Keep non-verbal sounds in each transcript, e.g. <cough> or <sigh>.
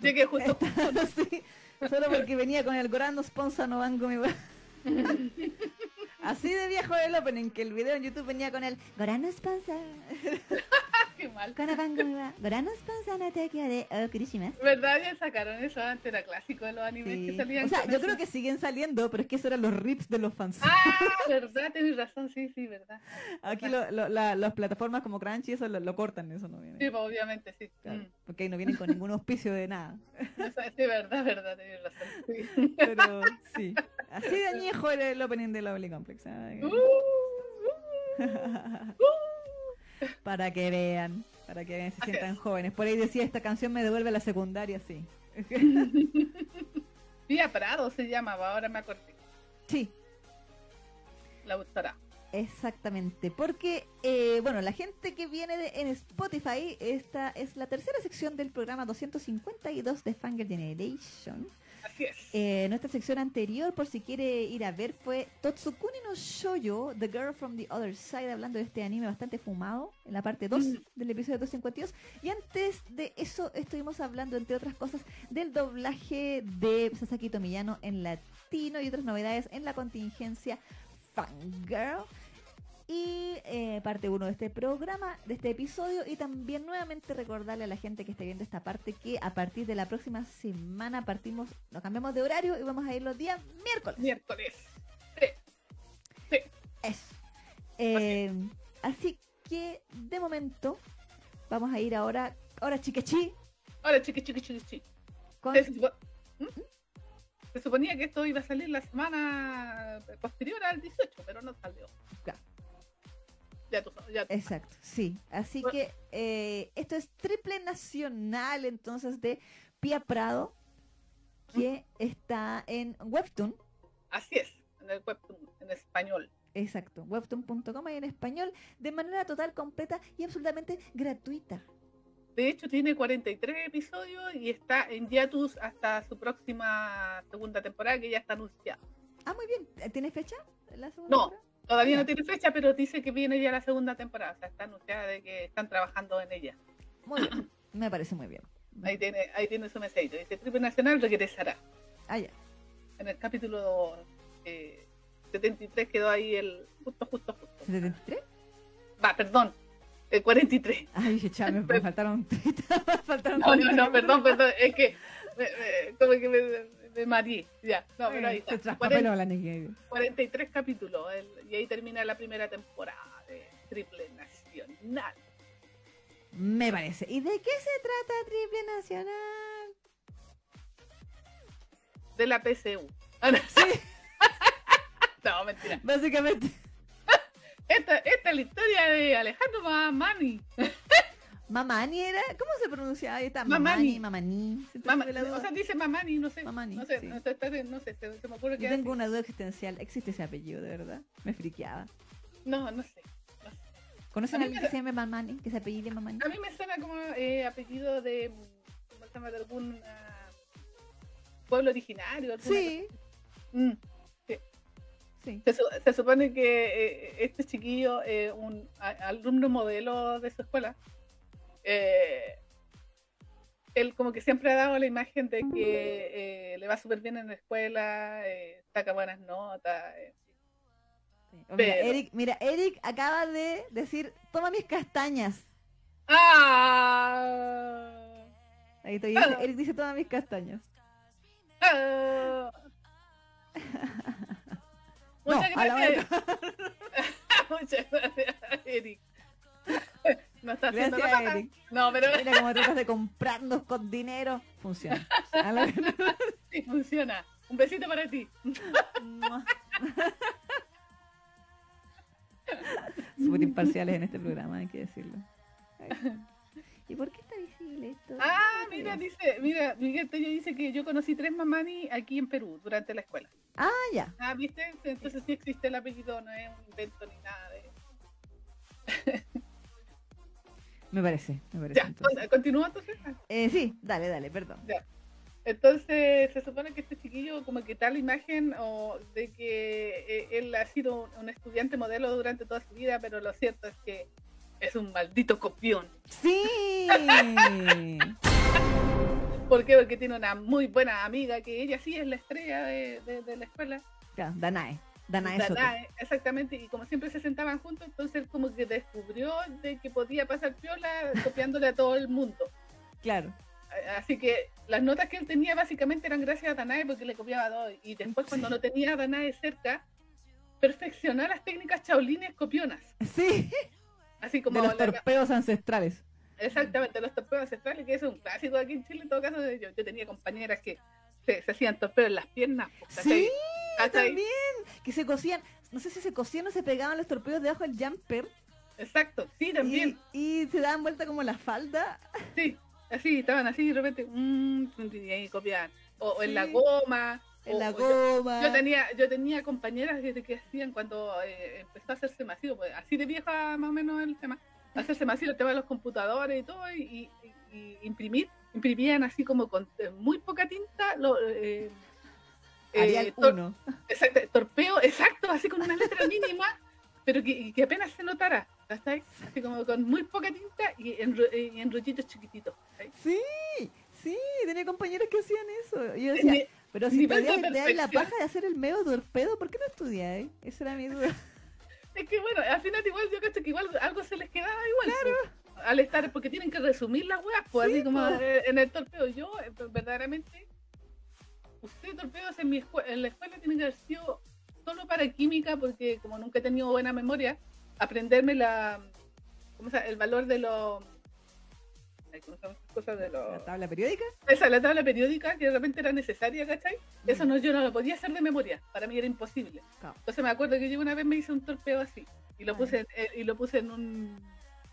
Llegué justo. <laughs> sí, solo porque venía con el Gorano Sponsa no van con mi <laughs> Así de viejo el opening, que el video en YouTube venía con el Gorano Sponsa. <laughs> Qué mal. Gorano Sponsa no te de Okurishima. ¿Verdad? Ya sacaron eso antes, era clásico de los animes que salían. O sea, yo creo que siguen saliendo, pero es que esos eran los rips de los fans. Ah, verdad, tienes razón, sí, sí, verdad. Aquí lo, lo, las plataformas como Crunchy, eso lo, cortan, eso no viene. Sí, pues, obviamente, sí. Mm. Porque ahí no vienen con ningún auspicio de nada. <laughs> sí, verdad, verdad, tienes razón. Sí. <laughs> Pero sí. Así de añejo era el opening de Lovely Complex. ¿eh? Uh, uh, uh. <laughs> para que vean, para que vean, se sientan jóvenes. Por ahí decía, esta canción me devuelve a la secundaria, sí. Pía Prado se llamaba, ahora me acordé. Sí. La gustará. Exactamente, porque, eh, bueno, la gente que viene en Spotify, esta es la tercera sección del programa 252 de Fangirl Generation. Así es. Eh, nuestra sección anterior, por si quiere ir a ver, fue Totsukuni no Shoujo, The Girl from the Other Side, hablando de este anime bastante fumado, en la parte 2 mm. del episodio 252. Y antes de eso estuvimos hablando, entre otras cosas, del doblaje de Sasaki Tomiyano en latino y otras novedades en la contingencia Fangirl y eh, parte 1 de este programa, de este episodio, y también nuevamente recordarle a la gente que esté viendo esta parte que a partir de la próxima semana partimos, nos cambiamos de horario y vamos a ir los días miércoles. Miércoles. Sí. Sí. Eso. Eh, así que de momento vamos a ir ahora, ahora chiquechi. Ahora chiqui chiqui chiqui. ¿Mm? Se, suponía que esto iba a salir la semana posterior al 18, pero no salió. Exacto, sí. Así que eh, esto es triple nacional entonces de Pia Prado, que está en Webtoon. Así es, en el Webtoon, en español. Exacto, webtoon.com y en español, de manera total, completa y absolutamente gratuita. De hecho, tiene 43 episodios y está en Yatus hasta su próxima segunda temporada, que ya está anunciada. Ah, muy bien. ¿Tiene fecha la segunda no, Todavía no tiene fecha, pero dice que viene ya la segunda temporada. O sea, está anunciada de que están trabajando en ella. Muy bien. Me parece muy bien. <clears throat> Ahí tiene, ahí tiene su mensaje. Dice, Triple Nacional regresará. Ah, ya. En el capítulo eh, 73 quedó ahí el justo, justo, justo. ¿73? Va, perdón. El 43. Ay, chame, me <laughs> faltaron, <laughs> faltaron No, no, no, perdón, perdón. Es que como que me Marie, ya. No, pero ahí está. 40, la 43 capítulos y ahí termina la primera temporada de Triple Nacional. Me parece. ¿Y de qué se trata Triple Nacional? De la PCU. sí. <laughs> no, mentira. Básicamente. Esta, esta es la historia de Alejandro Mamani. <laughs> Mamani era, ¿cómo se pronunciaba? Ahí está, Mamani, Mamani. o sea, dice Mamani, no sé. Mamani, no sé, no sé, no sé, se, me ocurre que. Yo tengo una duda existencial. ¿Existe ese apellido, de verdad? Me friqueaba. No, no sé. ¿Conocen a alguien que se llame Mamani? Que se apellide Mamani. A mí me suena como eh, apellido de. ¿Cómo se llama? De algún uh, pueblo originario. Sí. Mm, sí. Se, se, supone que eh, este chiquillo, eh, un alumno modelo de su escuela, eh, él como que siempre ha dado la imagen de que eh, le va súper bien en la escuela, eh, saca buenas notas. Mira, Eric, mira, Eric acaba de decir, toma mis castañas. Ah. Ahí estoy, Eric dice, toma mis castañas. Ah. <laughs> Muchas gracias. <laughs> Muchas gracias, Eric. No está haciendo Gracias, No, pero. Mira cómo tratas de comprarnos con dinero. Funciona. <laughs> sí, funciona. Un besito para ti. Súper imparciales en este programa, hay que decirlo. <laughs> ¿Y por qué está visible esto? Ah, mira, dice, mira, Miguel Tello dice que yo conocí tres mamani aquí en Perú durante la escuela. Ah, ya. Ah, ¿viste? Entonces sí existe el apellido, no es un invento ni nada de <laughs> Me parece, me parece. Ya, ¿continúa entonces? Eh, sí, dale, dale, perdón. Ya. Entonces, se supone que este chiquillo como que tal imagen o de que eh, él ha sido un, estudiante modelo durante toda su vida, pero lo cierto es que es un maldito copión. Sí. <laughs> ¿Por qué? Porque tiene una muy buena amiga que ella sí es la estrella de, de- de la escuela. Claro, Danae. Danae. Danae, exactamente, y como siempre se sentaban juntos, entonces como que descubrió de que podía pasar piola copiándole a todo el mundo. Claro. Así que las notas que él tenía básicamente eran gracias a Danae porque le copiaba todo. Y después cuando Sí. no tenía a Danae cerca, perfeccionó las técnicas chaulines copionas. Sí, Así como de los torpedos ancestrales. exactamente los torpedos ancestrales, que es un clásico aquí en Chile en todo caso. Yo, yo tenía compañeras que se, se hacían torpedos en las piernas. pues. Sí, ¿Cachai? también. Que se cosían, no sé si se cosían o se pegaban los torpedos debajo del jumper. Exacto, sí, también. Y, y se daban vuelta como la falda. Sí, así, estaban así y de repente, mmm, y ahí copiaban. O, o en la goma. En la yo- goma. Yo tenía, yo tenía compañeras que, que hacían cuando eh, empezó a hacerse masivo, pues, así de vieja más o menos el tema, <laughs> hacerse masivo el tema de los computadores y todo, y, y- y imprimir, imprimían así como con eh, muy poca tinta, lo, eh, eh, Arial tor- 1. exacto, torpeo, exacto, así con una letra mínima, pero que, que apenas se notara, ¿cachai? Así como con muy poca tinta y en, en rollitos chiquititos. Sí, sí, tenía compañeros que hacían eso. Yo decía, pero si podías dar la paja de hacer el medio torpedo, ¿por qué no estudiáis? Esa era mi duda. <laughs> Es que bueno, al final igual yo creo que igual algo se les quedaba igual. pues, al estar, porque tienen que resumir las weas, pues Sí, así como pues. eh, en el torpeo. Yo, eh, verdaderamente, usted torpedos en, mi escue- en la escuela tienen que haber sido solo para química, porque como nunca he tenido buena memoria, aprenderme la, ¿cómo se llama? el valor de los, cosas de ¿La tabla periódica? esa, la tabla periódica que de repente era necesaria, ¿cachai? Eso no, yo no lo podía hacer de memoria, para mí era imposible. Claro. Entonces me acuerdo que yo una vez me hice un torpeo así y lo Ah. puse en, eh, y lo puse en un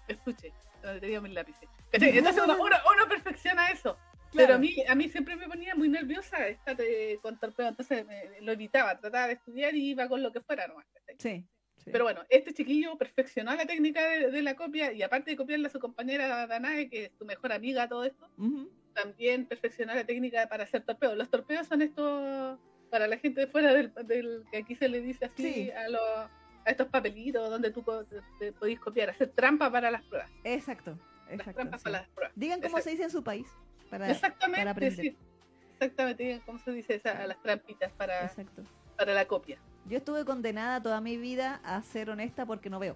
estuche donde tenía mis lápices. <laughs> ¿Cachai? Entonces uno, uno, uno perfecciona eso. Pero a mí, a mí siempre me ponía muy nerviosa estar eh, con torpeo, entonces me- lo evitaba, trataba de estudiar y iba con lo que fuera nomás. ¿cachai? Sí. Sí. Pero bueno, este chiquillo perfeccionó la técnica de, de la copia y aparte de copiarle a su compañera Danae, que es su mejor amiga, todo esto, también perfeccionó la técnica para hacer torpedos. Los torpedos son estos, para la gente de fuera del, del- que aquí se le dice así, Sí. a, los, a estos papelitos donde tú co- te, te podéis copiar, hacer trampa para las pruebas. Exacto. Las Exacto. trampas sí. para las pruebas. Digan cómo Exacto. se dice en su país. Para... Exactamente, para aprender. sí. Exactamente, digan cómo se dice esa, a las trampitas para, Exacto. para la copia. Yo estuve condenada toda mi vida a ser honesta porque no veo.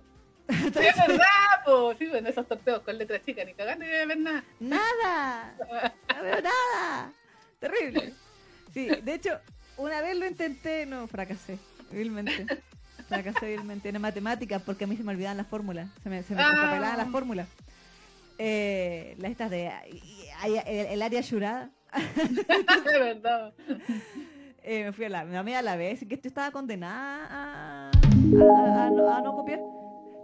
Sí, es verdad, po. sí, bueno, esos torpeos con letras chicas, ni cagando ni ver nada. ¡Nada! ¡No veo <laughs> nada! Terrible. Sí, de hecho, una vez lo intenté, no, fracasé, vilmente. Fracasé vilmente en matemáticas porque a mí se me olvidaban las fórmulas, se me, se me Ah. las fórmulas. Eh, las estas de el, el área jurada. <laughs> de verdad. Eh, me fui a la, me llamé a la vez, que yo estaba condenada a, a- a- no, a no copiar.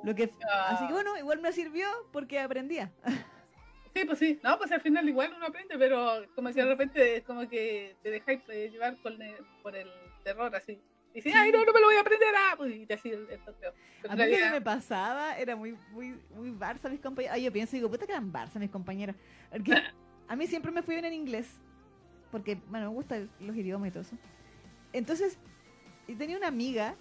Lo que, Ah. Así que bueno, igual me sirvió porque aprendía. <laughs> Sí, pues sí. No, pues al final igual uno aprende, pero como si de repente es como que te dejáis eh, llevar con el- por el terror así. Y dices, ay, no, no me lo voy a aprender, ah, pues y te así el, el A mí lo que me pasaba era muy, muy, muy Barça mis compañeros. Ay, yo pienso, digo, puta que eran Barça mis compañeras. Porque <laughs> a mí siempre me fui bien en inglés. Porque, bueno, me gustan los idiomas y todo eso. Entonces, y tenía una amiga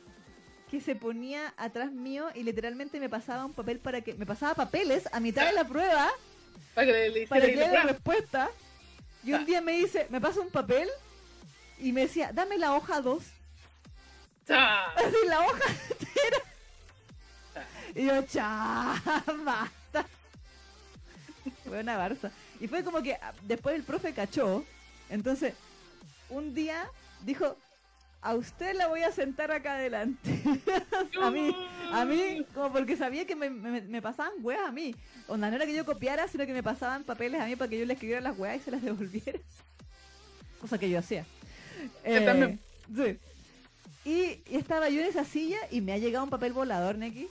que se ponía atrás mío y literalmente me pasaba un papel para que. Me pasaba papeles a mitad de la prueba para que le, para que le la respuesta. Y un Ah. día me dice, me pasa un papel y me decía, dame la hoja 2. ¡Cha! Así la hoja entera. Y yo, cha, basta. Fue una barza. Y fue como que ah, después el profe cachó. Entonces, un día dijo, a usted la voy a sentar acá adelante. <laughs> a mí, a mí, como porque sabía que me, me- me pasaban weas a mí. Onda, no era que yo copiara, sino que me pasaban papeles a mí para que yo le escribiera las weas y se las <laughs> devolviera. Cosa que yo hacía. Yo también. sí. Y, y estaba yo en esa silla y me ha llegado un papel volador, Neki.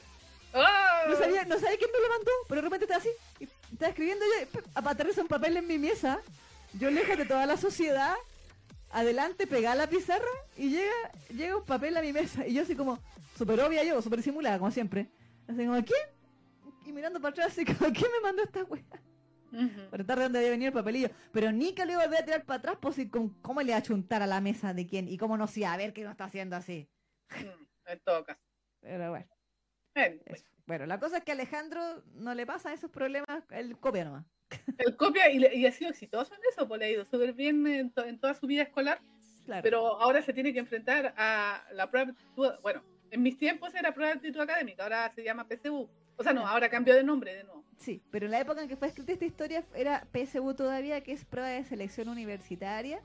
¡Ah! No sabía, no sabía quién me lo mandó, pero de repente estaba así. Y estaba escribiendo yo, aterriza un papel en mi mesa. Yo lejos de toda la sociedad, adelante, pegada la pizarra y llega, llega un papel a mi mesa. Y yo así como, súper obvia yo, súper simulada, como siempre. Así como, ¿quién? Y mirando para atrás, así como, ¿quién me mandó esta wea? Ujú. Para estar de dónde debe venir el papelillo. Pero ni que lo iba a volver a tirar para atrás, pues, y con, ¿cómo le iba a chuntar a la mesa de quién? Y cómo no sé, a ver qué no está haciendo así. Mm, En todo caso. Pero bueno. Bueno, pues, la cosa es que a Alejandro no le pasa esos problemas, él copia nomás. Él copia y, y ha sido exitoso en eso, pues le ha ido súper bien en, to- en toda su vida escolar, Claro. pero ahora se tiene que enfrentar a la prueba de aptitud, bueno, en mis tiempos era prueba de aptitud académica, ahora se llama PSU. O sea, no, ahora cambió de nombre de nuevo. Sí, pero en la época en que fue escrita esta historia era PSU todavía, que es prueba de selección universitaria,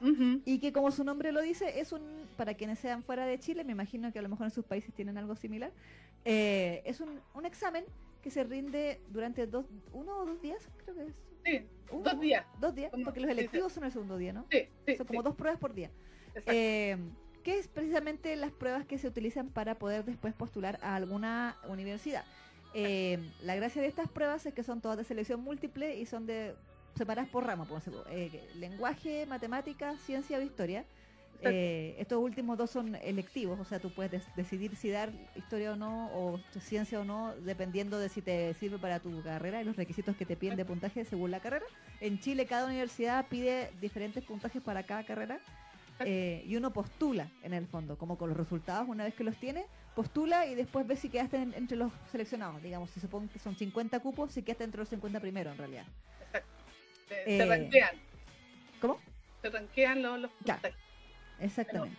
Ujú. y que como su nombre lo dice, es un, para quienes sean fuera de Chile, me imagino que a lo mejor en sus países tienen algo similar, eh, es un, un examen que se rinde durante dos, uno o dos días, creo que es. Sí, Uno, dos días. Dos días, porque los sí. electivos son el segundo día, ¿no? Sí, sí, Son como sí, dos pruebas por día. Eh, que es precisamente las pruebas que se utilizan para poder después postular a alguna universidad. Eh, la gracia de estas pruebas es que son todas de selección múltiple y son de separadas por rama, por ejemplo, eh, lenguaje, matemática, ciencia o historia. Eh, estos últimos dos son electivos, o sea, tú puedes des- decidir si dar historia o no, o ciencia o no, dependiendo de si te sirve para tu carrera y los requisitos que te piden de puntaje según la carrera. En Chile cada universidad pide diferentes puntajes para cada carrera eh, y uno postula en el fondo, como con los resultados, una vez que los tiene, postula y después ve si quedaste en- entre los seleccionados. Digamos, si supongo que son 50 cupos, si quedaste entre los 50 primero en realidad. exacto. Se, eh, se ranquean, ¿Cómo? se ranquean los, los Claro. puntajes. Exactamente.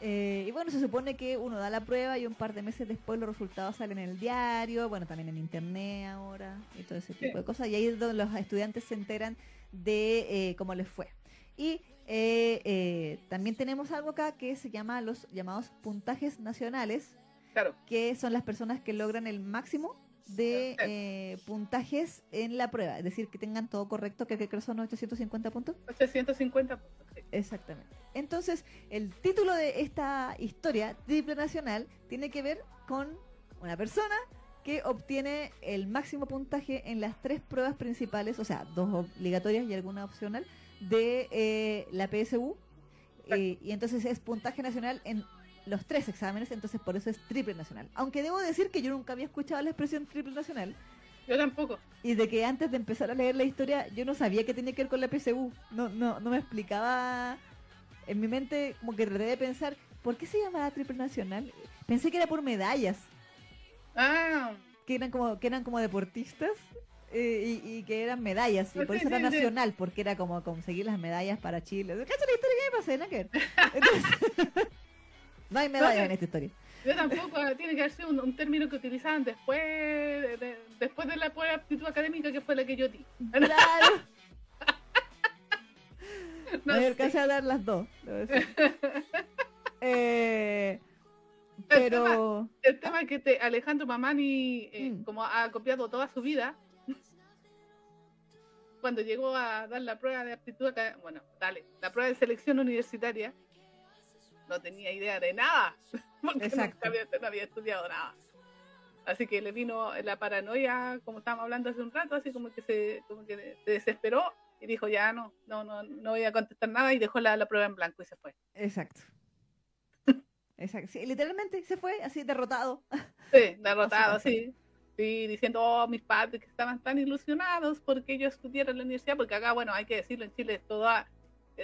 Eh, y bueno, se supone que uno da la prueba y un par de meses después los resultados salen en el diario, bueno, también en internet ahora y todo ese tipo Sí. de cosas. Y ahí es donde los estudiantes se enteran de eh, cómo les fue. Y eh, eh, también tenemos algo acá que se llama los llamados puntajes nacionales, Claro, que son las personas que logran el máximo de Sí. eh, puntajes en la prueba. Es decir, que tengan todo correcto, que creo que son 850 puntos. 850 puntos. Exactamente. Entonces, el título de esta historia triple nacional tiene que ver con una persona que obtiene el máximo puntaje en las tres pruebas principales, o sea, dos obligatorias y alguna opcional, de eh, la PSU. eh, y entonces es puntaje nacional en los tres exámenes, entonces por eso es triple nacional. Aunque debo decir que yo nunca había escuchado la expresión triple nacional. Yo tampoco. Y de que antes de empezar a leer la historia, yo no sabía que tenía que ver con la PSU. No, no, no me explicaba. En mi mente, como que traté de pensar, ¿por qué se llamaba Triple Nacional? Pensé que era por medallas, Ah, que eran como, que eran como deportistas eh, y, y que eran medallas. Y Sí, por eso sí, era sí. nacional, porque era como conseguir las medallas para Chile. ¿Cacha la historia que me pasé? <laughs> Entonces, <laughs> no hay medallas en esta historia. Yo tampoco. <laughs> tiene que haber sido un, un término que utilizaban después de, de- después de la prueba de aptitud académica que fue la que yo di. Claro. <laughs> No me alcancé a dar las dos. <laughs> Eh, El pero El tema es que te, Alejandro Mamani, eh, Mm. como ha copiado toda su vida, cuando llegó a dar la prueba de aptitud, bueno, dale, la prueba de selección universitaria, no tenía idea de nada, <laughs> porque Exacto. nunca había, no había estudiado nada. Así que le vino la paranoia, como estábamos hablando hace un rato, así como que se, como que se desesperó y dijo, ya no, no, no, no voy a contestar nada y dejó la, la prueba en blanco y se fue. Exacto. <laughs> Exacto. Sí, literalmente se fue así derrotado. Sí, <laughs> derrotado, sí. Sí, diciendo, oh, mis padres que estaban tan ilusionados porque yo estudiara en la universidad, porque acá, bueno, hay que decirlo, en Chile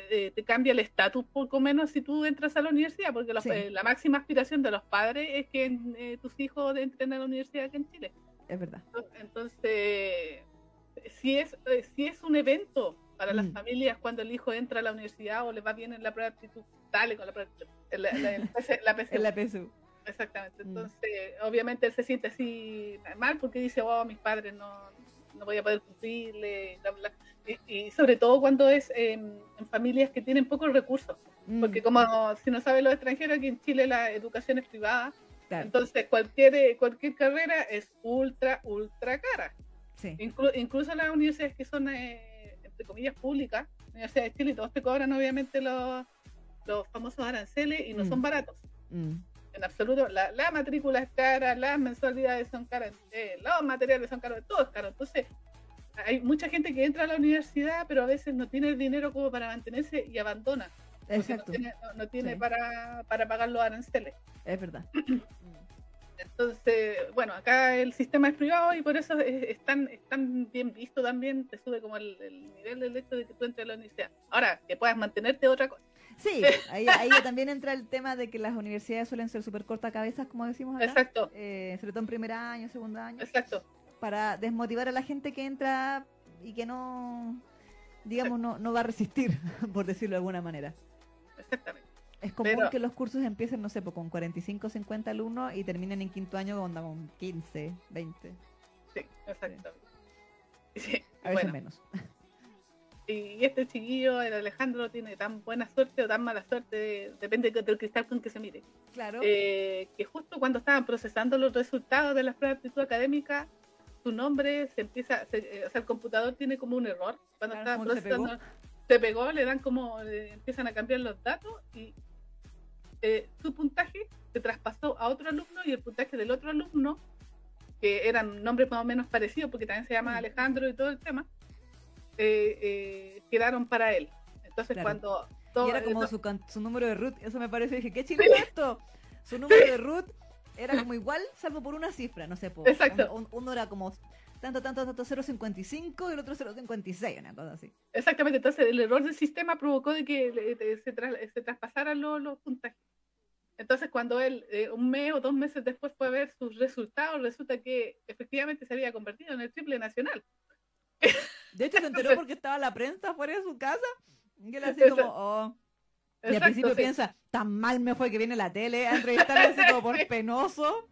todo te cambia el estatus poco menos si tú entras a la universidad, porque los- Sí. eh, la máxima aspiración de los padres es que eh, tus hijos entren a la universidad acá en Chile. Es verdad. Entonces, si es, eh, si es un evento para las Mm. familias cuando el hijo entra a la universidad o le va bien en la prueba de aptitud, dale con la prueba aptitud. La, la- el PC la PSU. En la PSU. <laughs> Exactamente. Mm. Entonces, obviamente él se siente así mal porque dice, oh, mis padres no, no voy a poder cumplirle, bla, bla. Y, y sobre todo cuando es en, en familias que tienen pocos recursos. Mm, Porque como si no saben los extranjeros, aquí en Chile la educación es privada. claro, Entonces, cualquier, eh, cualquier carrera es ultra, ultra cara. sí. Inclu- incluso las universidades que son, eh, entre comillas, públicas, Universidad de Chile, todos te cobran obviamente los, los famosos aranceles y no Mm. son baratos Mm, en absoluto. La, la matrícula es cara, las mensualidades son caras, eh, los materiales son caros, todo es caro. Entonces, hay mucha gente que entra a la universidad, pero a veces no tiene el dinero como para mantenerse y abandona. Exacto. No tiene, no- no tiene Sí. para, para pagar los aranceles. Es verdad. <clears throat> Entonces, bueno, acá el sistema es privado y por eso es, es tan, es tan bien visto también, te sube como el, el nivel del hecho de que tú entres a la universidad. Ahora, que puedas mantenerte otra cosa. Sí, <laughs> ahí, ahí también entra el tema de que las universidades suelen ser súper cortacabezas, como decimos acá. Exacto, Eh, sobre todo en primer año, segundo año, exacto. para desmotivar a la gente que entra y que no, digamos, no, no va a resistir, <laughs> por decirlo de alguna manera. Exactamente. Es común Pero- que los cursos empiecen, no sé, pues, con 45, 50 alumnos y terminen en quinto año con, con 15, 20, Sí, exactamente. Sí, a veces bueno, menos. Y este chiquillo, el Alejandro, tiene tan buena suerte o tan mala suerte, depende del cristal con que se mire. Claro. eh, que justo cuando estaban procesando los resultados de las pruebas de aptitud académica, su nombre se empieza, se- eh, o sea, el computador tiene como un error. Cuando Claro, se pegó. procesando, se pegó, le dan como, le empiezan a cambiar los datos y eh, su puntaje se traspasó a otro alumno y el puntaje del otro alumno, que eran nombres más o menos parecidos, porque también se llama Mm. Alejandro y todo el tema, eh, eh, quedaron para él. Entonces Claro. cuando... y todo- era como su, su número de root, eso me parece, dije, ¿qué chileno esto? Su número de root era como igual, salvo por una cifra, no sé, po, Exacto. un- un- uno era como tanto, tanto, tanto, 0.55 y el otro 0.56, una cosa así. Exactamente, entonces el error del sistema provocó de que de- se, se traspasaran los, los puntajes. Entonces cuando él, eh, un mes o dos meses después fue a ver sus resultados, resulta que efectivamente se había convertido en el triple nacional. De hecho, se enteró porque estaba la prensa fuera de su casa y él así como, oh. Y al principio sí. piensa, tan mal me fue que viene la tele a entrevistarme así como por <laughs> penoso.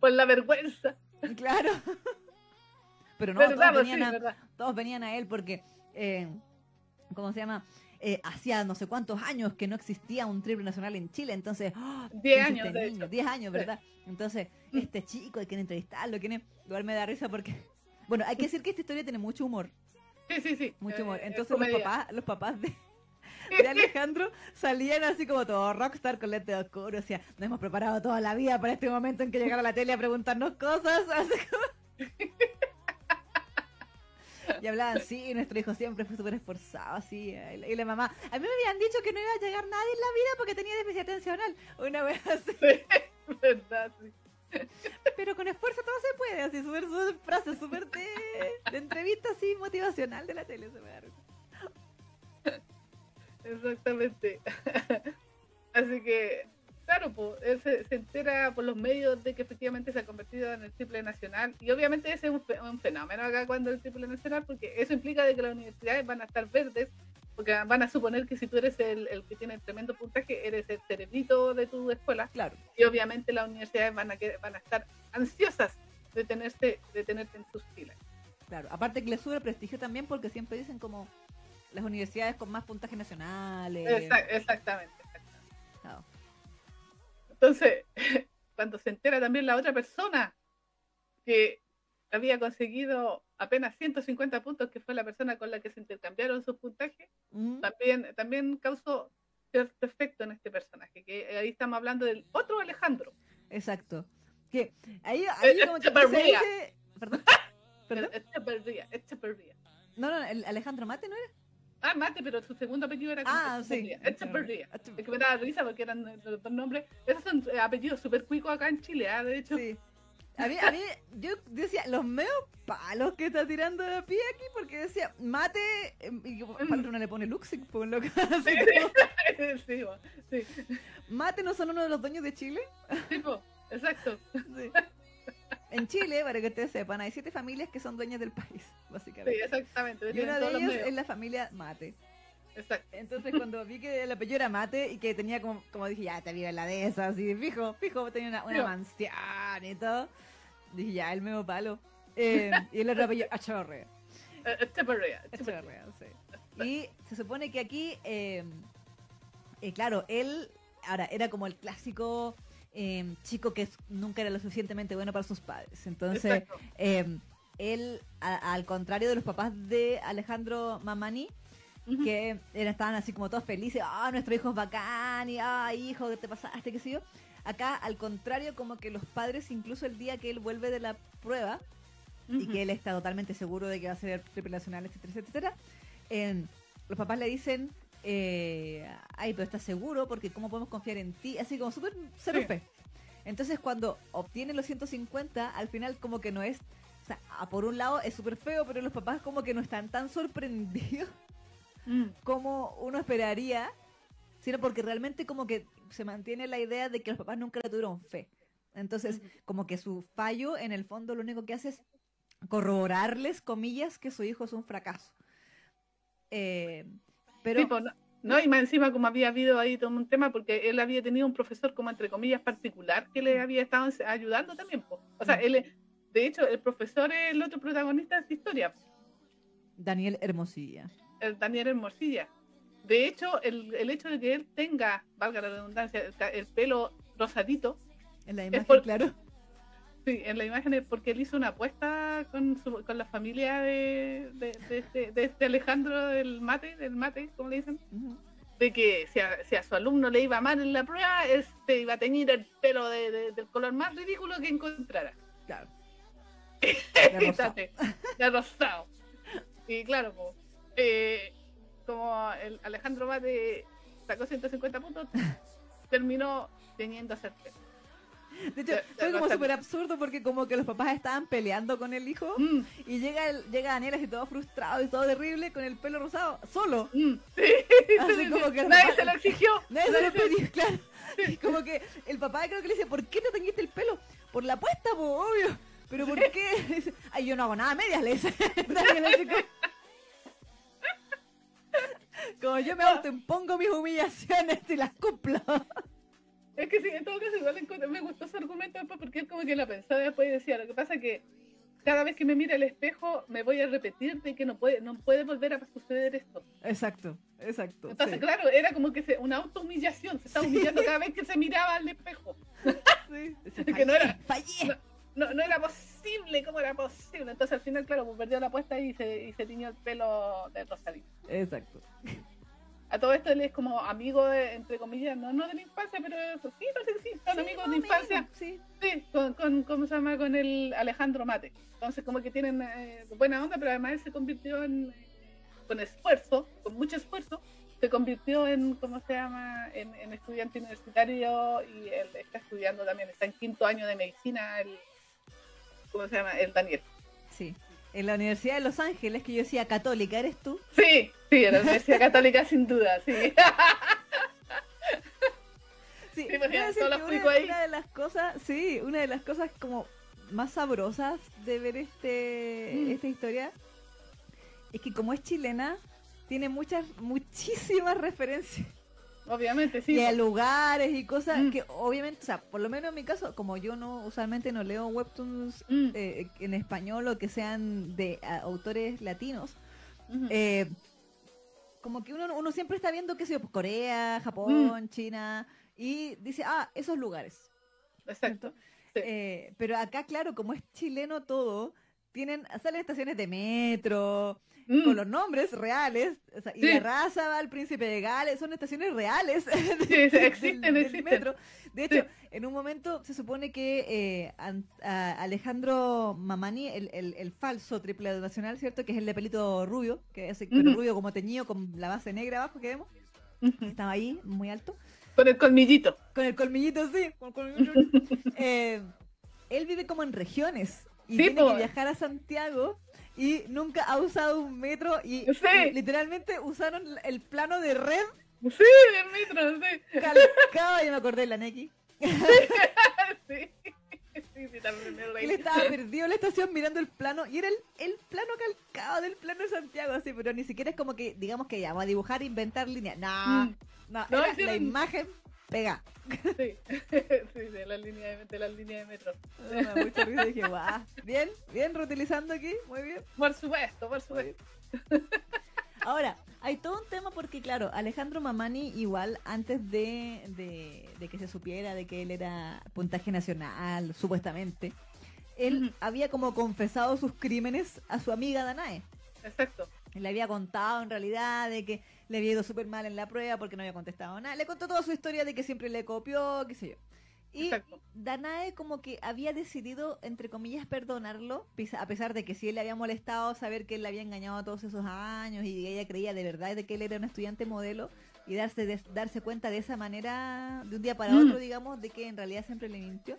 Por la vergüenza. Claro. <laughs> Pero no, todos sí, venían, a, todos venían a él porque, eh, ¿cómo se llama? Eh, hacía no sé cuántos años que no existía un triple nacional en Chile, entonces, ¡oh! <gasps> Diez ¿quién es años, este de niño? hecho. 10 años, Sí. ¿verdad? Entonces, Mm. este chico, hay que entrevistarlo, quién es? Igual me da risa porque, bueno, hay que decir que esta historia tiene mucho humor, Sí, sí, sí. mucho humor. Eh, es Entonces los papás, los papás de, <laughs> de Alejandro salían así como todo rockstar con lentes oscuros, o sea, nos hemos preparado toda la vida para este momento en que llegara la tele a preguntarnos cosas, <laughs> así como... Y hablaban, sí, nuestro hijo siempre fue súper esforzado, así. Y la- y la mamá, a mí me habían dicho que no iba a llegar nadie en la vida porque tenía déficit atencional. Una vez así. <laughs> Sí, verdad, sí. Pero con esfuerzo todo se puede, así, súper, frase, súper de, entrevista así motivacional de la tele. Se me da. Exactamente. Así que, claro, pues, se, se entera por los medios de que efectivamente se ha convertido en el triple nacional. Y obviamente ese es un, un fenómeno acá cuando el triple nacional, porque eso implica de que las universidades van a estar verdes, porque van a suponer que si tú eres el, el que tiene el tremendo puntaje, eres el cerebrito de tu escuela. Claro, Y obviamente las universidades van a, van a estar ansiosas de, tenerse, de tenerte en sus filas. claro. Aparte que le sube el prestigio también porque siempre dicen como las universidades con más puntajes nacionales. Exact- exactamente. exactamente. Claro. Entonces, <laughs> cuando se entera también la otra persona que había conseguido apenas 150 puntos, que fue la persona con la que se intercambiaron sus puntajes, Mm, también, también causó cierto efecto en este personaje, que ahí estamos hablando del otro Alejandro. Exacto. Que ahí, ahí Eh, como que se dice... ¿Perdón? <laughs> ¿Perdón? Echeverría, Echeverría. No, no, el Alejandro Mate, ¿no era? Ah, mate, pero su segundo apellido era Ah, sí. Echeverría. Es que me daba risa porque eran los dos nombres. Esos son eh, apellidos súper cuicos acá en Chile, ¿ah? de hecho. Sí. A mí, a mí, yo decía, los meos palos que está tirando de pie aquí, porque decía, mate, em, y que para uno le pone Luxic, pues loco. <laughs> así como, sí, bo, sí, mate no son uno de los dueños de Chile. sí, bo, exacto. Sí. En Chile, para que ustedes sepan, hay siete familias que son dueñas del país, Sí, básicamente. exactamente. y una de ellas es la familia Mate. Exacto. Entonces, cuando vi que el apellido era Mate y que tenía como, como dije, ya te vive la de esas, y fijo, fijo, tenía una, una mansión y todo. Dije, ya, el medio palo. Eh, y el otro apellido, <laughs> Achorre. Eh, Echeverría, Echeverría. Echeverría, sí. Y se supone que aquí, eh, eh, claro, él, ahora, era como el clásico eh, chico que nunca era lo suficientemente bueno para sus padres. Entonces, eh, él, a- al contrario de los papás de Alejandro Mamani, Que estaban así como todos felices, ah, nuestro hijo es bacán, y ah, hijo, ¿qué te pasaste? ¿Qué sé yo? Acá, al contrario, como que los padres, incluso el día que él vuelve de la prueba, y que él está totalmente seguro de que va a ser triple nacional, etcétera, etcétera, eh, los papás le dicen, eh, ay, pero estás seguro, porque ¿cómo podemos confiar en ti? Así como súper cero Sí. fe. Entonces, cuando obtiene los 150, al final como que no es, o sea, por un lado es súper feo, pero los papás como que no están tan sorprendidos Mm, como uno esperaría, sino porque realmente como que se mantiene la idea de que los papás nunca le tuvieron fe. Entonces, como que su fallo, en el fondo, lo único que hace es corroborarles, comillas, que su hijo es un fracaso. Eh, pero Sí, pues, no, no, y más encima como había habido ahí todo un tema porque él había tenido un profesor como entre comillas particular que le había estado ayudando también. O sea, Mm. él, de hecho, el profesor es el otro protagonista de esta historia, Daniel Hermosilla. El Daniel Hermosilla. De hecho, el, el hecho de que él tenga, valga la redundancia, el, el pelo rosadito, En la imagen, por- claro. sí, en la imagen es porque él hizo una apuesta con, su- con la familia de, de, de este, de este Alejandro del mate, del mate, como le dicen. Ujú. de que si a, si a su alumno le iba mal en la prueba, este iba a teñir el pelo de- de- del color más ridículo que encontrara. Claro. De rosado. De rosado. Y claro, po, eh, como el Alejandro Mate sacó 150 puntos, <laughs> terminó teñiéndose el pelo. De hecho, fue como súper absurdo porque como que los papás estaban peleando con el hijo Mm, y llega el- llega Daniel así todo frustrado y todo terrible con el pelo rosado, solo. mm, <laughs> sí, Así sí, como que nadie papá- se lo exigió. <laughs> Nadie se lo pidió, claro. Y como que el papá creo que le dice, ¿por qué te teñiste el pelo? Por la apuesta, po, obvio. ¿Pero por qué? Ay, yo no hago nada a medias, le dice. Como- yo me autoimpongo mis humillaciones y las cumplo. Es que sí, en todo caso igual encontré- me gustó su argumento porque él como que la pensaba después y decía, lo que pasa que cada vez que me mira al espejo me voy a repetir de que no puede, no puede volver a suceder esto. Exacto, exacto. Entonces, sí. claro, era como que se, una autohumillación, se estaba humillando cada vez que se miraba al espejo. Sí. <laughs> Que no era- Fallé. No, no era posible, ¿cómo era posible? Entonces al final, claro, pues perdió la apuesta y se, y se tiñó el pelo de rosadito. Exacto. A todo esto él es como amigo, de, entre comillas, no, no de la infancia, pero eso sí, parece que sí, son Sí, amigos más de infancia. menos, Sí. Sí, con, con, ¿cómo se llama? Con el Alejandro Mate. Entonces, como que tienen eh, buena onda, pero además él se convirtió en, con esfuerzo, con mucho esfuerzo, se convirtió en, ¿cómo se llama? En, en estudiante universitario y él está estudiando también, está en quinto año de medicina, el, ¿cómo se llama? El Daniel. Sí. En la Universidad de Los Ángeles, que yo decía católica, ¿eres tú? Sí, sí, en la Universidad Católica sin duda, sí. <laughs> Sí, Sí, decir todos los ahí. una de las cosas, sí, una de las cosas como más sabrosas de ver este Mm. esta historia es que como es chilena, tiene muchas, muchísimas <laughs> referencias Obviamente, sí. y a pues. lugares y cosas Mm. que obviamente, o sea, por lo menos en mi caso, como yo no usualmente no leo webtoons Mm, eh, en español o que sean de a, autores latinos, eh, como que uno, uno siempre está viendo, qué sé yo, Corea, Japón, Mm. China, y dice, ah, esos lugares. Exacto. Sí. Eh, pero acá, claro, como es chileno todo, tienen, salen estaciones de metro, Mm, con los nombres reales, o sea, y Sí. la raza va al príncipe de Gales, son estaciones reales <laughs> Sí, existen, del existen. metro. De hecho, Sí. en un momento se supone que eh, a Alejandro Mamani, el, el- el falso triple nacional, ¿cierto? Que es el de pelito rubio, que es Ujú. rubio como teñido con la base negra abajo que vemos, estaba ahí, muy alto. Con el colmillito. Con el colmillito, sí. Con el colmillito. <laughs> Eh, él vive como en regiones y Sí, tiene po. que viajar a Santiago y nunca ha usado un metro y, Sí. y literalmente usaron el plano de red Sí, del metro, sí. calcado y me acordé de la Neki. <laughs> Sí, sí, sí, también me reí. Él estaba perdido en la estación mirando el plano y era el, el plano calcado del plano de Santiago, así, pero ni siquiera es como que, digamos que ya va a dibujar e inventar líneas. No, Mm, no, No, era hicieron- la imagen pega. Sí, <laughs> sí, de la línea de, de la línea de metro. Me da mucha risa y dije, guau, bien, bien, reutilizando aquí, muy bien. Por supuesto, por supuesto. Ahora, hay todo un tema porque, claro, Alejandro Mamani igual antes de, de, de que se supiera de que él era puntaje nacional, supuestamente, él había como confesado sus crímenes a su amiga Danae. Exacto. Le había contado en realidad de que le había ido súper mal en la prueba porque no había contestado nada. Le contó toda su historia de que siempre le copió, qué sé yo. Y Exacto. Danae como que había decidido, entre comillas, perdonarlo, a pesar de que sí le había molestado saber que él le había engañado todos esos años y ella creía de verdad de que él era un estudiante modelo y darse, de- darse cuenta de esa manera, de un día para Mm. otro, digamos, de que en realidad siempre le mintió.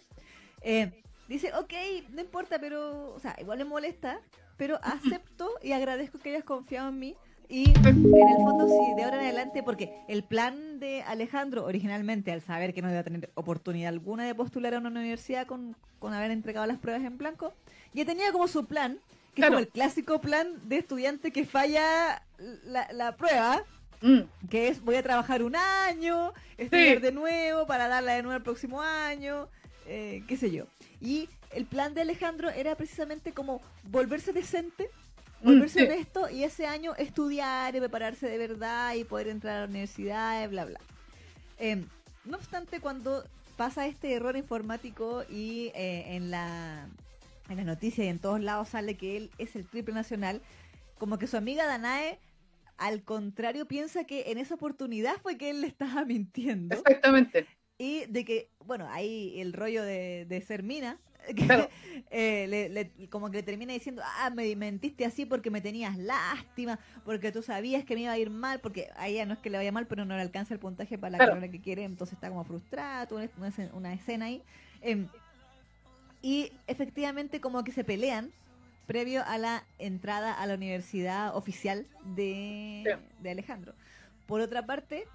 Eh, dice, ok, no importa, pero, o sea, igual me molesta, pero acepto y agradezco que hayas confiado en mí Y en el fondo, sí, de ahora en adelante, porque el plan de Alejandro, originalmente, al saber que no iba a tener oportunidad alguna de postular a una universidad con, con haber entregado las pruebas en blanco, ya tenía como su plan, que es como el clásico plan de estudiante que falla la, la prueba, mm. que es voy a trabajar un año, estudiar de nuevo para darla de nuevo el próximo año, eh, qué sé yo. Y el plan de Alejandro era precisamente como volverse decente volverse mm, honesto y ese año estudiar y prepararse de verdad y poder entrar a la universidad, bla, bla. Em, no obstante, cuando pasa este error informático y eh, en la en las noticias y en todos lados sale que él es el triple nacional, como que su amiga Danae al contrario piensa que en esa oportunidad fue que él le estaba <laughs> mintiendo. Exactamente. Y de que, bueno, ahí el rollo de, de ser mina, <laughs> eh, le, como que le termina diciendo, ah, me mentiste así porque me tenías lástima, porque tú sabías que me iba a ir mal, porque a ella no es que le vaya mal, pero no le alcanza el puntaje para la carrera que quiere, entonces está como frustrada, una, una escena ahí. Em, y efectivamente como que se pelean previo a la entrada a la universidad oficial de, de Alejandro. Por otra parte,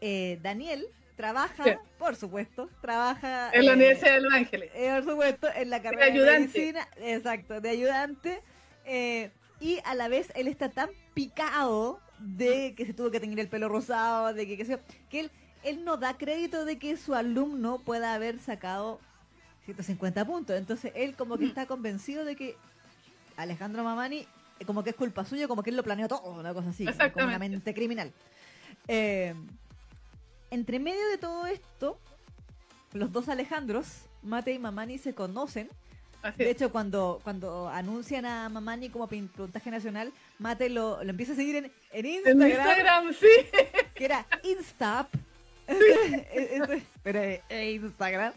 eh, Daniel trabaja, por supuesto, trabaja en la Universidad de Los Ángeles. Eh, por supuesto, en la carrera de, medicina, exacto, de ayudante. Eh, y a la vez él está tan picado de que se tuvo que tener el pelo rosado, de que, que, que él, él no da crédito de que su alumno pueda haber sacado 150 puntos. Entonces él como que mm. está convencido de que Alejandro Mamani eh, como que es culpa suya, como que él lo planeó todo, una cosa así, como una mente criminal. Eh, entre medio de todo esto, los dos Alejandros, Mate y Mamani, se conocen. de hecho, cuando, cuando anuncian a Mamani como puntaje nacional, Mate lo, lo empieza a seguir en, en Instagram. En Instagram, sí. Que era Instap. pero <laughs> Instagram.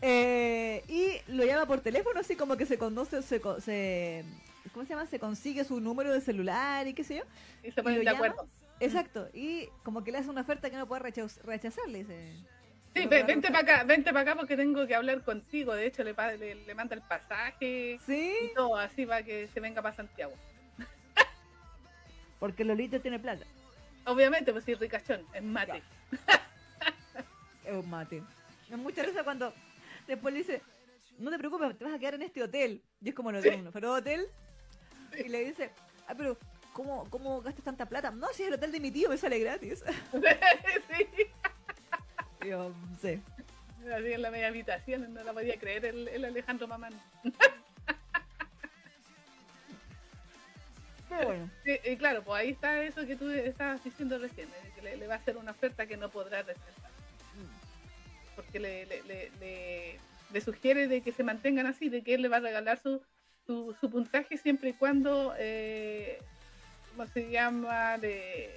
Eh, y lo llama por teléfono, así como que se conoce, se, se, ¿cómo se llama? Se consigue su número de celular y qué sé yo. Y se ponen de acuerdo. Exacto, y como que le hace una oferta que no puede rechazar, le dice. Sí, vente para acá, vente para acá porque tengo que hablar contigo. De hecho, le, le, manda el pasaje ¿Sí? y todo así para que se venga para Santiago. <laughs> porque Lolito tiene plata. Obviamente, pues sí, ricachón, es mate. es un mate. Me mucha risa cuando después le dice, no te preocupes, te vas a quedar en este hotel. Y es como lo de uno, pero hotel. Y le dice, ah, pero ¿cómo, cómo gastas tanta plata? No, si es el hotel de mi tío, me sale gratis. <laughs> sí. <laughs> Yo sé. Así en la media habitación, no la podía creer el, Alejandro Mamán. <laughs> bueno. y claro, pues ahí está eso que tú estabas diciendo recién, que le, va a hacer una oferta que no podrá rechazar. Mm. Porque le, le, le, sugiere de que se mantengan así, de que él le va a regalar su, su, su puntaje siempre y cuando eh, ¿cómo se llama? De,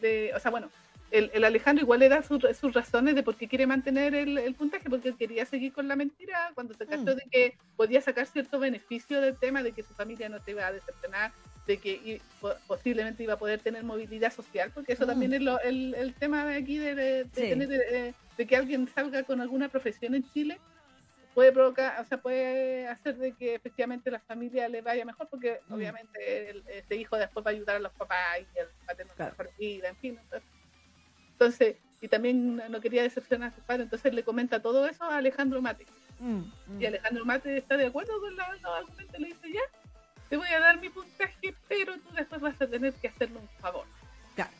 de, o sea, bueno, el, el, Alejandro igual le da sus, razones de por qué quiere mantener el, el, puntaje, porque él quería seguir con la mentira cuando se trató mm. de que podía sacar cierto beneficio del tema, de que su familia no te iba a decepcionar, de que posiblemente iba a poder tener movilidad social, porque eso mm. también es lo, el, el, tema de aquí de, tener, de, que alguien salga con alguna profesión en Chile puede provocar, o sea, puede hacer de que efectivamente la familia le vaya mejor, porque mm. obviamente este hijo después va a ayudar a los papás y él va a tener mejor vida, en fin. Entonces, y también no quería decepcionar a su padre, entonces le comenta todo eso a Alejandro Mate. Mm, mm. Y Alejandro Mate está de acuerdo con la, los le dice, ya, te voy a dar mi puntaje, pero tú después vas a tener que hacerle un favor. Claro.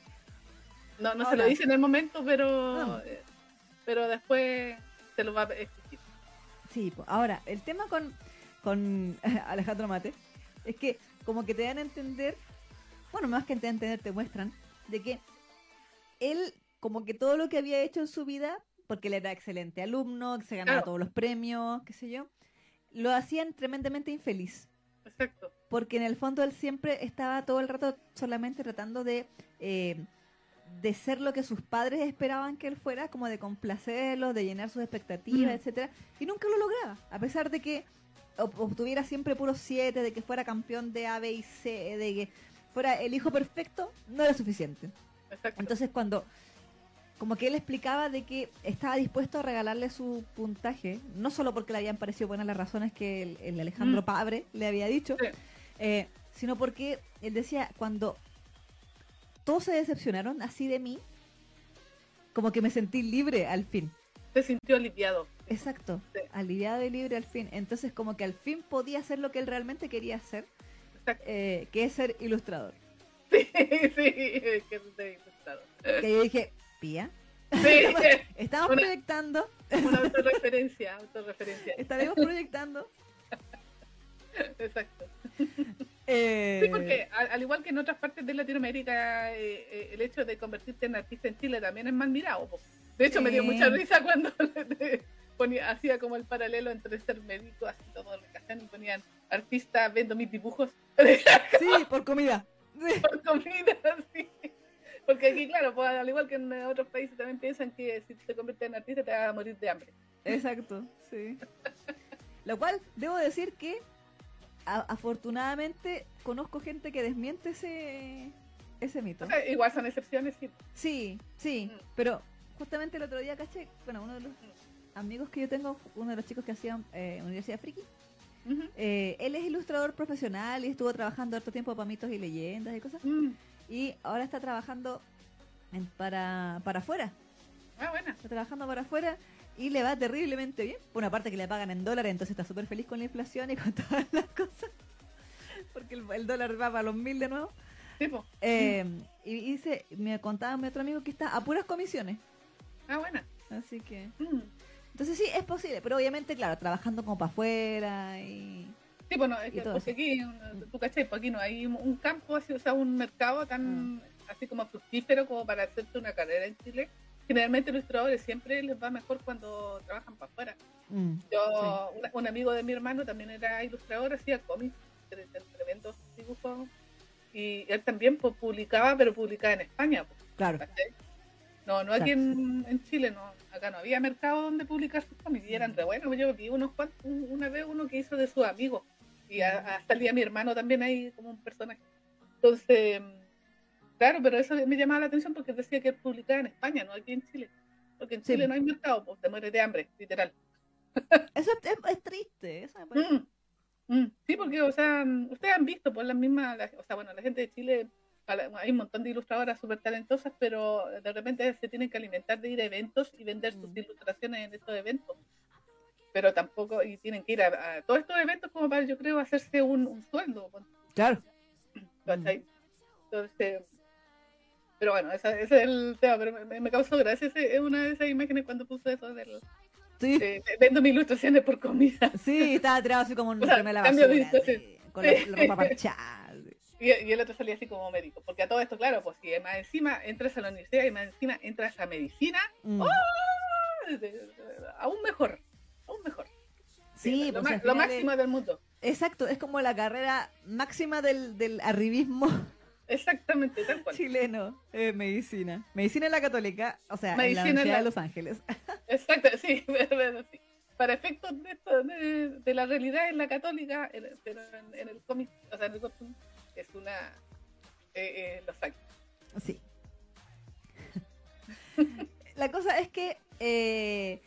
No, no se lo dice en el momento, pero, eh, pero después se lo va a exigir. Sí, ahora, el tema con, con <laughs> Alejandro Mate es que como que te dan a entender, bueno, más que te dan a entender, te muestran de que él, como que todo lo que había hecho en su vida, porque él era excelente alumno, que se ganaba todos los premios, qué sé yo, lo hacían tremendamente infeliz. Exacto. Porque en el fondo él siempre estaba todo el rato solamente tratando de eh, de ser lo que sus padres esperaban que él fuera, como de complacerlos, de llenar sus expectativas, mm. etcétera, y nunca lo lograba, a pesar de que obtuviera siempre puros siete, de que fuera campeón de A, B y C, de que fuera el hijo perfecto, no era suficiente. Entonces cuando como que él explicaba de que estaba dispuesto a regalarle su puntaje, no solo porque le habían parecido buenas las razones que el, Alejandro mm. Padre le había dicho, eh, sino porque él decía, cuando todos se decepcionaron así de mí, como que me sentí libre al fin. Se sintió aliviado. Exacto, Sí. aliviado y libre al fin. Entonces como que al fin podía hacer lo que él realmente quería hacer, eh, que es ser ilustrador. Sí, <laughs> sí, que se disfrutado. Que yo dije, Pía, Sí, <laughs> estamos Una- proyectando, una autorreferencia, autorreferencia. estaremos proyectando. Exacto. <laughs> eh, Sí, porque al, al igual que en otras partes de Latinoamérica, eh, eh, el hecho de convertirte en artista en Chile también es mal mirado. po. De hecho, me dio Sí. mucha risa cuando <laughs> ponía, hacía como el paralelo entre ser médico, así todo lo que hacían, y ponían artista, vendo mis dibujos <laughs> Sí, por comida. Sí. por comida, <laughs> así. Porque aquí, claro, pues, al igual que en otros países también piensan que si te conviertes en artista te vas a morir de hambre. Exacto, sí. Lo cual, debo decir que a- afortunadamente conozco gente que desmiente ese, ese mito. O sea, igual son excepciones, sí. Sí, sí, Mm. pero justamente el otro día caché, bueno, uno de los amigos que yo tengo, uno de los chicos que hacía eh, Universidad Friki, eh, él es ilustrador profesional y estuvo trabajando harto tiempo para mitos y leyendas y cosas, Mm. y ahora está trabajando en- para, para afuera, Ah, buena. está trabajando para afuera y le va terriblemente bien. Por una parte que le pagan en dólares, entonces está súper feliz con la inflación y con <laughs> todas las cosas, porque el, el dólar va para los mil de nuevo. Eh, y dice, me contaba mi otro amigo que está a puras comisiones, Ah, buena. así que... Mm. Entonces sí, es posible, pero obviamente, claro, trabajando como para afuera y... Sí, bueno, es que porque aquí, tú cachai, pues aquí no hay un- campo así, o sea, un mercado tan así como fructífero como para hacerte una carrera en Chile. Generalmente los ilustradores siempre les va mejor cuando trabajan para afuera. Mm, Yo, una- un amigo de mi hermano también era ilustrador, hacía cómics, tre- tre- tremendos dibujos. Y él también pues, publicaba, pero publicaba en España. pues, claro. No, no aquí en, en Chile, no. Acá no había mercado donde publicar sus cómics y eran re buenos. Yo vi unos cuantos, un- una vez uno que hizo de sus amigos. Y a- hasta el día mi hermano también hay como un personaje. Entonces, claro, pero eso me llamaba la atención porque decía que publicaba en España, no aquí en Chile. Porque en Sí. Chile no hay mercado, pues te mueres de hambre, literal. eso es, triste, eso me parece. Mm. Mm, Sí, porque, o sea, mm, ustedes han visto, por las mismas, la- o sea, bueno, la gente de Chile, hay un montón de ilustradoras súper talentosas, pero de repente se tienen que alimentar de ir a eventos y vender sus ilustraciones en estos eventos. Pero tampoco, y tienen que ir a, a todos estos eventos como para, yo creo, hacerse un, un sueldo. Claro. ¿cachai? Entonces, pero bueno, esa- ese es el tema, pero me, me causó gracia, ese- es una de esas imágenes cuando puso eso del, Sí, de, de- vendo mis ilustraciones por comida. sí, estaba tirado así como un <laughs> O sea, de basura, situación. sí, con la, Sí. la ropa <laughs> parchada. sí. Y, y el otro salía así como médico. Porque a todo esto, claro, pues si más encima entras a la universidad y más encima entras a medicina, Mm. De- de- aún mejor. Aún mejor. Sí, lo, pues, lo máximo del mundo. Exacto, es como la carrera máxima del, del arribismo Exactamente, tal cual. chileno, eh, medicina. Medicina en la católica, o sea, Medicina en la Universidad la- de Los Ángeles. <laughs> Exacto, sí, <laughs> pero sí. Para efectos de, esto, de, de la realidad en la católica, en- pero en, en el cómic, o sea, en el cartoon, es una. Eh, eh, Los Ángeles. Sí. <laughs> La cosa es que eh,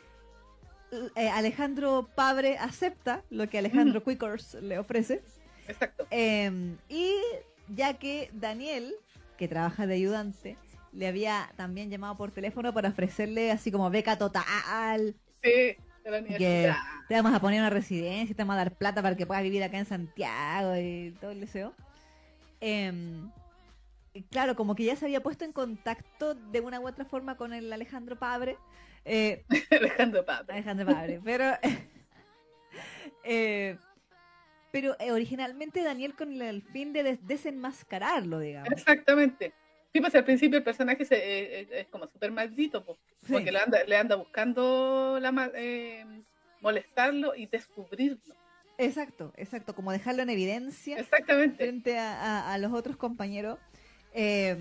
Alejandro Pabre acepta lo que Alejandro Quickers le ofrece. Exacto. eh, y ya que Daniel, que trabaja de ayudante, le había también llamado por teléfono para ofrecerle así como beca total. Sí, de la Que te vamos a poner una residencia, te vamos a dar plata para que puedas vivir acá en Santiago y todo el deseo. Em, claro, como que ya se había puesto en contacto de una u otra forma con el Alejandro Pabre. eh, <laughs> Alejandro Pablo. Alejandro Pabre, pero. <laughs> eh, pero eh, originalmente Daniel con el, fin de des- desenmascararlo, digamos. Exactamente. Sí, pues al principio el personaje se, eh, eh, es como súper maldito, pues, Sí. porque le anda, le anda buscando la, eh, molestarlo y descubrirlo. Exacto, exacto, como dejarlo en evidencia. Exactamente. frente a, a- a los otros compañeros. Eh,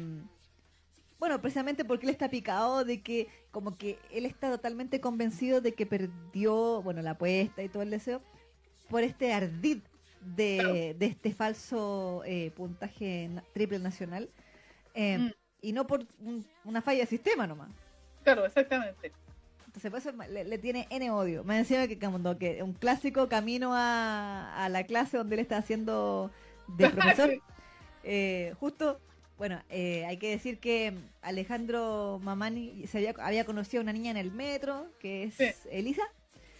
bueno, precisamente porque él está picado de que como que él está totalmente convencido de que perdió, bueno, la apuesta y todo el deseo por este ardid de, Claro. de este falso eh, puntaje triple nacional eh, Mm. y no por un- una falla de sistema nomás. Claro, exactamente. Entonces, por eso le, le tiene N odio. Me decía que, como que un clásico camino a, a la clase donde él está haciendo de <laughs> profesor. Eh, justo bueno, eh, hay que decir que Alejandro Mamani se había, había conocido a una niña en el metro, que es Sí. Elisa.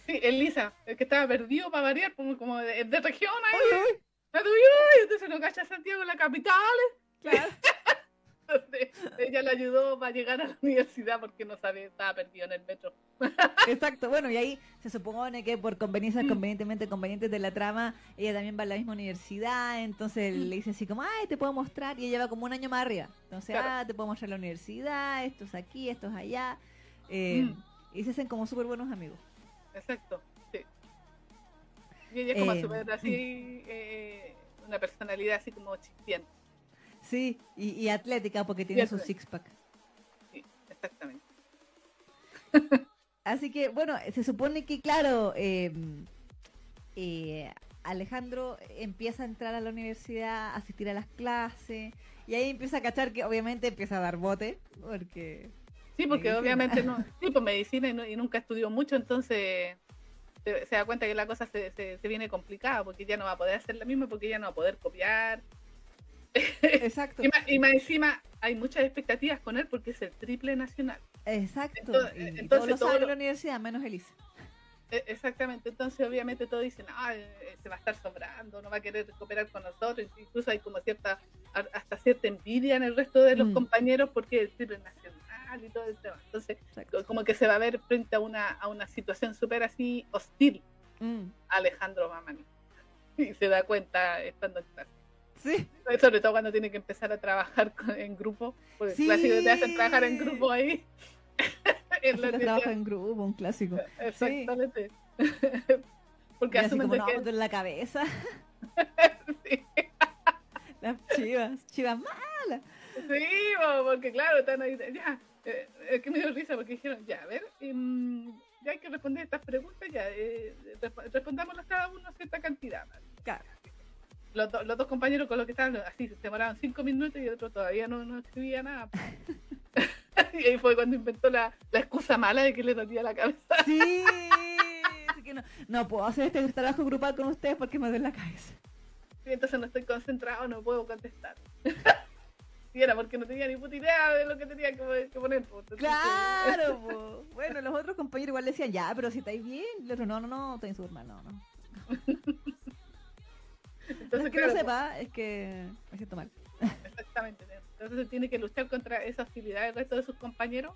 Sí, Elisa, el que estaba perdido para variar, como, como de, de región ahí. Uy, uy, La tuya, y entonces no cacha Santiago, la capital. claro. <laughs> Entonces, ella le ayudó para llegar a la universidad porque no sabía, estaba perdido en el metro. <laughs> Exacto, bueno, y ahí se supone que por conveniencias Mm. convenientemente convenientes de la trama, ella también va a la misma universidad, entonces Mm. le dice así como, ay, te puedo mostrar, y ella va como un año más arriba. Entonces, Claro. ah, te puedo mostrar la universidad, esto es aquí, esto es allá. eh, Mm. Y se hacen como súper buenos amigos. Exacto, sí. Y ella es como Eh, súper así, eh, una personalidad así como chispeante. Sí, y, y atlética porque tiene su six-pack. Sí, exactamente. <laughs> Así que, bueno, se supone que, claro, eh, eh, Alejandro empieza a entrar a la universidad, a asistir a las clases, y ahí empieza a cachar que obviamente empieza a dar bote, porque... Sí, porque Medicina. obviamente no, <laughs> sí, pues medicina y, no- y nunca estudió mucho, entonces se, se da cuenta que la cosa se, se, se viene complicada, porque ya no va a poder hacer la misma, porque ya no va a poder copiar. Exacto, <laughs> Y más, y más encima hay muchas expectativas con él porque es el triple nacional. exacto. entonces- y, y entonces todos lo todo lo- la universidad, menos Elisa. E- Exactamente, entonces obviamente todos dicen, ah, se va a estar sobrando, no va a querer cooperar con nosotros, incluso hay como cierta, hasta cierta envidia en el resto de los Mm. compañeros porque el triple nacional y todo el tema. Entonces, Exacto. co- como que se va a ver frente a una, a una situación súper así hostil Mm, a Alejandro Mamani. <laughs> Y se da cuenta estando en clase. Sí, Sobre todo cuando tiene que empezar a trabar con- en grupo, porque Sí. el clásico te hacen trabajar en grupo ahí. <laughs> En la trabajo en grupo, un clásico. Exactamente. <laughs> Porque Y así asumen como, que... me duele la cabeza. Sí, Las chivas, chivas más. sí, porque claro, están ahí, ya, eh, es que me dio risa porque dijeron, ya, a ver, em, ya hay que responder estas preguntas, ya, eh, resp- respondámoslas cada uno a cierta cantidad. Claro. Los, do- los dos compañeros con los que estaban así, se demoraban cinco minutos y el otro todavía no, no escribía nada. <laughs> y ahí fue cuando inventó la, la excusa mala de que le dolía la cabeza. Sí, así que no, no puedo hacer este trabajo grupal con ustedes porque me duele la cabeza. Y entonces no estoy concentrado, no puedo contestar. <laughs> y era porque no tenía ni puta idea de lo que tenía que, que poner. pues, entonces, Claro, po. <laughs> bueno, los otros compañeros igual decían, ya, pero si estáis bien. El otro, no, no, no, estoy súper mal, no, no. No Entonces, es que claro, no sepa, es que me siento mal. Exactamente. Entonces tiene que luchar contra esa hostilidad del resto de sus compañeros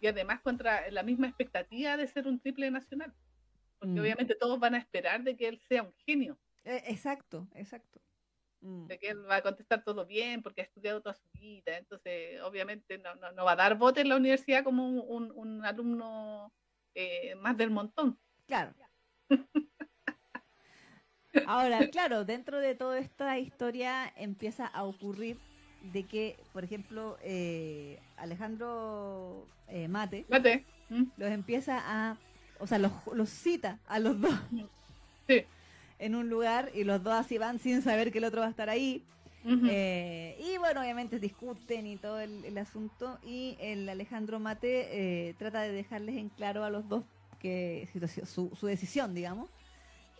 y además contra la misma expectativa de ser un triple nacional. Porque Mm. obviamente todos van a esperar de que él sea un genio, Eh, exacto, exacto. Mm. de que él va a contestar todo bien porque ha estudiado toda su vida. Entonces, obviamente no, no, no va a dar bote en la universidad como un, un- un alumno eh, más del montón. Claro. <laughs> Ahora, claro, dentro de toda esta historia empieza a ocurrir de que, por ejemplo, eh, Alejandro eh, Mate Mate. ¿Mm? los empieza a, o sea, los, los cita a los dos Sí. En un lugar y los dos así van sin saber que el otro va a estar ahí. Eh, y bueno, obviamente discuten y todo el, el asunto y el Alejandro Mate eh, trata de dejarles en claro a los dos que su, su decisión, digamos.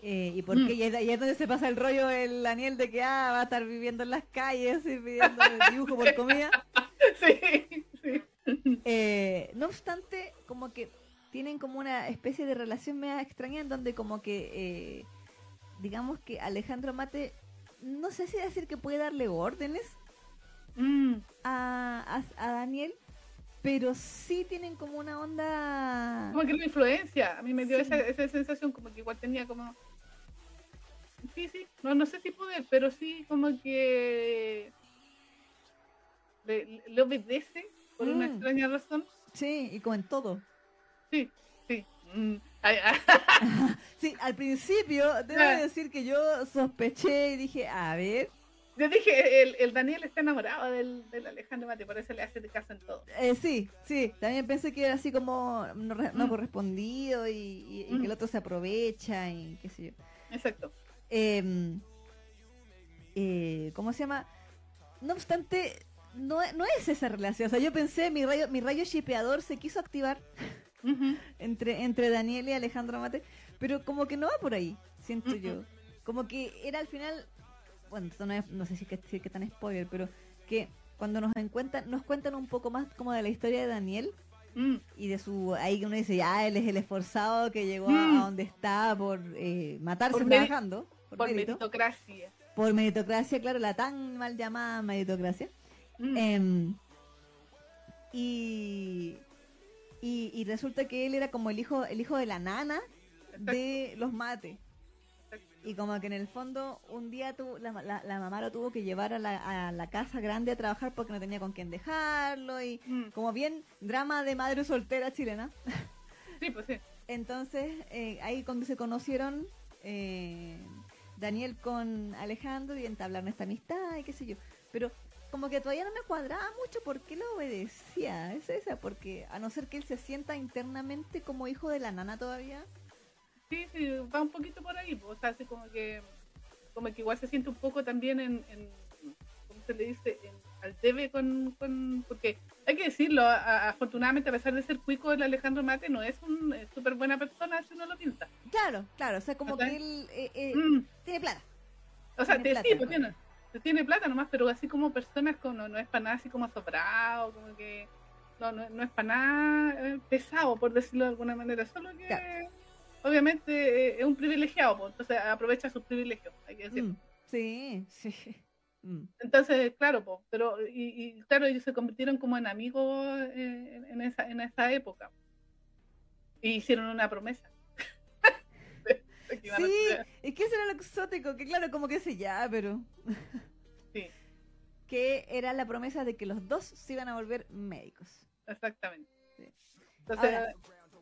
Eh, y por Mm. y es, y es donde se pasa el rollo el Daniel de que ah, va a estar viviendo en las calles y pidiendo <laughs> dibujo por comida. Sí, sí. Eh, no obstante, como que tienen como una especie de relación media extraña en donde como que, eh, digamos que Alejandro Mate, no sé si decir que puede darle órdenes Mm, a, a, a Daniel, pero sí tienen como una onda... Como que lo influencia. A mí me dio Sí. esa, esa sensación como que igual tenía como... Sí, sí. No, no sé si poder, pero sí como que... Le, le obedece por una Mm. extraña razón. Sí, y como en todo. Sí, sí. Mm, ay, ay, <laughs> Sí, al principio debo Ah. decir que yo sospeché y dije, a ver, Yo dije, el, el Daniel está enamorado del, del Alejandro Mate, por eso le hace caso en todo. eh, sí, sí, también pensé que era así como no, no Mm. correspondido y, y- y Mm. que el otro se aprovecha y qué sé yo. Exacto. Em, eh, ¿Cómo se llama? No obstante, no, no es esa relación. O sea, yo pensé, mi rayo, mi rayo shipeador se quiso activar <laughs> <laughs> Entre, entre Daniel y Alejandro Mate, pero como que no va por ahí, siento yo. Como que era al final, bueno, esto no, es- no sé si que, si que tan spoiler, pero que cuando nos encuentran, nos cuentan un poco más como de la historia de Daniel Mm, y de su ahí uno dice ya él es el esforzado que llegó a- Mm. a, donde está por eh, matarse Por trabajando por, por mérito, meritocracia. por meritocracia claro la tan mal llamada meritocracia Mm, Em, y, y y resulta que él era como el hijo el hijo de la nana de los mates y como que en el fondo un día tu, la, la- la mamá lo tuvo que llevar a la, a la casa grande a trabajar porque no tenía con quién dejarlo y mm, como bien drama de madre soltera chilena. <laughs> Sí, pues sí. entonces eh, ahí cuando se conocieron eh, Daniel con Alejandro y entablaron esta amistad y qué sé yo. Pero como que todavía no me cuadraba mucho por qué lo obedecía es esa porque a no ser que él se sienta internamente como hijo de la nana todavía. Sí, sí, va un poquito por ahí, pues, o sea, así como que, como que igual se siente un poco también en, en ¿cómo se le dice? En, al debe con, con, porque hay que decirlo, a- a- afortunadamente a pesar de ser cuico, el Alejandro Mate no es un súper buena persona si uno lo pinta. claro claro o sea como que él eh, eh, Mm, tiene plata. O sea, tiene te, plata, sí, pues pues. tiene, plata nomás, pero así como personas como, no, no es para nada así como sobrado, como que no, no, no es para nada eh, pesado, por decirlo de alguna manera, solo que Claro. obviamente eh, es un privilegiado, pues, entonces aprovecha sus privilegios, hay que decirlo. Mm, sí <laughs> sí Mm. Entonces, claro, po, pero y, y claro, ellos se convirtieron como en amigos eh, en, en esa, en esa época. Y hicieron una promesa. De que iban a Sí, estudiar. es que eso era lo exótico, que claro, como que se ya, pero... <laughs> Sí. Que era la promesa de que los dos se iban a volver médicos. Exactamente. Sí. Entonces, Ahora-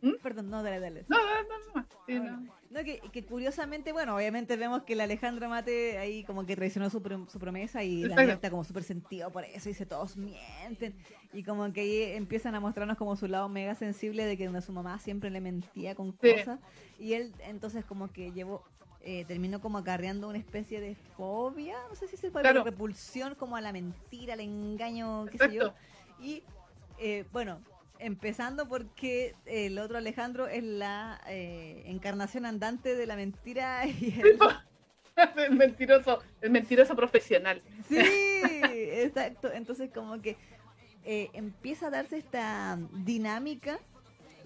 ¿Mm? Perdón, no, dale, dale. no, no, no, no, sí, Ah, no. No, que, que curiosamente, bueno, obviamente vemos que la Alejandra Mate ahí como que traicionó su, prom- su promesa y Exacto. Daniel está como súper sentido por eso, y dice todos mienten. Y como que ahí empiezan a mostrarnos como su lado mega sensible de que donde su mamá siempre le mentía con Sí. cosas. Y él entonces como que llevó, eh, terminó como acarreando una especie de fobia, no sé si se puede, Claro. repulsión como a la mentira, al engaño, qué sé yo. Y eh, bueno, empezando porque el otro Alejandro es la eh, encarnación andante de la mentira <laughs> y el- <laughs> el mentiroso, el mentiroso profesional. Sí, exacto. Entonces como que eh, empieza a darse esta dinámica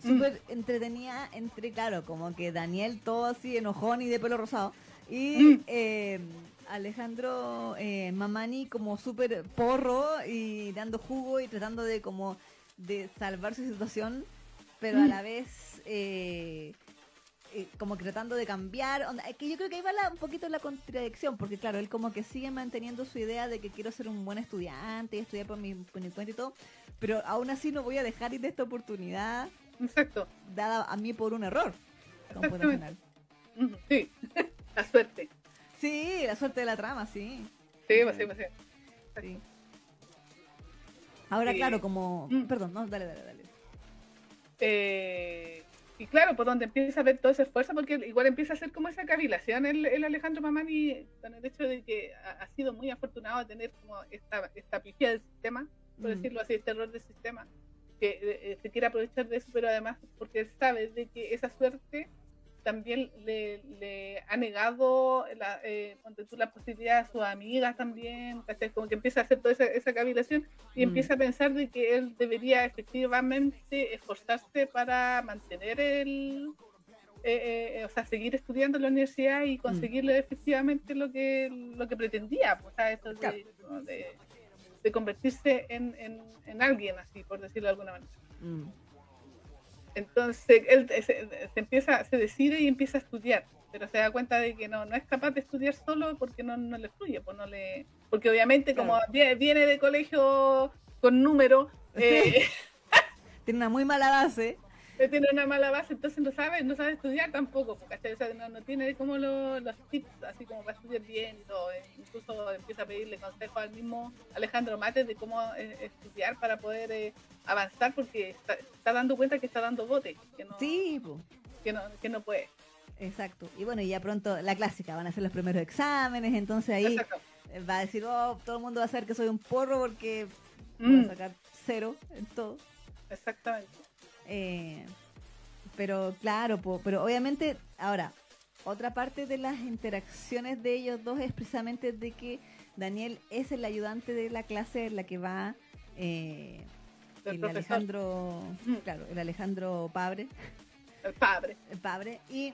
súper entretenida entre, claro, como que Daniel todo así enojón y de pelo rosado y Mm. eh, Alejandro eh, Mamani como súper porro y dando jugo y tratando de como de salvar su situación, pero a Mm. la vez eh, eh, como que tratando de cambiar. onda, que yo creo que ahí va la- un poquito la contradicción, porque claro, él como que sigue manteniendo su idea de que quiero ser un buen estudiante y estudiar por mi, por mi cuenta y todo, pero aún así no voy a dejar ir de esta oportunidad Exacto. dada a mí por un error computacional. <laughs> Sí, la suerte. Sí, la suerte de la trama, sí. Sí, pues sí, pues sí. sí. Ahora, claro, como... Mm. Perdón, no, dale, dale, dale. Eh, y claro, por donde empieza a ver todo ese esfuerzo, porque igual empieza a hacer como esa cavilación el, el Alejandro Mamani con el hecho de que ha, ha sido muy afortunado de tener como esta, esta pifia del sistema, por Mm. decirlo así, este error del sistema, que eh, eh, se quiere aprovechar de eso, pero además porque él sabe de que esa suerte también le, le ha negado la, eh, la posibilidad a sus amigas también, ¿cachai? como que empieza a hacer toda esa, esa cavilación y Mm. empieza a pensar de que él debería efectivamente esforzarse para mantener el, eh, eh, o sea, seguir estudiando en la universidad y conseguirle efectivamente lo que lo que pretendía, pues, o sea, eso de, Claro. ¿no? de, de convertirse en, en, en alguien así, por decirlo de alguna manera. Mm. Entonces él se, se empieza, se decide y empieza a estudiar, pero se da cuenta de que no, no es capaz de estudiar solo porque no, no le fluye, pues no le, porque obviamente como Claro. viene, viene de colegio con números, eh, <laughs> Tiene una muy mala base. Tiene una mala base, entonces no sabe, no sabe estudiar tampoco, ¿cachai? O sea, no, no tiene como lo- los tips así como para estudiar bien y todo. eh. Incluso empieza a pedirle consejos al mismo Alejandro Mates de cómo eh, estudiar para poder eh, avanzar porque está, está dando cuenta que está dando bote, que no, Sí, que no, que no puede. exacto. Y bueno, y ya pronto la clásica, van a hacer los primeros exámenes, entonces ahí Exacto. va a decir, oh, todo el mundo va a saber que soy un porro porque voy Mm, a sacar cero en todo. exactamente. Eh, pero claro, po- pero obviamente, ahora, otra parte de las interacciones de ellos dos es precisamente de que Daniel es el ayudante de la clase en la que va eh, El. Alejandro, claro, el Alejandro Pabre, El padre. el Pabre, y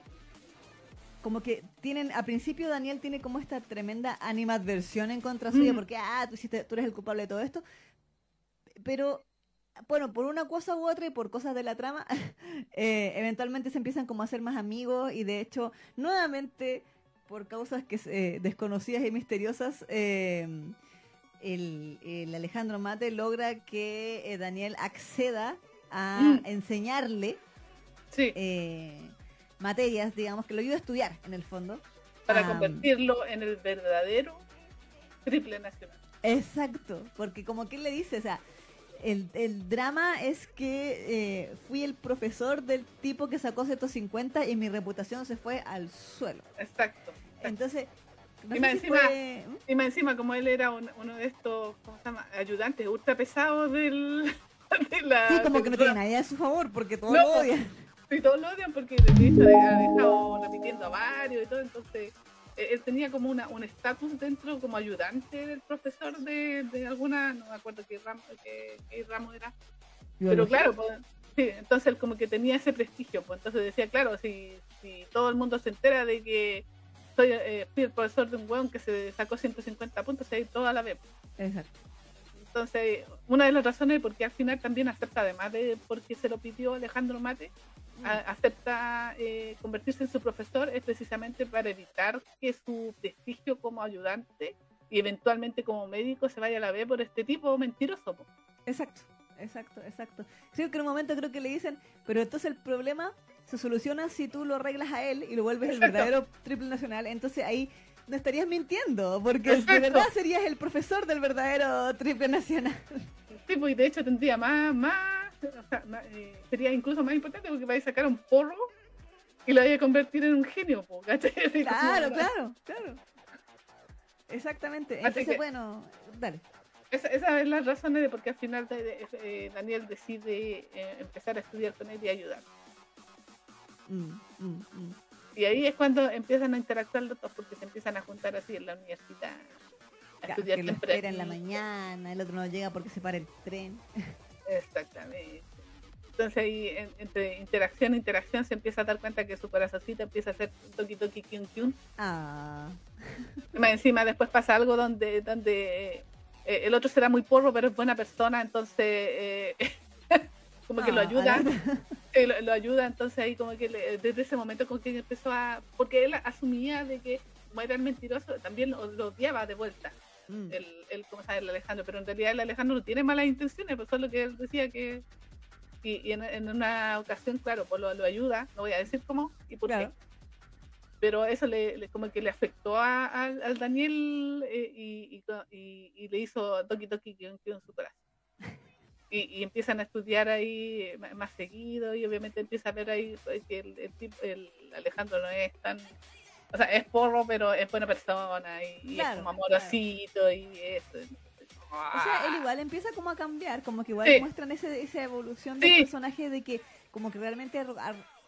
como que tienen, a principio Daniel tiene como esta tremenda animadversión en contra suya, Mm. porque, ah, tú, hiciste, tú eres el culpable de todo esto, pero, bueno, por una cosa u otra y por cosas de la trama, <laughs> eh, eventualmente se empiezan como a ser más amigos y de hecho, nuevamente, por causas que eh, desconocidas y misteriosas, eh, el, el Alejandro Mate logra que Daniel acceda a Mm. enseñarle Sí, materias, digamos, que lo ayuda a estudiar en el fondo. para convertirlo en el verdadero triple nacional. Exacto, porque como que él le dice, o sea, el, el drama es que eh, fui el profesor del tipo que sacó 150 y mi reputación se fue al suelo. Exacto. exacto. Entonces, no Y más si encima- fue- ¿Mm? Y más encima, como él era un- uno de estos, ¿cómo se llama? Ayudantes ultra pesados del. <laughs> De la, Sí, como del que no tiene nadie a su favor, porque todos No. lo odian. Sí, todos lo odian porque de hecho ha dejado repitiendo a varios y todo, entonces eh, él tenía como una un estatus dentro como ayudante del profesor de, de alguna, no me acuerdo qué ramo, qué, qué ramo era, pero claro, pues, <laughs> sí, entonces él como que tenía ese prestigio, pues entonces decía, claro, si, si todo el mundo se entera de que soy eh, fui el profesor de un weón que se sacó 150 puntos, ahí toda la vez. Exacto. Entonces, una de las razones por qué al final también acepta, además de porque se lo pidió Alejandro Mate, a- acepta eh, convertirse en su profesor es precisamente para evitar que su prestigio como ayudante y eventualmente como médico se vaya a la B por este tipo mentiroso. po. Exacto, exacto, exacto. Sí, que en un momento creo que le dicen, pero entonces el problema se soluciona si tú lo arreglas a él y lo vuelves el verdadero triple nacional. Entonces ahí no estarías mintiendo, porque de Exacto. verdad serías el profesor del verdadero triple nacional. Sí, pues, y de hecho tendría más, más, <laughs> o sea, más, eh, sería incluso más importante porque vais a sacar un porro y lo vais a convertir en un genio, po, ¿cachai? <laughs> Así como- Claro, claro. Exactamente. Así Entonces, que- bueno, dale. Esa, esa es la razón de por qué al final de- de- eh, Daniel decide eh, empezar a estudiar con él y ayudar. Mm, mm, mm. Y ahí es cuando empiezan a interactuar los dos, porque se empiezan a juntar así en la universidad. A Claro, estudiar que lo espera en la mañana, el otro no llega porque se para el tren. <laughs> Exactamente. Entonces ahí en- entre interacción e interacción se empieza a dar cuenta que su corazoncito empieza a hacer toki toki kyun kyun. Ah, más encima después pasa algo donde, donde eh, el otro será muy porro, pero es buena persona, entonces eh, <laughs> como que lo Ah, ayuda. eh, lo, lo ayuda, entonces ahí como que le- desde ese momento con que empezó a... Porque él asumía de que como era el mentiroso, también lo, lo odiaba de vuelta, mm. el, el, ¿cómo el Alejandro, pero en realidad el Alejandro no tiene malas intenciones, pues solo que él decía que... Y, y en, en una ocasión, claro, pues lo, lo ayuda, no voy a decir cómo y por Claro. qué, pero eso le, le- como que le afectó a- al, al Daniel eh, y, le hizo toki toki kyun en su corazón. Y, y empiezan a estudiar ahí eh, más seguido y obviamente empieza a ver ahí pues, que el, el, tipo- el Alejandro no es tan... O sea, es porro, pero es buena persona y, Claro, es como amorosito y eso. O sea, él igual empieza como a cambiar, como que igual Sí. muestran ese, esa evolución del Sí. personaje de que como que realmente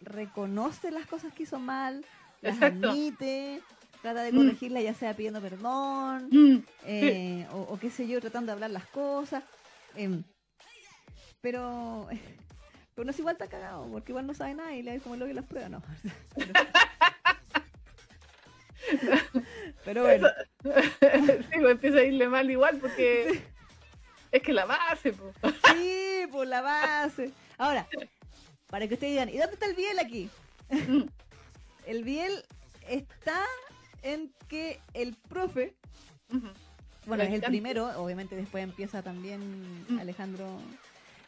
reconoce las cosas que hizo mal, las Exacto. admite, trata de Mm. corregirlas ya sea pidiendo perdón, Mm, eh, o, o qué sé yo, tratando de hablar las cosas. em, pero, <laughs> pero no es igual está cagado, porque igual no sabe nada y le da como el odio las pruebas, no. <laughs> pero bueno. <laughs> sí, pues empieza a irle mal igual porque es que la base, pues. Sí, por la base. Ahora, para que ustedes digan, ¿y dónde está el Biel aquí? <laughs> El Biel está en que el profe, bueno, es el primero, obviamente después empieza también Mm. Alejandro,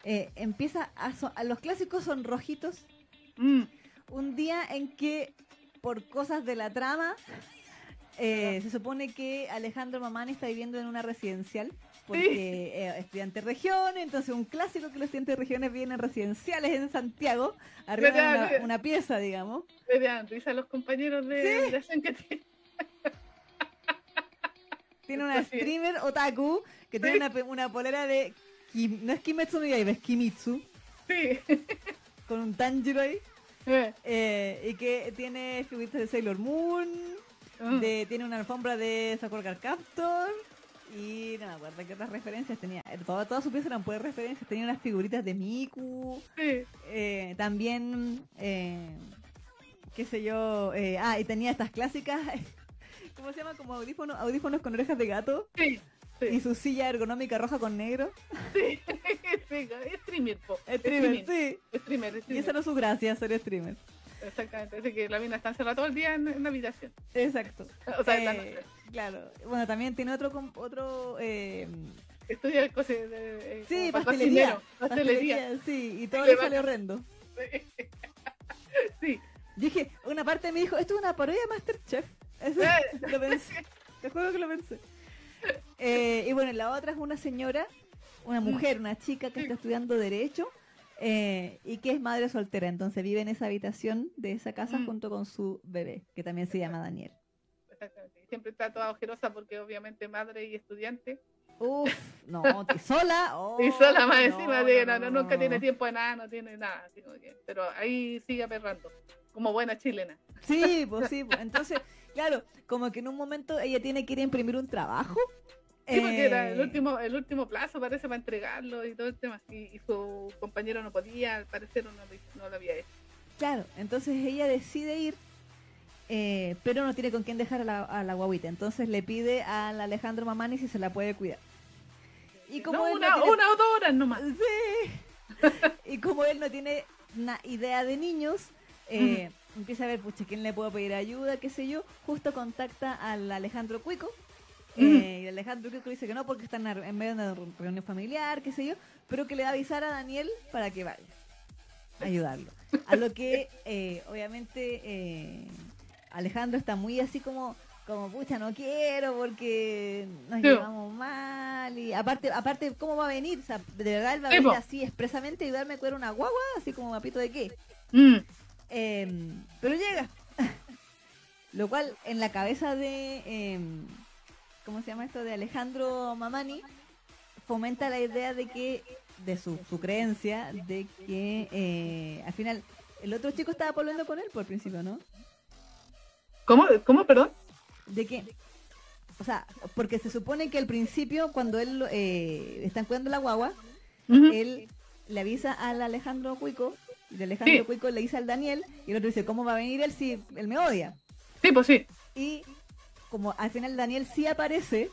eh, empieza a, so- a los clásicos son rojitos, Mm, un día en que por cosas de la trama eh, se supone que Alejandro Mamani está viviendo en una residencial porque eh, estudiante de regiones, entonces un clásico que los estudiantes de regiones vienen residenciales en Santiago, arriba de una, una pieza, digamos. Le dan risa a los compañeros de, Sí. de que tiene. Tiene una streamer otaku que tiene Sí. una, pe- una polera de Kim- no es Kimetsu no Yaiba, es Kimitsu Sí. con un Tanjiro ahí Eh, <laughs> eh, y que tiene figuritas de Sailor Moon, mm, de, tiene una alfombra de Sakura Card Captor Y no me acuerdo qué otras referencias tenía. Todas, todas sus piezas eran puras referencias. Tenía unas figuritas de Miku. Sí. Eh, también, eh, qué sé yo. eh, ah, y tenía estas clásicas. <laughs> ¿Cómo se llama? Como audífonos, audífonos con orejas de gato. Sí. Y Sí. su silla ergonómica roja con negro. Sí. <laughs> sí. Es streamer, po. Streamer, Streaming. sí. Streamer, Y streamer. esa no es su gracia, ser streamer. Exactamente. Así que la mina está encerrada todo el día en, la habitación. Exacto. <laughs> O sea, en la Eh, noche. claro. Bueno, también tiene otro otro eh, Estudia cosas de. eh, sí, pastelería. Pastelería. Pastelería, Sí, y todo le sale horrendo. <laughs> Sí. Dije, una parte me dijo, esto es una parodia de Masterchef. Eso, lo pensé. Te juro que lo pensé. Eh, y bueno, la otra es una señora, una mujer, una chica que está estudiando Derecho eh, y que es madre soltera. Entonces vive en esa habitación de esa casa Mm. junto con su bebé, que también se llama Daniel. Exactamente. Siempre está toda ojerosa porque obviamente madre y estudiante. Uf, no, <laughs> y sola. oh, y sola más no, encima de no, no, nunca tiene tiempo de nada, no tiene nada. pero ahí sigue aperrando. Como buena chilena. Sí, pues sí. pues. Entonces, <laughs> claro, como que en un momento ella tiene que ir a imprimir un trabajo. Sí, porque era el eh, último, el último plazo parece para entregarlo y todo el tema. Y, y su compañero no podía, al parecer no, lo- no lo había hecho. Claro, entonces ella decide ir, eh, pero no tiene con quién dejar a la, a la guaguita. Entonces le pide al Alejandro Mamani si se la puede cuidar. Y como No, él una, no tiene- una o dos horas nomás. Sí. <laughs> y como él no tiene una idea de niños, eh, empieza a ver, pucha, ¿quién le puedo pedir ayuda? ¿Qué sé yo? Justo contacta al Alejandro Cuico. eh, y Alejandro Cuico dice que no porque están en medio de una reunión familiar, qué sé yo, pero que le va a avisar a Daniel para que vaya a ayudarlo. A lo que, <laughs> eh, obviamente, eh, Alejandro está muy así como, como, pucha, no quiero porque nos Sí. llevamos mal. Y aparte, aparte, ¿cómo va a venir? O sea, de verdad él va a venir así expresamente a ayudarme a cuidar una guagua, así como mapito de qué. Mm. Eh, pero llega. Lo cual en la cabeza de, eh, ¿cómo se llama esto? De Alejandro Mamani, fomenta la idea de que, de su, su creencia, de que eh, al final el otro chico estaba volviendo con él por el principio, ¿no? ¿Cómo? ¿Cómo? Perdón. De que, o sea, porque se supone que al principio, cuando él eh, están cuidando la guagua, él le avisa al Alejandro Cuico, y Alejandro Sí. Cuico le dice al Daniel, y el otro dice, ¿cómo va a venir él si él me odia? Sí, pues sí. Y como al final Daniel sí aparece,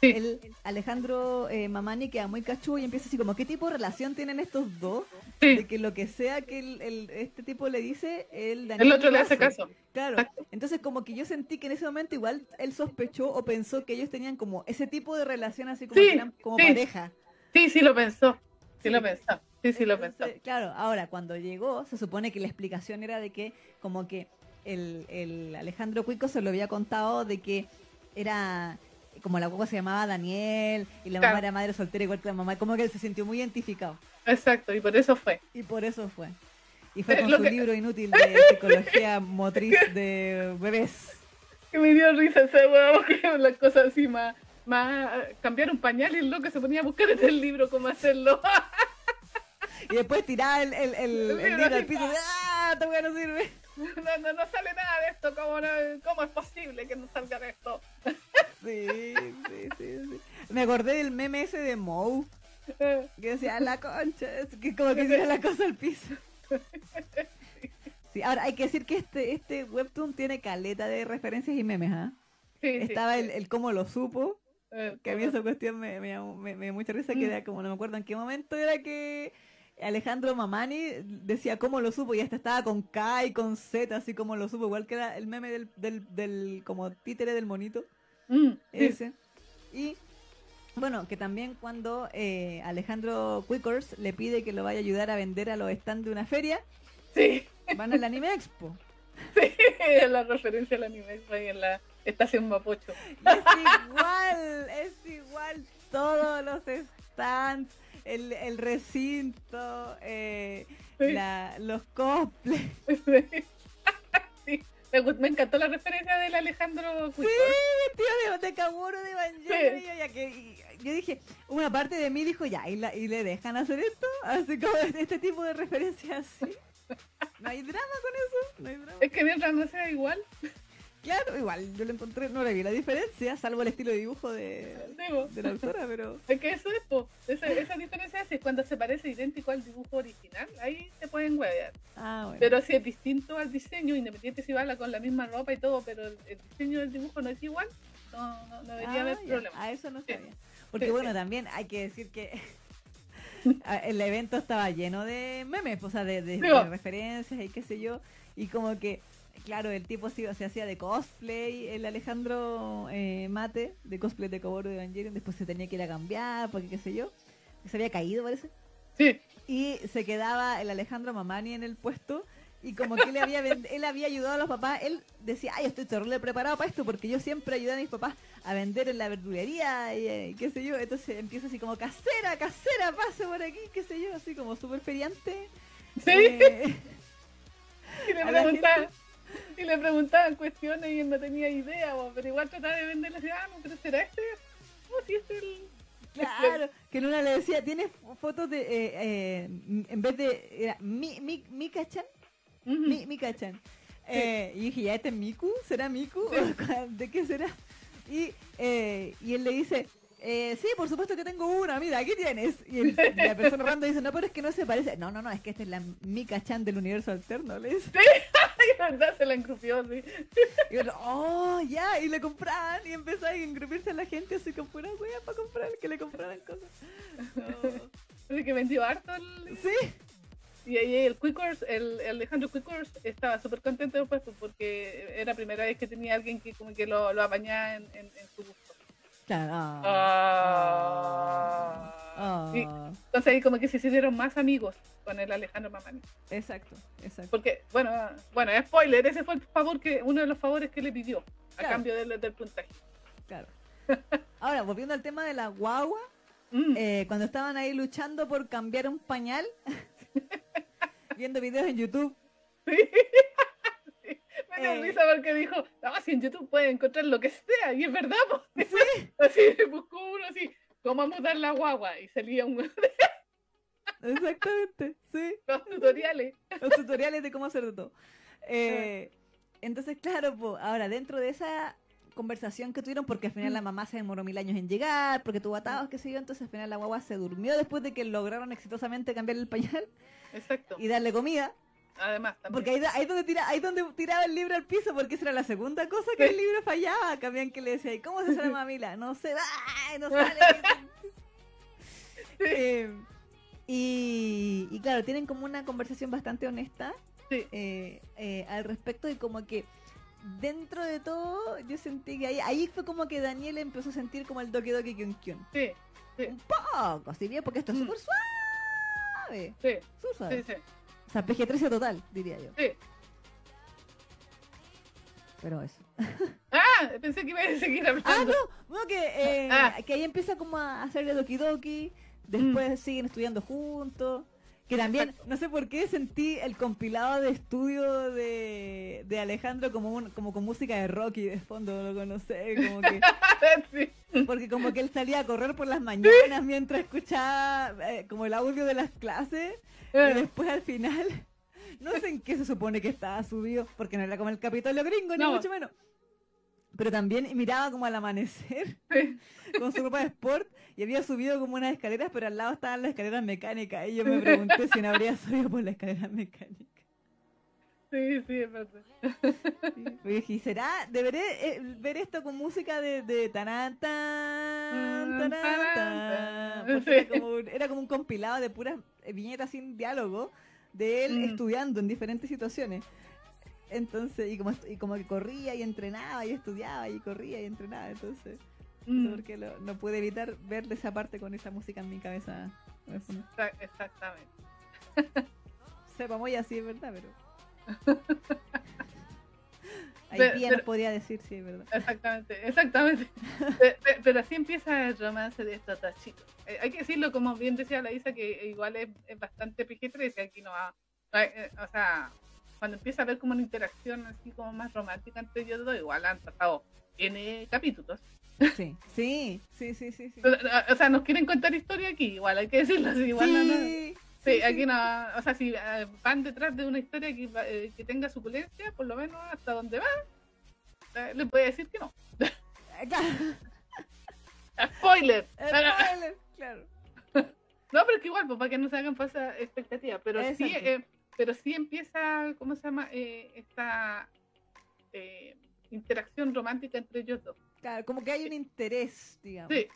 Sí. el Alejandro eh, Mamani queda muy cachudo y empieza así como, ¿qué tipo de relación tienen estos dos? Sí. De que lo que sea que el, el- este tipo le dice, el Daniel El otro le hace caso. Claro, Exacto. entonces como que yo sentí que en ese momento igual él sospechó o pensó que ellos tenían como ese tipo de relación así como Sí, que eran como pareja. Sí, sí lo pensó. Sí, Sí. lo pensó. Sí, sí lo pensó. Claro, ahora cuando llegó, se supone que la explicación era de que como que el, el Alejandro Cuico se lo había contado de que era como la guagua se llamaba Daniel y la Claro. mamá era madre soltera igual que la mamá, como que él se sintió muy identificado Exacto, y por eso fue. y por eso fue. Y fue Eh, con lo su que- libro inútil de <laughs> psicología motriz de bebés. Que me dio risa ese huevo, porque las cosas así más, más cambiar un pañal y el loco se ponía a buscar en el libro cómo hacerlo. <laughs> Y después tiraba el, el, el- el libro al piso y ¡ah! Esta weá no sirve. <laughs> No, no, no sale nada de esto, ¿cómo, no- cómo es posible que no salga de esto? <laughs> Sí, sí, sí, sí. Me acordé del meme ese de Moe. Eh, Que decía, la concha, que como que tira la cosa al piso. Sí, ahora hay que decir que este, este webtoon tiene caleta de referencias y memes, ¿ah? sí. Estaba el, el cómo lo supo, Eh, que a mí esa cuestión me, me, me- me dio mucha risa, que Mm. era como, no me acuerdo en qué momento era que Alejandro Mamani decía cómo lo supo y hasta estaba con K y con Z, así como lo supo, igual que era el meme del, del, del como títere del monito. mm, sí. ese. Y bueno, que también cuando eh, Alejandro Quickers le pide que lo vaya a ayudar a vender a los stands de una feria, Sí, van al Anime Expo. <laughs> sí, la referencia al anime fue ahí en la estación Mapocho. Es igual, es igual todos los stands, el, el recinto, eh, Sí. la- los cosplays. <laughs> Sí, me, encantó la referencia del Alejandro Sí, Cuico. tío, de, de de Evangelion, Sí. yo, ya que, y- yo dije, una parte de mí dijo, ya, ¿y, la- y le dejan hacer esto? Así como este tipo de referencias así. No hay drama con eso, no hay drama. Es que mientras no sea igual. Claro, igual yo lo encontré, no le vi la diferencia, salvo el estilo de dibujo de, de la autora, pero. Es que eso es, po. Esa, esa diferencia es cuando se parece idéntico al dibujo original, ahí se pueden huevear. Ah, bueno. Pero si es distinto al diseño, independiente si va con la misma ropa y todo, pero el, el diseño del dibujo no es igual, no, no, no debería Ah, haber ya. problema. Ah, eso no Sí. sabía. Porque Sí, bueno, sí. también hay que decir que <laughs> a- el evento estaba lleno de memes, o sea, de, de- referencias y qué sé yo. Y como que, claro, el tipo se, se hacía de cosplay, el Alejandro eh, Mate, de cosplay de Koboro de Evangelion, después se tenía que ir a cambiar, porque qué sé yo. Se había caído, parece. Sí, Y se quedaba el Alejandro Mamani en el puesto. Y como que él había, <laughs> él había ayudado a los papás, él decía, ay, estoy terrible preparado para esto porque yo siempre ayudé a mis papás a vender en la verdulería y eh, qué sé yo. Entonces empieza así como, casera, casera, pase por aquí, qué sé yo, así como súper feriante. sí. Eh, <laughs> <laughs> a la <laughs> y le preguntaban cuestiones y él no tenía idea, po, pero igual trataba de venderle ah, no, pero será este. No, si este es el. <laughs> claro, que en una le decía, ¿tienes fotos de, eh, eh, en vez de, era mi, mi, Mika-chan? Mi, Mika-chan. Eh, y dije, ¿ya este es Miku? ¿Será Miku? <laughs> ¿De qué será? Y, eh, y él le dice, eh, sí, por supuesto que tengo una, mira, aquí tienes. Y, el- y la persona random dice, no, pero es que no se parece. No, no, no, es que esta es la Mika-chan del universo alterno, le dice. <laughs> Verdad, se la engrupió, sí. Y yo, oh, ya, y le compraban y empezó a engrupirse a la gente así con pura wea para comprar, que le compraran cosas. Así que vendió harto el. Sí, Y ahí el Quickers, el, el Alejandro Quickers estaba súper contento después pues, porque era la primera vez que tenía alguien que como que lo, lo apañaba en, en, en su ah. Ah. Y Ah, entonces ahí como que se hicieron más amigos con el Alejandro Mamani. exacto, exacto. Porque, bueno, bueno, spoiler, ese fue el favor que, uno de los favores que le pidió a Claro. cambio del, del puntaje. Claro. <laughs> Ahora, volviendo al tema de la guagua, Mm. eh, cuando estaban ahí luchando por cambiar un pañal, <laughs> viendo videos en YouTube, <laughs> Me dio Eh. risa porque dijo, no, si en YouTube pueden encontrar lo que sea, y es verdad, pues. sí, <laughs> Así buscó uno así, ¿cómo mudar la guagua? Y salía un <laughs> exactamente, sí, los tutoriales. los tutoriales de cómo hacer de todo. Eh, entonces, claro, po, ahora dentro de esa conversación que tuvieron, porque al final la mamá se demoró mil años en llegar, porque tuvo atados, qué sé yo, entonces al final la guagua se durmió después de que lograron exitosamente cambiar el pañal Exacto. y darle comida. Además, también. Porque ahí, ahí donde tira, ahí donde tiraba el libro al piso, porque esa era la segunda cosa que el libro fallaba. Cambian que le decía, ¿y cómo se la mamila? No sé, ¡ay! no sale. <laughs> Eh, y, y claro, tienen como una conversación bastante honesta Sí. eh, eh, al respecto y como que dentro de todo yo sentí que ahí, ahí fue como que Daniel empezó a sentir como el Doki Doki Kyun Kyun. Sí, sí, Un poco, si bien porque esto es Mm. súper suave. sí, Súper suave. sí, sí, O sea, PG-13 total, diría yo. sí. Pero eso. <laughs> Ah, pensé que iba a seguir Ah, hablando. no, no, que, eh, Ah. que ahí empieza como a hacerle Doki Doki, después Mm. siguen estudiando juntos, que también, no sé por qué sentí el compilado de estudio de, de Alejandro como un, como con música de Rocky de fondo, lo conocí, como que, <laughs> Sí. porque como que él salía a correr por las mañanas mientras escuchaba eh, como el audio de las clases, y Eh, después al final, no sé en qué se supone que estaba subido, porque no era como el Capitolio gringo, ni No. mucho menos. Pero también miraba como al amanecer <laughs> sí. con su ropa de sport y había subido como unas escaleras, pero al lado estaban las escaleras mecánicas. Y yo me pregunté si no habría subido por la escalera mecánica. Sí, sí, es verdad. Y dije, ¿y será? Deberé eh, ver esto con música de, de tarán, tan, tarán, tan. Porque era, como, un- era como un compilado de puras viñetas sin diálogo de él Mm. estudiando en diferentes situaciones. Entonces, y como, y como que corría y entrenaba y estudiaba y corría y entrenaba. Entonces, Mm, por qué lo- no pude evitar verle esa parte con esa música en mi cabeza. Exactamente. <laughs> Sepa muy así, es verdad, pero. <laughs> Pero- nos podría decir es verdad. Exactamente, exactamente. Pe- pe- Pero así empieza el romance de estos chicos. Eh, hay que decirlo, como bien decía la Isa, que igual es, es bastante PG-13. Aquí no va. eh, eh, O sea, cuando empieza a haber como una interacción así como más romántica entre ellos dos, igual han pasado N capítulos. Sí, sí, sí, sí, sí. sí. O sea, nos quieren contar historia aquí, igual hay que decirlo así. Igual no- no- sí, Sí, aquí no, o sea, si eh, van detrás de una historia que, eh, que tenga suculencia, por lo menos hasta donde va, eh, le puede decir que no. Eh. <laughs> Spoiler. <laughs> Spoiler, claro. No, pero es que igual, pues, para que no se hagan falsas expectativas. Pero sí, eh, pero sí empieza, ¿cómo se llama? Eh, esta eh, interacción romántica entre ellos dos. Claro, como que hay un interés, digamos. Sí,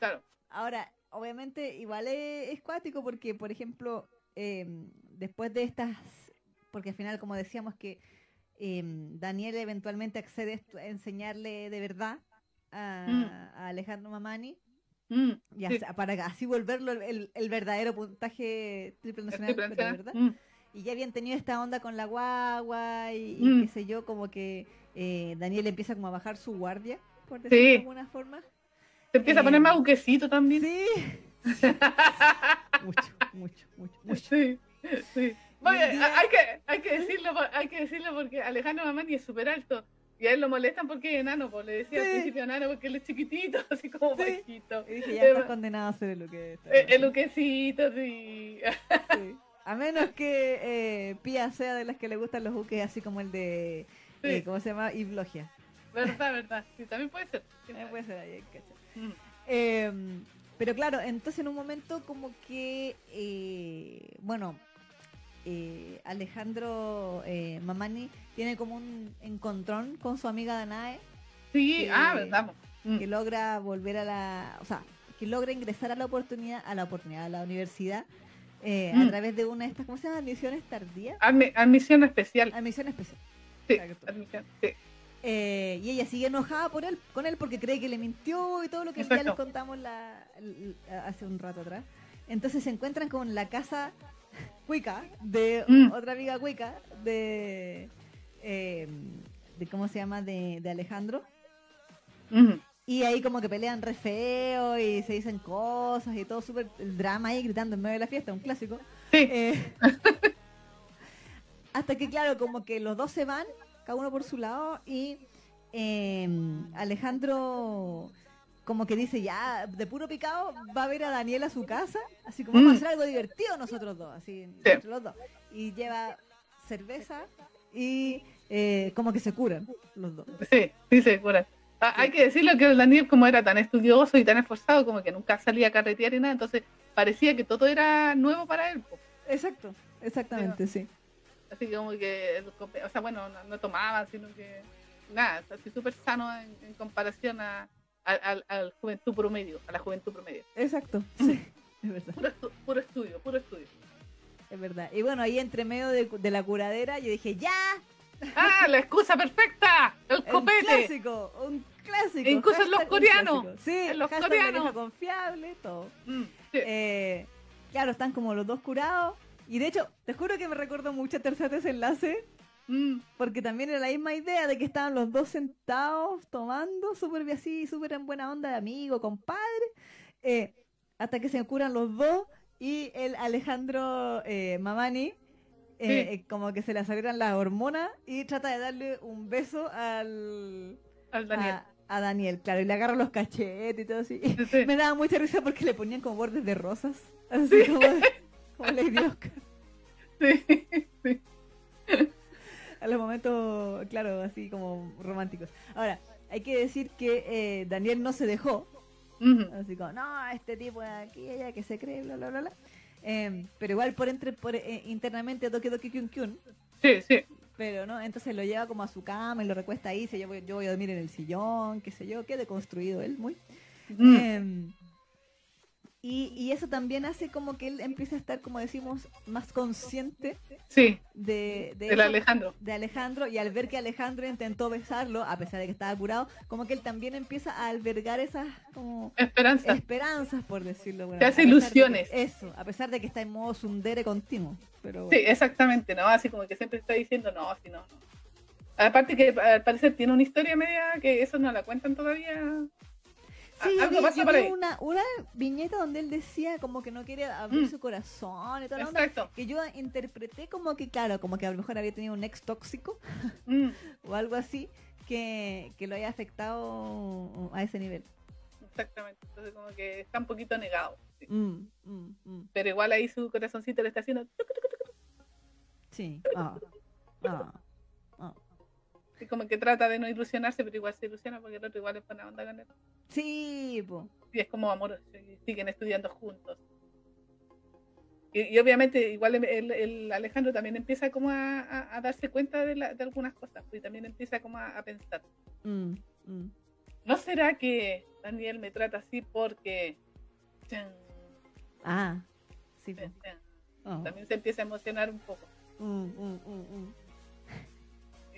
claro. Ahora, obviamente, igual es, es cuático porque, por ejemplo, eh, después de estas, porque al final, como decíamos, que eh, Daniel eventualmente accede a enseñarle de verdad a, Mm. a Alejandro Mamani Mm, y sí, para así volverlo el, verdadero puntaje triple nacional, pero de planteando. verdad. Mm, Y ya habían tenido esta onda con la guagua y, y Mm. qué sé yo, como que eh, Daniel empieza como a bajar su guardia, por decirlo Sí. de alguna forma. Se empieza a poner Eh, más buquecito también. Sí, <laughs> mucho, mucho, mucho, mucho. Sí, sí. Oye, día- hay que, hay que decirlo, hay que decirlo porque Alejandro Mamani es súper alto. Y a él lo molestan porque es enano, pues le decía al principio enano porque él es chiquitito, <laughs> así como Sí. bajito. Y dije, ya Eh, estás condenado a ser el que está. Eh, El luquecito, sí. Sí. A menos que eh, Pía sea de las que le gustan los buques, así como el de. Sí. eh, ¿Cómo se llama? Iblogia. Verdad, verdad. Sí, también puede ser. Eh, puede ser ahí. Mm. Eh, pero claro, entonces en un momento como que, eh, bueno, eh, Alejandro Mamani tiene como un encontrón con su amiga Danae Sí, Que- ah, verdad. Mm. que logra volver a la, o sea, que logra ingresar a la oportunidad, a la oportunidad, a la universidad eh, a Mm. través de una de estas, ¿cómo se llama? Admisiones tardías. Admi- admisión especial. Admisión especial. Sí, exacto. admisión. Sí. Eh, y ella sigue enojada por él, con él porque cree que le mintió y todo lo que ya les contamos la, hace un rato atrás. Entonces se encuentran con la casa cuica de Mm. otra amiga cuica de, eh, de ¿cómo se llama? De, de Alejandro. Ujú. Y ahí como que pelean re feo y se dicen cosas y todo súper el drama ahí gritando en medio de la fiesta, un clásico. Sí, Eh, <laughs> hasta que, claro, como que los dos se van, cada uno por su lado, y eh, Alejandro como que dice, ya, de puro picado, va a ver a Daniel a su casa, así como vamos a Mm. hacer algo divertido nosotros dos, así, entre los dos. Y lleva cerveza y eh, como que se curan los dos. sí, sí, se cura. Ah, Hay que decirlo que el Daniel, como era tan estudioso y tan esforzado, como que nunca salía a carretear y nada, entonces parecía que todo era nuevo para él. Exacto, exactamente, sí. Así que como que, o sea, bueno, no, no tomaba, sino que nada, así súper sano en, en comparación a, a, al- al juventud promedio, a la juventud promedio. Exacto, <laughs> sí, es verdad. Puro, estu- puro estudio, puro estudio. Es verdad. Y bueno, ahí entre medio de, de la curadera, yo dije, ¡ya! ¡Ah, la excusa perfecta! ¡El Un copete! clásico, un clásico. Incluso en los un coreanos. Sí, en los coreanos. confiable, todo. Mm, sí. Eh, claro, están como los dos curados. Y de hecho, te juro que me recuerdo mucho a tercer desenlace, Mm, porque también era la misma idea de que estaban los dos sentados tomando, súper bien así, súper en buena onda de amigo, compadre. eh, hasta que se curan los dos y el Alejandro eh, Mamani. Eh, Sí. eh, como que se le aceleran las hormonas y trata de darle un beso al al Daniel. A, a Daniel, claro, y le agarra los cachetes y todo así. Sí. Me daba mucha risa porque le ponían como bordes de rosas, así como, como Lady <laughs> Oscar. Sí, sí. A los momentos, claro, así como románticos. Ahora, hay que decir que eh, Daniel no se dejó, así como, no, este tipo de aquí, ella que se cree, bla, bla, bla, bla. Eh, pero igual por entre por eh, internamente Doki Doki Kyun Kyun, Sí, sí. pero no, entonces lo lleva como a su cama y lo recuesta ahí, dice yo voy, yo voy a dormir en el sillón, qué sé yo, qué deconstruido él, muy. Mm, Em, y, y eso también hace como que él empieza a estar, como decimos, más consciente sí, de, de, eso, Alejandro. de Alejandro y al ver que Alejandro intentó besarlo, a pesar de que estaba curado, como que él también empieza a albergar esas como Esperanza. esperanzas, por decirlo. bueno, Te hace que- ilusiones. eso, a pesar de que está en modo sundere continuo. Pero Sí, exactamente, ¿no? Así como que siempre está diciendo, no, si no, no. Aparte que al parecer tiene una historia media que eso no la cuentan todavía. Sí, A- algo vi ahí. una, una viñeta donde él decía como que no quiere abrir Mm. su corazón y toda la onda, Exacto. que yo interpreté como que, claro, como que a lo mejor había tenido un ex tóxico <laughs> Mm, o algo así que, que lo haya afectado a ese nivel. exactamente. Entonces como que está un poquito negado. sí. Mm. Pero igual ahí su corazoncito le está haciendo... Sí. Ah, ah, Y como que trata de no ilusionarse, pero igual se ilusiona porque el otro igual es buena onda con él. Sí, po. Y es como amor, siguen estudiando juntos. Y, obviamente igual el, Alejandro también empieza como a, darse cuenta de, de, algunas cosas pues, y también empieza como a, pensar. Mm, mm. ¿No será que Daniel me trata así porque... Ah, sí. Oh. También se empieza a emocionar un poco. Mm,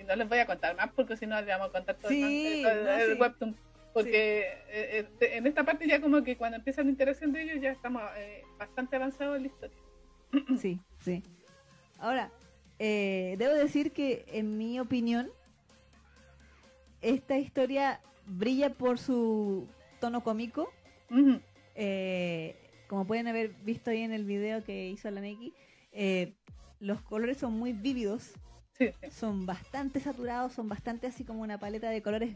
y no les voy a contar más porque si no les vamos a contar todo el, webtoon. Porque eh, eh, en esta parte ya como que cuando empieza la interacción de ellos ya estamos eh, bastante avanzados en la historia. <clears throat> Sí, sí. Ahora, debo decir que en mi opinión, esta historia brilla por su tono cómico. como pueden haber visto ahí en el video que hizo la Neki, los colores son muy vívidos. <laughs> Son bastante saturados, son bastante así como una paleta de colores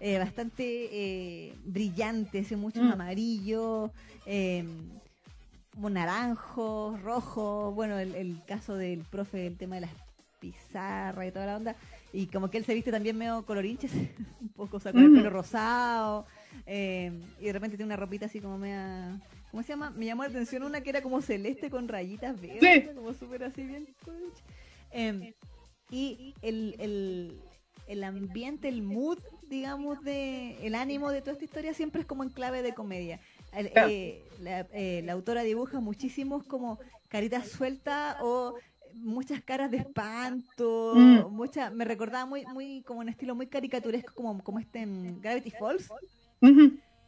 eh, bastante eh, brillantes, muchos mm. amarillos, eh, naranjos, rojos, bueno, el, caso del profe, el tema de las pizarras y toda la onda, y como que él se viste también medio colorinches, <laughs> un poco, o sea, con el pelo rosado, eh, y de repente tiene una ropita así como media... ¿Cómo se llama? Me llamó la atención una que era como celeste con rayitas verdes, como súper así bien. Y el, el, el ambiente, el mood, digamos, de el ánimo de toda esta historia siempre es como en clave de comedia. Eh, eh, la, autora dibuja muchísimos como caritas sueltas o muchas caras de espanto, mm. mucha, me recordaba muy, muy como un estilo muy caricaturesco como, como este en Gravity Falls,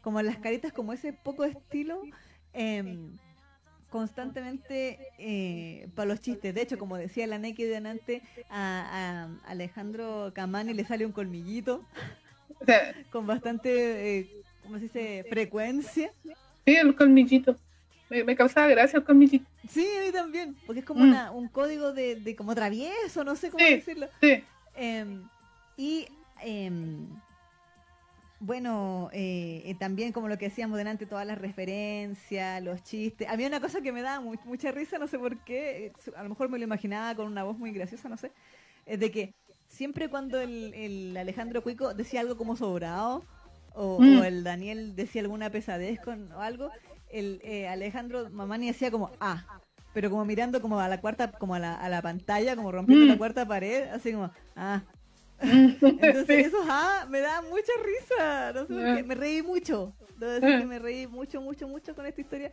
como las caritas como ese poco estilo. Em, constantemente eh, para los chistes. De hecho, como decía la Neki de antes, a, Alejandro Camani le sale un colmillito con bastante, eh, ¿cómo se dice?, frecuencia. Sí, el colmillito. Me, me causaba gracia el colmillito. Sí, a mí también, porque es como mm. una, un código de, de, como travieso, no sé cómo decirlo. Sí. Em, y em, bueno, eh, eh, también como lo que decíamos delante, todas las referencias, los chistes. A mí una cosa que me da mucha risa, no sé por qué, eh, a lo mejor me lo imaginaba con una voz muy graciosa, no sé, es de que siempre cuando el, Alejandro Cuico decía algo como sobrado, o, mm. el Daniel decía alguna pesadez con o algo, el Alejandro Mamani decía como, ah, pero como mirando como a la cuarta, como a la, a la pantalla, como rompiendo la mm. cuarta pared, así como, ah, entonces eso ah, me da mucha risa. No sé Me reí mucho. Debo decir que me reí mucho, mucho, mucho con esta historia.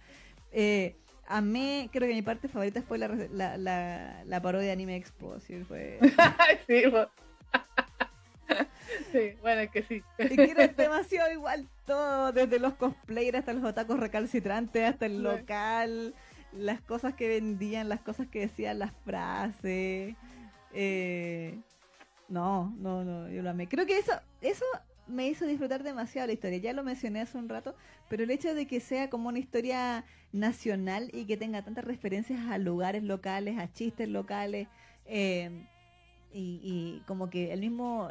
Eh, mí creo que mi parte favorita fue la, la, la, parodia de Anime Expo. <laughs> ¿sí? Fue... sí, sí, bueno, es que sí. Y que era demasiado igual todo, desde los cosplayers hasta los otacos recalcitrantes, hasta el local, las cosas que vendían, las cosas que decían, las frases. Eh, no, no, no, yo lo amé. Creo que eso, eso me hizo disfrutar demasiado la historia. Ya lo mencioné hace un rato, pero el hecho de que sea como una historia nacional y que tenga tantas referencias a lugares locales, a chistes locales, eh, y, como que el mismo,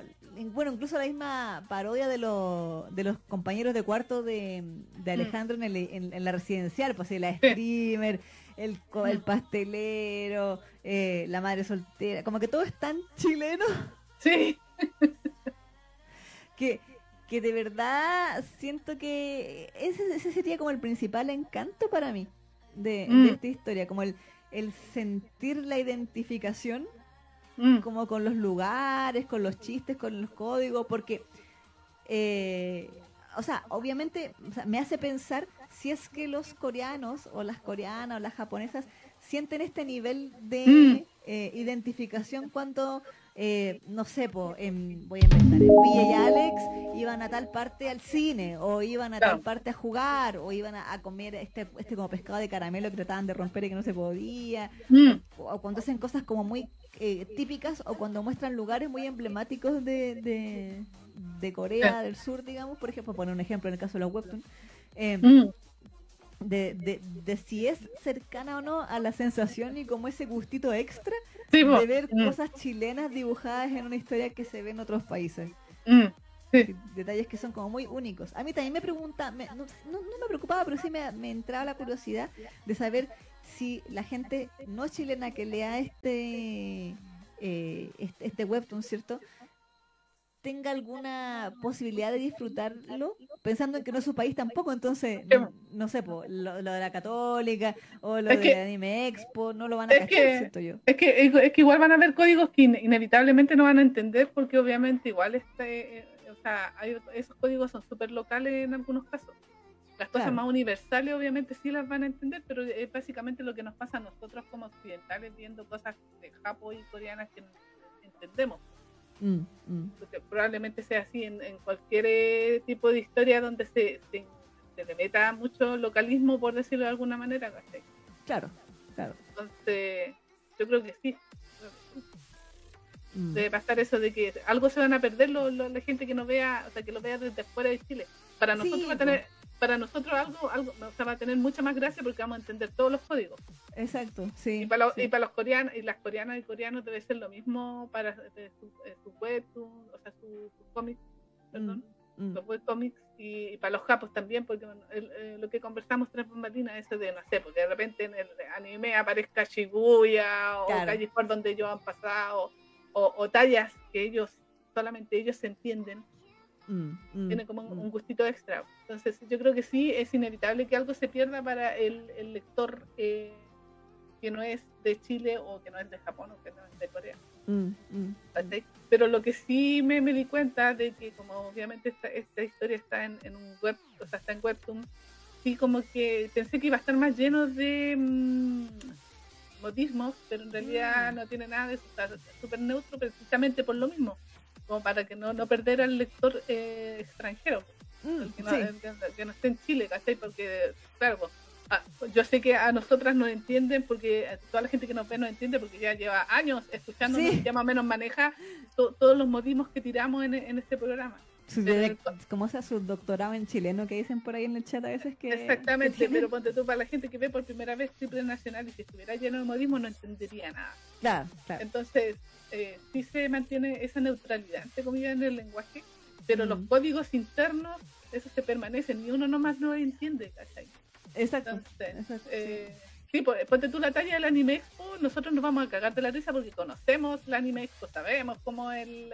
bueno, incluso la misma parodia de, de los compañeros de cuarto de, de mm. Alejandro en, la residencial, pues la streamer, el, el mm. pastelero, eh, la madre soltera, como que todo es tan chileno. Sí. <laughs> que, que de verdad siento que ese, sería como el principal encanto para mí de, mm. esta historia, como el, el sentir la identificación mm. como con los lugares, con los chistes, con los códigos, porque, eh, o sea, obviamente me hace pensar si es que los coreanos o las coreanas o las japonesas sienten este nivel de mm. eh, identificación cuando eh, no sé, po, en, voy a inventar, en Villa y Alex iban a tal parte al cine, o iban a tal parte a jugar, o iban a, comer este, este como pescado de caramelo que trataban de romper y que no se podía, mm. o, cuando hacen cosas como muy eh, típicas, o cuando muestran lugares muy emblemáticos de, de, Corea del Sur, digamos, por ejemplo, poner un ejemplo en el caso de los webtoons. Eh, mm de, de, de, si es cercana o no a la sensación y como ese gustito extra de ver mm. cosas chilenas dibujadas en una historia que se ve en otros países. Mm, detalles que son como muy únicos. A mí también me pregunta, no, no, me preocupaba, pero sí me, me, entraba la curiosidad de saber si la gente no chilena que lea este, eh, este, este webtoon, ¿cierto? Tenga alguna posibilidad de disfrutarlo, pensando en que no es su país tampoco, entonces, no, sé, lo, de la católica o lo de Anime Expo, no lo van a cachar, siento yo. Es que, es que igual van a haber códigos que inevitablemente no van a entender porque obviamente igual este, eh, o sea, esos códigos son súper locales en algunos casos. Las cosas más universales obviamente sí las van a entender, pero es básicamente lo que nos pasa a nosotros como occidentales viendo cosas de Japón y coreanas que entendemos. Mm, mm. Porque probablemente sea así en, cualquier eh, tipo de historia donde se, se, le meta mucho localismo, por decirlo de alguna manera. Claro, claro. Entonces, yo creo que sí. Mm. Debe pasar eso de que algo se van a perder la gente que no vea, o sea, que lo vea desde fuera de Chile. Para nosotros va a tener, para nosotros algo, algo va a tener mucha más gracia porque vamos a entender todos los códigos. Exacto, sí. Y para, los, coreanos, y las coreanas y coreanos debe ser lo mismo para su, su web, o sea, sus su cómics, perdón, mm, mm. los webcomics y, para los japos también, porque eh, lo que conversamos tres bombatinas ese de, no sé, porque de repente en el anime aparezca Shibuya o calles por donde ellos han pasado o, o tallas que ellos, solamente ellos se entienden Mm, mm, tiene como un, mm. gustito extra. Entonces yo creo que sí es inevitable que algo se pierda para el, lector eh, que no es de Chile o que no es de Japón o que no es de Corea. Pero lo que sí me, me, di cuenta de que como obviamente esta, esta historia está en, en, un web, o sea, está en Webtoon, sí como que pensé que iba a estar más lleno de modismos, pero en realidad no tiene nada de eso, está súper neutro precisamente por lo mismo como para que no, no perder al lector eh, extranjero, mm, que, no, que, no, esté en Chile, ¿cachai? Porque, claro, ah, yo sé que a nosotras nos entienden porque toda la gente que nos ve nos entiende porque ya lleva años escuchando y ya más o menos maneja todos los modismos que tiramos en, en este programa. como sea su doctorado en chileno que dicen por ahí en el chat a veces que... Exactamente, pero ponte tú para la gente que ve por primera vez Triple Nacional y si estuviera lleno de modismo no entendería nada. Claro, claro. Entonces, eh, sí se mantiene esa neutralidad, entre comillas, en el lenguaje, pero los mm. códigos internos, esos se permanecen y uno nomás no entiende, ¿cachai? Exacto. Eh, sí, pues, ponte tú la talla del Anime Expo, nosotros nos vamos a cagar de la risa porque conocemos el Anime Expo, sabemos cómo el,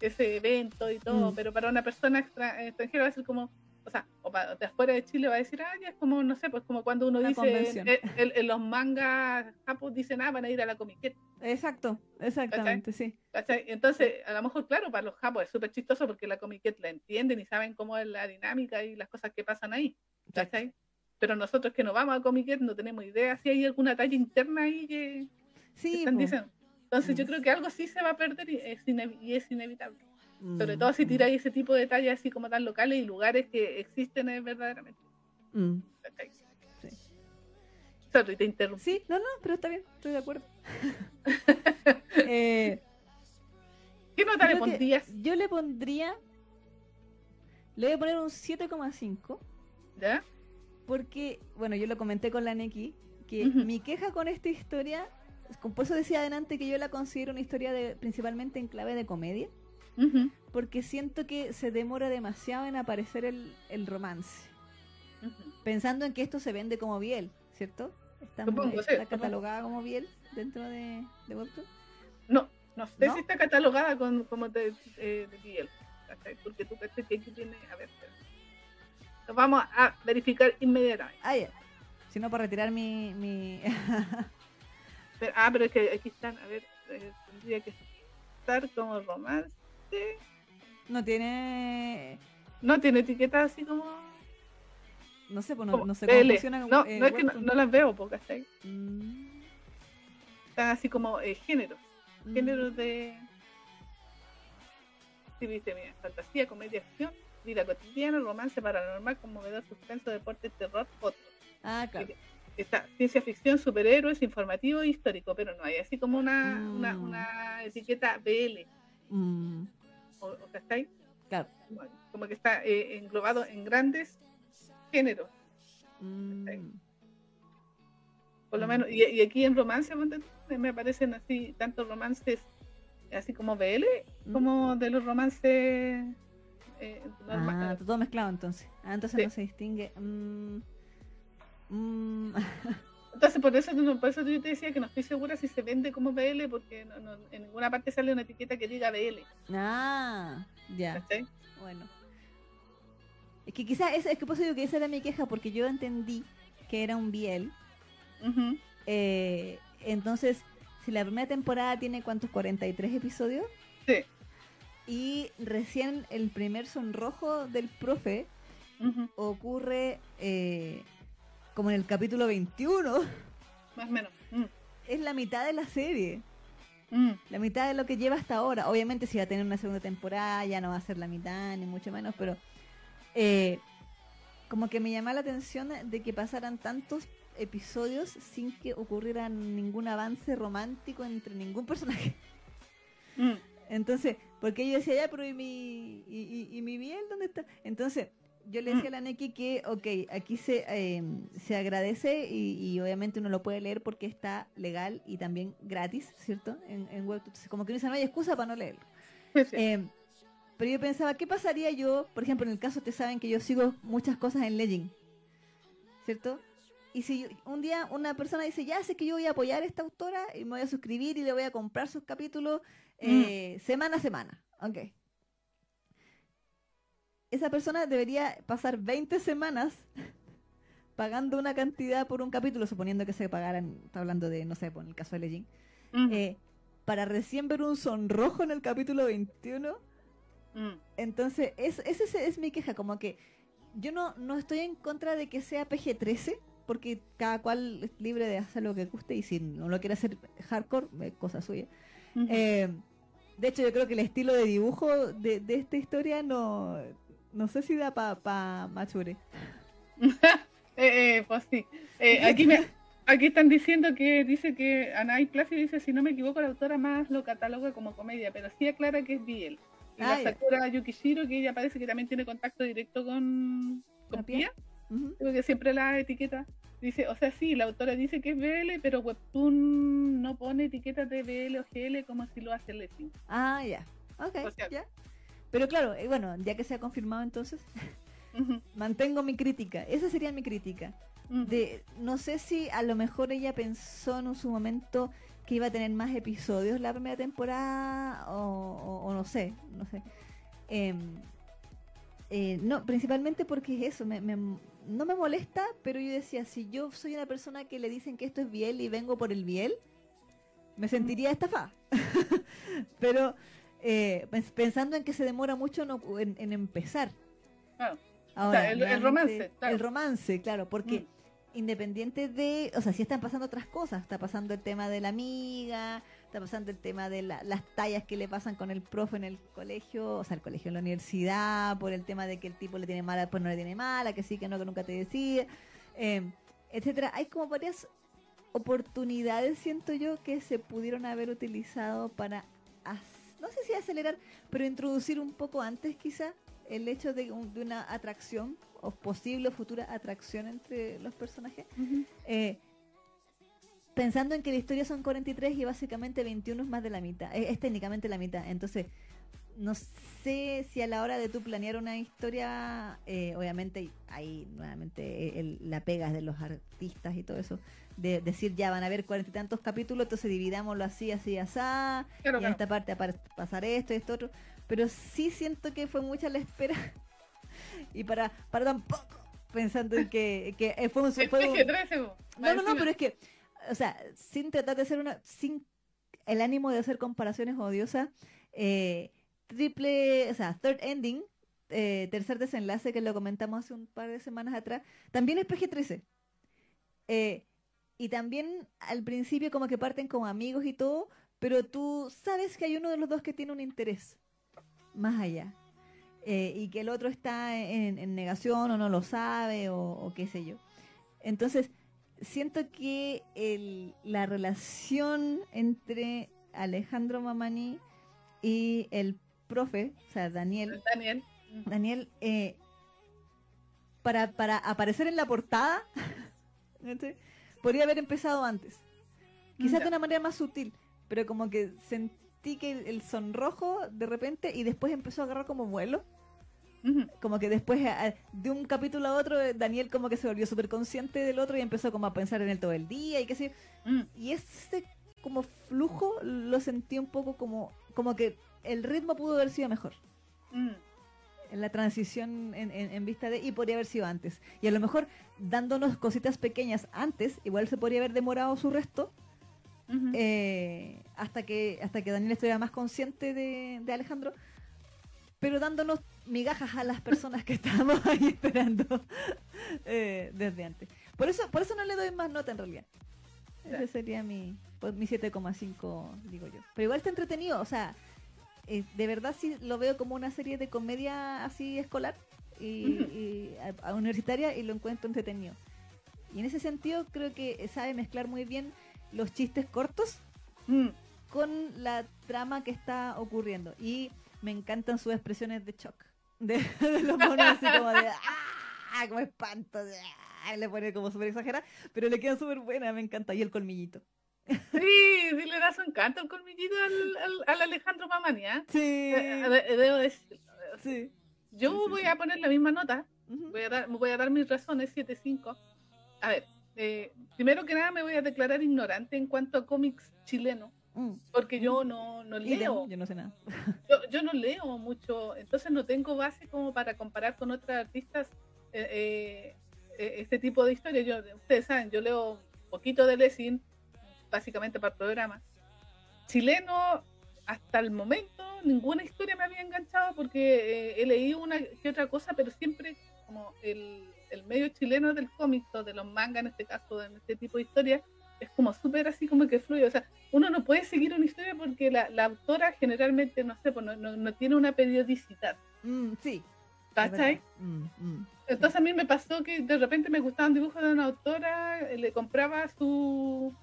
ese evento y todo, mm. pero para una persona extranjera va a ser como, o sea, o de afuera de Chile va a decir, ah, ya es como, no sé, pues como cuando uno dice, en, los mangas japos dicen, ah, van a ir a la comiqueta. Exacto, exactamente, sí. Entonces, a lo mejor, claro, para los japos es súper chistoso porque la comiqueta la entienden y saben cómo es la dinámica y las cosas que pasan ahí, ¿cachai? Pero nosotros que no vamos a comiquet no tenemos idea si hay alguna talla interna ahí que, sí, están diciendo. Entonces, yo mm. creo que algo sí se va a perder y es, y es inevitable. Sobre todo si mm, tiráis ese tipo de detalles así como tan locales y lugares que existen verdaderamente. Mm. Sí. te interrumpí. Sí, no, no, pero está bien, estoy de acuerdo. <laughs> eh, ¿Qué nota le pondrías? Yo le pondría. Le voy a poner un 7,5. ¿Ya? Porque, bueno, yo lo comenté con la Neki, que mi queja con esta historia, por eso decía adelante que yo la considero una historia de, principalmente en clave de comedia porque siento que se demora demasiado en aparecer el, el romance. Pensando en que esto se vende como biel, ¿cierto? Está, catalogada como biel dentro de, de No, no sé si está catalogada con, como de, de, biel. Porque tú crees que aquí tiene. A ver, lo vamos a verificar inmediatamente. Ah, ya. Si no, para retirar mi. mi... <laughs> ah, pero es que aquí están. A ver, eh, tendría que estar como romance. No tiene. No tiene etiqueta así como. No sé, pues no, sé cómo funciona. No, no es que no, las veo, porque mm. Están así como eh, géneros. Mm. Géneros de. Sí, viste, mira, fantasía, comedia, acción, vida cotidiana, romance paranormal, conmovedor, suspenso, deporte, terror, fotos. Ah, claro. Está ciencia ficción, superhéroes, informativo e histórico, pero no hay así como una, una, mm. una etiqueta BL. Mm o, o Claro. Como que está eh, englobado en grandes géneros. Mm. Por lo menos, y, aquí en romance me aparecen así tantos romances así como BL mm. como de los romances eh, ah, todo mezclado entonces. Ah, entonces no se distingue. Mm. <laughs> entonces por eso, por eso yo te decía que no estoy segura si se vende como BL porque no, no, en ninguna parte sale una etiqueta que diga BL. Ah, ya. Bueno. Es que quizás, es, es que por eso digo que esa era mi queja, porque yo entendí que era un. Ujú. Eh, entonces, si la primera temporada tiene cuántos, 43 episodios, Sí. y recién el primer sonrojo del profe ocurre eh, como en el capítulo 21, Más o menos. Mm. es la mitad de la serie. Mm. La mitad de lo que lleva hasta ahora. Obviamente si va a tener una segunda temporada ya no va a ser la mitad, ni mucho menos, pero eh, como que me llama la atención de que pasaran tantos episodios sin que ocurriera ningún avance romántico entre ningún personaje. Mm. Entonces, porque yo decía, ya, pero ¿y mi, y, y- y mi biel dónde está? Entonces, yo le decía a la Neki que, ok, aquí se, eh, se agradece y, y obviamente uno lo puede leer porque está legal y también gratis, ¿cierto? En, en. Entonces, como que uno dice, no hay excusa para no leerlo. Sí, sí. Eh, pero yo pensaba, ¿qué pasaría yo, por ejemplo, en el caso, ustedes saben que yo sigo muchas cosas en Legend, ¿cierto? Y si yo- un día una persona dice, ya sé que yo voy a apoyar a esta autora y me voy a suscribir y le voy a comprar sus capítulos eh, semana a semana, ok. Esa persona debería pasar 20 semanas <laughs> pagando una cantidad por un capítulo, suponiendo que se pagaran, está hablando de, no sé, por el caso de Legend, eh, para recién ver un sonrojo en el capítulo 21. Mm. Entonces, es, esa es, es mi queja, como que yo no, no estoy en contra de que sea PG-13, porque cada cual es libre de hacer lo que guste y si no lo quiere hacer hardcore, cosa suya. Eh, de hecho, yo creo que el estilo de dibujo de, de esta historia no, no sé si da para pa Machure. <laughs> Eh, eh, pues sí. Eh, aquí, me, aquí están diciendo que dice que Anay Plácido dice, si no me equivoco, la autora más lo cataloga como comedia, pero sí aclara que es Biel. Y Ah, la ya. Sakura Yukishiro, que ella parece que también tiene contacto directo con, ¿La con Pia? Creo que siempre la etiqueta. Dice, o sea, sí, la autora dice que es BL, pero Webtoon no pone etiquetas de BL o GL como si lo hace Lessing. Ah, ya. Ok, O sea-. Pero claro, eh, bueno, ya que se ha confirmado entonces, <laughs> mantengo mi crítica. Esa sería mi crítica. de no sé si a lo mejor ella pensó en su momento que iba a tener más episodios la primera temporada o, o- o no sé, no sé. Em, eh, no, principalmente porque es eso, me, me- no me molesta, pero yo decía, si yo soy una persona que le dicen que esto es biel y vengo por el biel, me sentiría estafada. <laughs> pero eh, pens- pensando en que se demora mucho no- en, en empezar. Claro. Ahora, el- romance, claro. El romance, claro, porque Mm. independiente de, o sea, sí están pasando otras cosas, está pasando el tema de la amiga, está pasando el tema de la- las tallas que le pasan con el profe en el colegio, o sea, el colegio en la universidad, por el tema de que el tipo le tiene mala, pues no le tiene mala, que sí, que no, que nunca te decía, eh, etcétera. Hay como varias oportunidades, siento yo, que se pudieron haber utilizado para, as- no sé si acelerar, pero introducir un poco antes quizá el hecho de, un- de una atracción o posible o futura atracción entre los personajes. Eh, pensando en que la historia son 43 y básicamente 21 es más de la mitad, es, es técnicamente la mitad. Entonces, no sé si a la hora de tú planear una historia, eh, obviamente ahí nuevamente el- la pegas de los artistas y todo eso, de decir ya van a haber cuarenta y tantos capítulos, entonces dividámoslo así, así, así, Claro, y en esta parte pasar esto, esto, otro. Pero sí siento que fue mucha la espera. <laughs> y para, para tampoco, pensando en que, que eh, fue un... <laughs> Fue un- PG-13, bo, no, no, no, pero es que, o sea, sin tratar de hacer una, sin el ánimo de hacer comparaciones odiosas, eh, triple, o sea, third ending, eh, tercer desenlace, que lo comentamos hace un par de semanas atrás, también es PG-13. Eh, y también al principio como que parten como amigos y todo, pero tú sabes que hay uno de los dos que tiene un interés más allá. Eh, y que el otro está en, negación o no lo sabe o, o qué sé yo. Entonces, siento que el- la relación entre Alejandro Mamani y el profe, o sea, Daniel, Daniel. Daniel, eh, para, para aparecer en la portada, <laughs> podría haber empezado antes. Quizás Ya. de una manera más sutil, pero como que sentí que el, el sonrojo de repente y después empezó a agarrar como vuelo. Como que después, de un capítulo a otro, eh, Daniel como que se volvió súper consciente del otro y empezó como a pensar en él todo el día y qué sé yo. Y ese como flujo lo sentí un poco como, como que el ritmo pudo haber sido mejor. mm. en la transición en, en- en vista de y podría haber sido antes. Y a lo mejor dándonos cositas pequeñas antes igual se podría haber demorado su resto eh, hasta que hasta que Daniel estuviera más consciente de, de Alejandro pero dándonos migajas a las personas que <laughs> estábamos ahí esperando <laughs> eh, desde antes. Por eso por eso no le doy más nota en realidad. Ese sería mi mi 7,5 digo yo. Pero igual está entretenido o sea eh, de verdad sí lo veo como una serie de comedia así escolar y, Ujú. y a- a universitaria y lo encuentro entretenido. Y en ese sentido creo que sabe mezclar muy bien los chistes cortos Mm, con la trama que está ocurriendo. Y me encantan sus expresiones de shock. De, <laughs> de los monos así como de ¡ah! como espanto. de, ¡ah! Le pone como súper exagerada, pero le queda súper buena, me encanta. Y el colmillito. Sí, sí le da su encanto el colmillito al, al, al Alejandro Mamani. Sí, Eh, de- Debo decirlo. sí. Yo Sí, sí, voy sí. a poner la misma nota. Ujú. Voy a dar, voy a dar mis razones 7-5. A ver, eh, primero que nada me voy a declarar ignorante en cuanto a cómics chilenos, Mm. porque yo no, no leo. Yo no sé nada. <laughs> Yo, yo no leo mucho, entonces no tengo base como para comparar con otros artistas eh, eh, eh, este tipo de historias. Yo, ustedes saben, yo leo un poquito de Lessing, básicamente para el programa. Chileno, hasta el momento, ninguna historia me había enganchado porque eh, he leído una que otra cosa, pero siempre como el, el medio chileno del cómic o de los mangas en este caso, en este tipo de historias, es como súper así como que fluye. O sea, uno no puede seguir una historia porque la, la autora generalmente, no sé, pues no, no, no tiene una periodicidad. Mm, sí. ¿Cachai? Mm, mm. Entonces a mí me pasó que de repente me gustaban dibujos de una autora, le compraba su,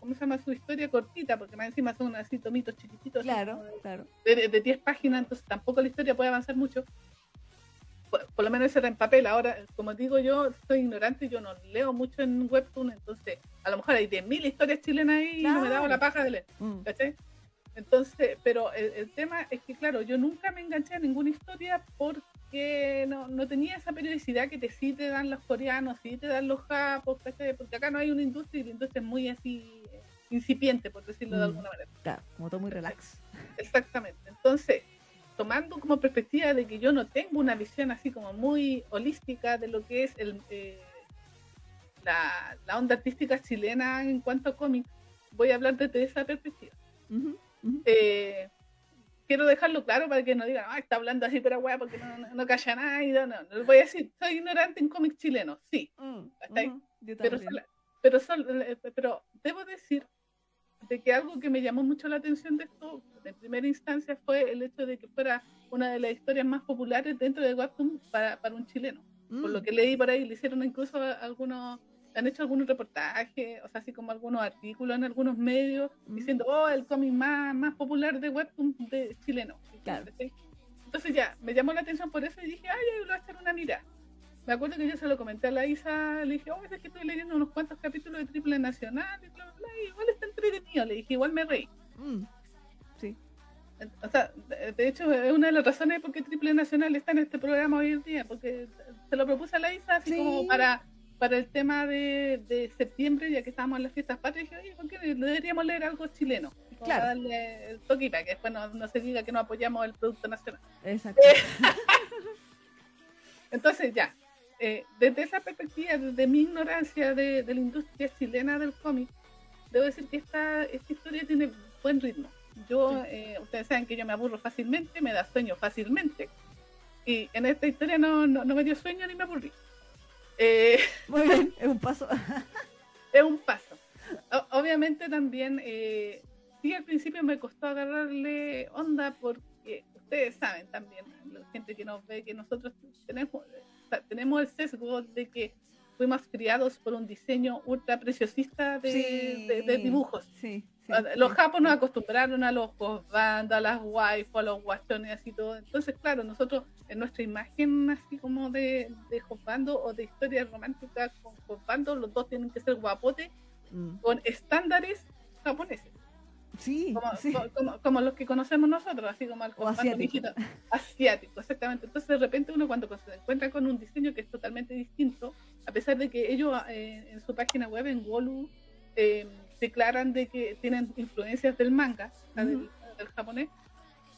¿cómo se llama? Su historia cortita, porque más encima son así tomitos chiquititos. Claro, de- claro. de, de, de 10 páginas, entonces tampoco la historia puede avanzar mucho. Por, por lo menos era en papel. Ahora, como digo yo, soy ignorante, yo no leo mucho en Webtoon, entonces a lo mejor hay 10.000 historias chilenas ahí y no me daba Claro. la paja de leer. Mm. ¿cachai? Entonces, pero el, el tema es que, claro, yo nunca me enganché a ninguna historia porque no, no tenía esa periodicidad que te, sí te dan los coreanos, sí te dan los japos. Porque acá no hay una industria y la industria es muy así eh, incipiente, por decirlo de Mm. alguna manera. Claro, como todo muy relax. Exactamente. Entonces, tomando como perspectiva de que yo no tengo una visión así como muy holística de lo que es el, eh, la, la onda artística chilena en cuanto a cómics, voy a hablar desde esa perspectiva. Eh, quiero dejarlo claro para que no digan, ah, está hablando así, pero weá, porque no, no, no calla nada. Y no, no, les voy a decir, soy ignorante en cómics chilenos, sí, Mm, ¿Cachai? ujú. Yo pero, también. sola- pero, sol- eh, pero debo decir de que algo que me llamó mucho la atención de esto, en primera instancia, fue el hecho de que fuera una de las historias más populares dentro de Webtoon para, para un chileno. Por lo Mm, que leí por ahí, le hicieron incluso algunos, han hecho algunos reportajes, o sea, así como algunos artículos en algunos medios, Mm. diciendo, oh, el cómic más, más popular de Webtoon de chileno. Entonces ya, me llamó la atención por eso y dije, ay, yo voy a echar una mirada. Me acuerdo que yo se lo comenté a la Isa, le dije, oh, es que estoy leyendo unos cuantos capítulos de Triple Nacional, y bla, bla, bla, y igual está entretenido, le dije, igual me reí. mm. Sí. O sea, de de hecho, es una de las razones por qué Triple Nacional está en este programa hoy en día, porque se lo propuse a la Isa así Sí. como para, para el tema de, de septiembre, ya que estábamos en las fiestas patrias, dije, oye, ¿por qué no deberíamos leer algo chileno? Como Claro. para darle el toque para que después no, no se diga que no apoyamos el producto nacional. Exacto. <laughs> Entonces, ya, eh, desde esa perspectiva, desde mi ignorancia de, de la industria chilena del cómic, debo decir que esta, esta historia tiene buen ritmo. Yo, eh, ustedes saben que yo me aburro fácilmente, me da sueño fácilmente. Y en esta historia no, no, no me dio sueño ni me aburrí. Eh, Muy bien, <laughs> es un paso. es un paso. O- obviamente también, eh, sí al principio me costó agarrarle onda porque ustedes saben también, la gente que nos ve, que nosotros tenemos, tenemos el sesgo de que fuimos criados por un diseño ultra preciosista de, Sí. de- de dibujos. Sí, Los japos nos acostumbraron a los bandas, a las waifu, a los guachones, así todo. Entonces, claro, nosotros en nuestra imagen así como de, de Josbando o de historia romántica con Josbando, los dos tienen que ser guapotes Mm. con estándares japoneses. Sí, como, sí. co- como, como los que conocemos nosotros, así como el asiático. Asiático, exactamente. Entonces de repente uno cuando se encuentra con un diseño que es totalmente distinto, a pesar de que ellos eh, en su página web, en Wolu, eh, declaran de que tienen influencias del manga, del, del japonés,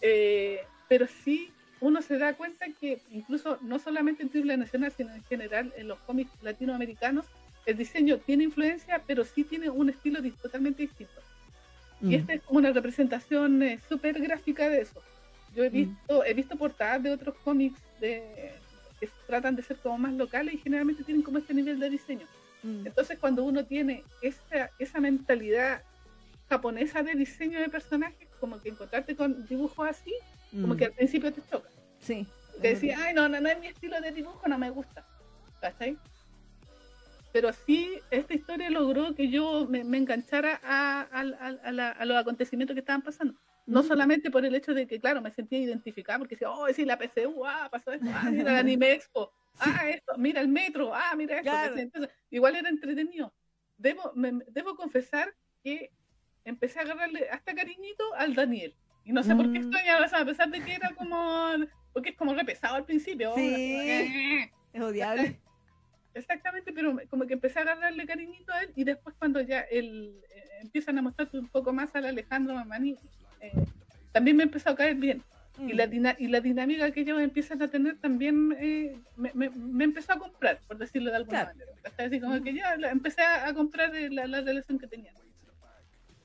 eh, pero sí uno se da cuenta que incluso no solamente en Triple Nacional, sino en general en los cómics latinoamericanos, el diseño tiene influencia, pero sí tiene un estilo totalmente distinto. Y Mm. esta es como una representación eh, súper gráfica de eso. Yo he Mm. visto, he visto portadas de otros cómics de, que tratan de ser como más locales y generalmente tienen como este nivel de diseño. Mm. Entonces cuando uno tiene esa, esa mentalidad japonesa de diseño de personajes, como que encontrarte con dibujos así, como Mm. que al principio te choca. Sí. Que decía, ay, no, no, no es mi estilo de dibujo, no me gusta. ¿Cachai? Pero sí, esta historia logró que yo me, me enganchara a, a- a- a la- a los acontecimientos que estaban pasando. No Mm. solamente por el hecho de que, claro, me sentía identificada, porque decía, oh, sí, la PCU, ah, pasó esto, ah, el <laughs> Anime Expo, ah, esto, mira el metro, ah, mira esto. Claro. Entonces, igual era entretenido. Debo, me- debo confesar que empecé a agarrarle hasta cariñito al Daniel. Y no sé por qué Mm. extrañaba, o sea, a pesar de que era como, porque es como re pesado al principio. Sí. Es odiable. <laughs> Exactamente, pero como que empecé a agarrarle cariñito a él y después cuando ya él eh, empiezan a mostrarte un poco más al Alejandro Mamani, eh, también me empezó a caer bien. Y, Mm. la dina- y la dinámica que ellos empiezan a tener también eh, me, me- me empezó a comprar, por decirlo de alguna Claro. manera. ¿cachai? Así como que ya la- empecé a, comprar eh, la, la relación que tenían.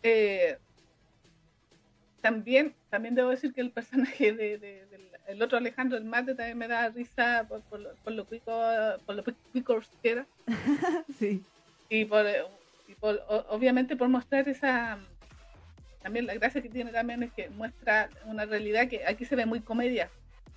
Eh, también, también debo decir que el personaje de, de- del el otro Alejandro, el mate, también me da risa por, por, lo- por lo cuico, por lo cuico que era <laughs> Sí. y por, y por- obviamente por mostrar esa también la gracia que tiene también es que muestra una realidad que aquí se ve muy comedia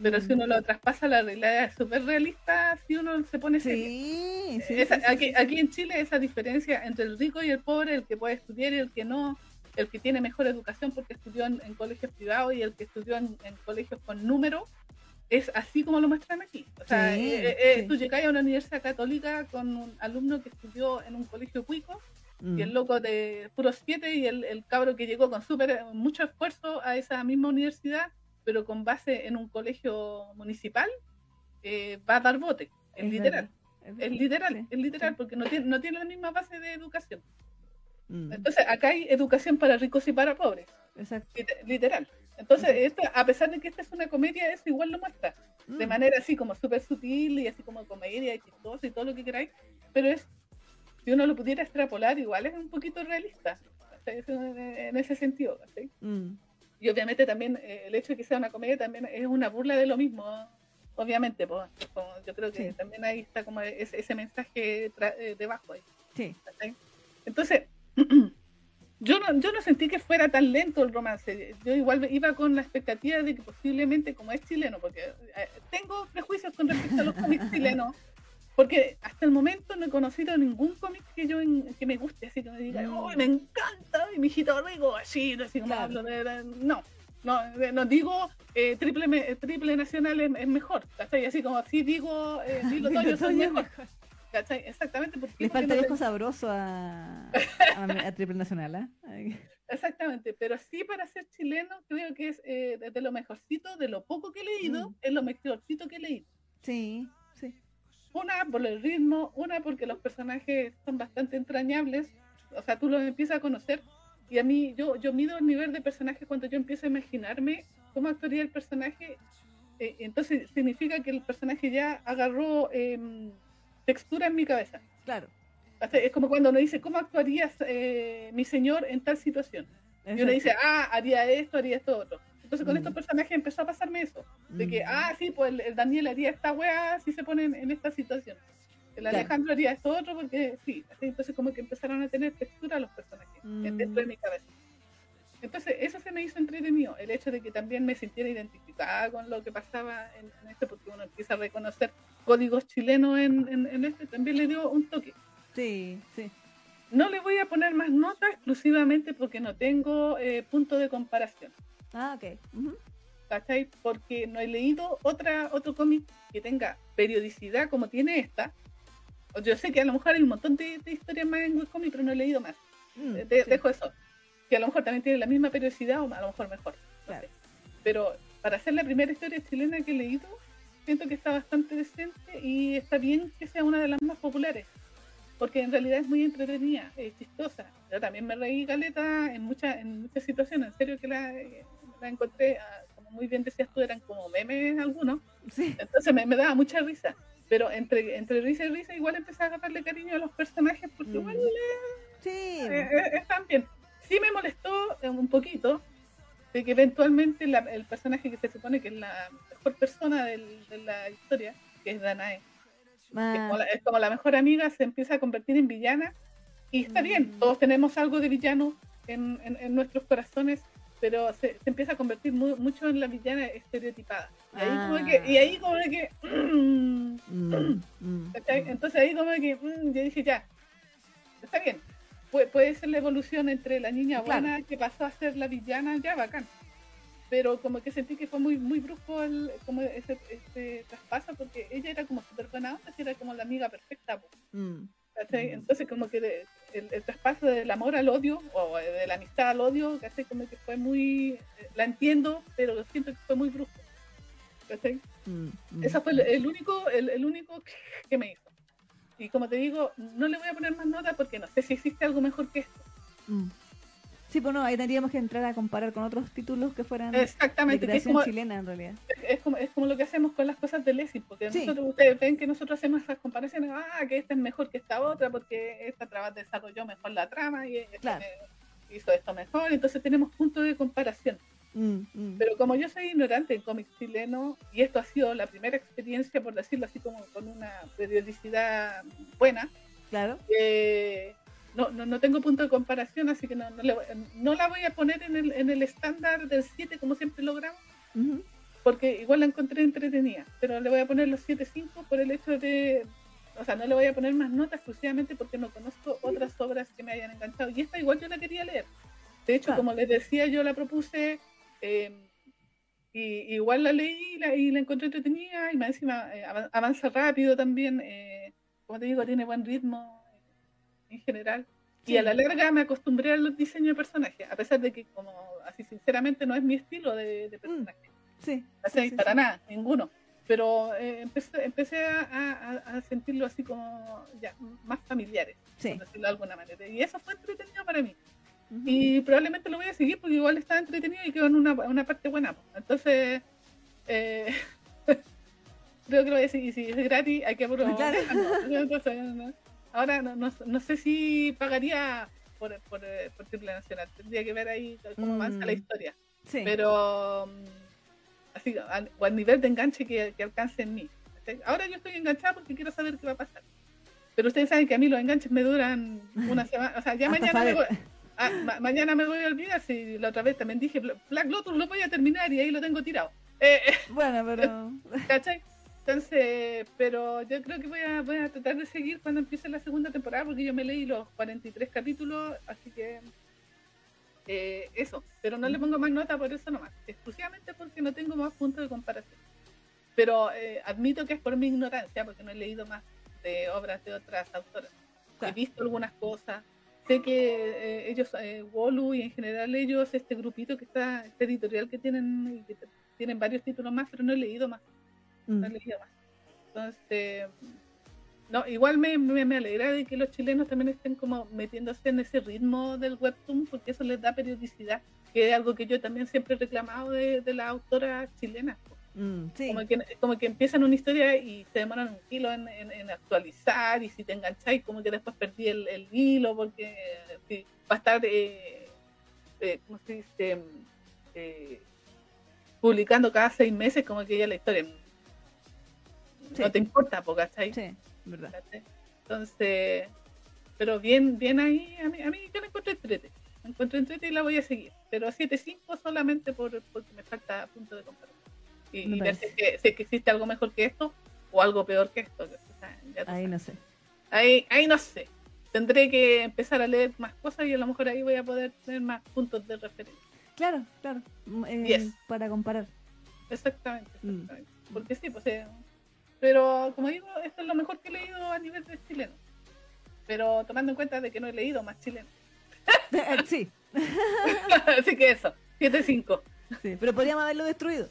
pero Mm. si uno lo traspasa a la realidad es súper realista si uno se pone serio. Sí, sí, Esa- sí, aquí, aquí en Chile esa diferencia entre el rico y el pobre el que puede estudiar y el que no el que tiene mejor educación porque estudió en, en colegios privados y el que estudió en, en colegios con número es así como lo muestran aquí. O sea, eh, eh, tú llegas a una universidad católica con un alumno que estudió en un colegio cuico Mm. y el loco de puros siete y el, el cabro que llegó con súper mucho esfuerzo a esa misma universidad, pero con base en un colegio municipal, eh, va a dar bote. Es, Es literal. verdad, Es literal, Sí, es literal, sí. porque no tiene, no tiene la misma base de educación. Mm, Entonces, acá hay educación para ricos y para pobres, Exacto. lit- literal. Entonces, Ujú. esto, a pesar de que esta es una comedia, eso igual lo muestra de Mm, manera así como súper sutil y así como comedia y chistosa y todo lo que queráis, pero es, si uno lo pudiera extrapolar, igual es un poquito realista, en, ese sentido. ¿cachai? mm, Y obviamente también eh, el hecho de que sea una comedia también es una burla de lo mismo, obviamente, pues, como yo creo que Sí. también ahí está como ese, ese mensaje eh, debajo ahí. Sí. ¿cachai? Entonces, <clears throat> yo no, yo no sentí que fuera tan lento el romance. Yo igual iba con la expectativa de que posiblemente, como es chileno, porque eh, tengo prejuicios con respecto a los cómics chilenos, porque hasta el momento no he conocido ningún cómic que yo en- que me guste, así que me diga, Mm. ¡oh, me encanta! Y mi hijito rico, así, así como Claro. hablo de, de- No, no, de- no digo eh, triple, me- triple nacional es, es mejor, ¿cachai? Así como así digo, eh, Lilo Toño son mejor, ¿cachai? Exactamente. porque Le falta no te- sabroso a, a, a Triple Nacional, ¿ah? Ay, Exactamente, pero sí para ser chileno creo que es eh, de, lo mejorcito, de lo poco que he leído, Mm. es lo mejorcito que he leído. Sí. Una por el ritmo, una porque los personajes son bastante entrañables, o sea, tú los empiezas a conocer y a mí yo, yo mido el nivel de personaje cuando yo empiezo a imaginarme cómo actuaría el personaje, eh, entonces significa que el personaje ya agarró em, textura en mi cabeza. Claro. Es como cuando uno dice, ¿cómo actuaría eh, mi señor en tal situación? Y uno dice, ah, haría esto, haría esto otro. Entonces con Mm. estos personajes empezó a pasarme eso. De que, Mm. ah, sí, pues el, el Daniel haría esta weá si se pone en, en esta situación. El Claro. Alejandro haría esto otro porque sí. Entonces como que empezaron a tener textura los personajes Mm. dentro de mi cabeza. Entonces eso se me hizo entretenido, el hecho de que también me sintiera identificada con lo que pasaba en, en este, porque uno empieza a reconocer códigos chilenos en, en, en este, también le dio un toque. Sí, sí. No le voy a poner más nota exclusivamente porque no tengo eh, punto de comparación. Ah, ok. Ujú. ¿cachai? Porque no he leído otra, otro cómic que tenga periodicidad como tiene esta. Yo sé que a lo mejor hay un montón de, de historias más en webcomic, pero no he leído más. Mm, Eh, de- sí. Dejo eso. Que a lo mejor también tiene la misma periodicidad o a lo mejor mejor. no Claro. sé. Pero para ser la primera historia chilena que he leído, siento que está bastante decente y está bien que sea una de las más populares. Porque en realidad es muy entretenida, es chistosa. Yo también me reí galeta en, muchas en muchas situaciones. En serio que la, la encontré, ah, como muy bien decías tú, eran como memes algunos. Sí. Entonces me, me daba mucha risa. Pero entre, entre risa y risa igual empecé a agarrarle cariño a los personajes porque Mm. igual Sí. eh, eh, están bien. Sí me molestó eh, un poquito de que eventualmente la- el personaje que se supone que es la mejor persona del- de la historia, que es Danae, que es Ah, como, la, es como la mejor amiga, se empieza a convertir en villana. Y está bien, Mm. todos tenemos algo de villano en, en- en nuestros corazones, pero se, se empieza a convertir mu- mucho en la villana estereotipada. Y ahí como que, y ahí como de que mm, mm, mm. Entonces ahí como que yo dije ya, está bien. Puede, puede ser la evolución entre la niña Claro. buena que pasó a ser la villana, ya bacán. Pero como que sentí que fue muy muy brusco el, como ese, ese traspaso porque ella era como súper buena onda, era como la amiga perfecta. ¿Cachai? Mm. Entonces como que de- el, el traspaso del amor al odio o de la amistad al odio, ¿cachai? Como que fue muy, eh, la entiendo, pero siento que fue muy brusco. ¿cachai? Mm, mm, Ese fue el, el único, el, el único que me hizo. Y como te digo, no le voy a poner más nota porque no sé si existe algo mejor que esto. mm. Sí, pues no, ahí tendríamos que entrar a comparar con otros títulos que fueran de Exactamente, que es creación como, chilena en realidad. es, como, es como lo que hacemos con las cosas de Lessing, porque Sí. nosotros, ustedes ven que nosotros hacemos esas comparaciones, ah, que esta es mejor que esta otra, porque esta traba desarrolló mejor la trama y Claro. me- hizo esto mejor, entonces tenemos puntos de comparación. Mm, mm. Pero como yo soy ignorante en cómics chileno, y esto ha sido la primera experiencia, por decirlo así, como con una periodicidad buena, Claro. eh, no, no, no tengo punto de comparación, así que no, no, le no la voy a poner en el, en el estándar del 7 como siempre logramos, porque igual la encontré entretenida, pero le voy a poner los 7.5 por el hecho de, o sea, no le voy a poner más notas exclusivamente porque no conozco otras obras que me hayan enganchado, y esta igual yo la quería leer. De hecho, Claro. como les decía, yo la propuse, eh, y igual la leí y la, y la encontré entretenida, y más encima eh, avan- avanza rápido también, eh, como te digo, tiene buen ritmo en general. Sí. Y a la larga me acostumbré a los diseños de personajes, a pesar de que, como así sinceramente, no es mi estilo de, de personaje. Sí. para sí. nada, ninguno. Pero eh, empecé, empecé a, a- a sentirlo así como ya más familiares, Sí. por decirlo de alguna manera. Y eso fue entretenido para mí. Ujú. Y probablemente lo voy a seguir porque igual está entretenido y quedó en una, una parte buena. Entonces, eh, <laughs> creo que lo voy a seguir. Si es gratis, hay que aprovechar. Claro. <laughs> Entonces, no. Ahora no, no, no sé si pagaría por, por, eh, por Triple Nacional. Tendría que ver ahí cómo avanza la Mm. historia Sí. pero mm, así al, o al nivel de enganche que, que alcance en mí. Ahora yo estoy enganchada porque quiero saber qué va a pasar. Pero ustedes saben que a mí los enganches me duran una <laughs> semana, o sea, ya Hasta mañana me, voy, ah, ma- mañana me voy a olvidar si la otra vez también dije Bla- Black Lotus lo voy a terminar y ahí lo tengo tirado. Eh, Bueno, pero. <laughs> ¿Cachai? Entonces, pero yo creo que voy a, voy a tratar de seguir cuando empiece la segunda temporada porque yo me leí los 43 capítulos, así que eh, eso, pero no le pongo más nota por eso nomás, exclusivamente porque no tengo más puntos de comparación. Pero eh, admito que es por mi ignorancia, porque no he leído más de obras de otras autoras. Claro. He visto algunas cosas, sé que eh, ellos, Wolu y en general ellos, este grupito que está, este editorial que tienen, que tienen varios títulos más, pero no he leído más Mm. Entonces, no, igual me, me, me alegra de que los chilenos también estén como metiéndose en ese ritmo del webtoon, porque eso les da periodicidad, que es algo que yo también siempre he reclamado de, de las autoras chilenas. Mm, sí. Como, que, como que empiezan una historia y se demoran un kilo en, en- en actualizar, y si te engancháis, como que después perdí el, el hilo, porque sí, va a estar, eh, eh, ¿cómo se dice? Eh, publicando cada seis meses, como que ya la historia Sí. no te importa, po, ¿cachai? Sí, verdad. ¿Cachai? Entonces, pero bien, bien ahí, a mí, a mí yo la encuentro entrete. La encuentro entrete y la voy a seguir. Pero 7.5 solamente por, porque me falta punto de comparación. Y, y ver si parece. es, que, si existe algo mejor que esto o algo peor que esto. o sea, ya Ahí sabes. no sé. ahí, ahí no sé. Tendré que empezar a leer más cosas y a lo mejor ahí voy a poder tener más puntos de referencia. Claro, claro. Mm, eh, Yes. Para comparar. Exactamente, Mm. exactamente. Porque sí, pues. eh, pero como digo, esto es lo mejor que he leído a nivel de chileno. Pero tomando en cuenta de que no he leído más chileno. <laughs> sí, <laughs> Así que eso, 7-5. sí, pero podríamos haberlo destruido.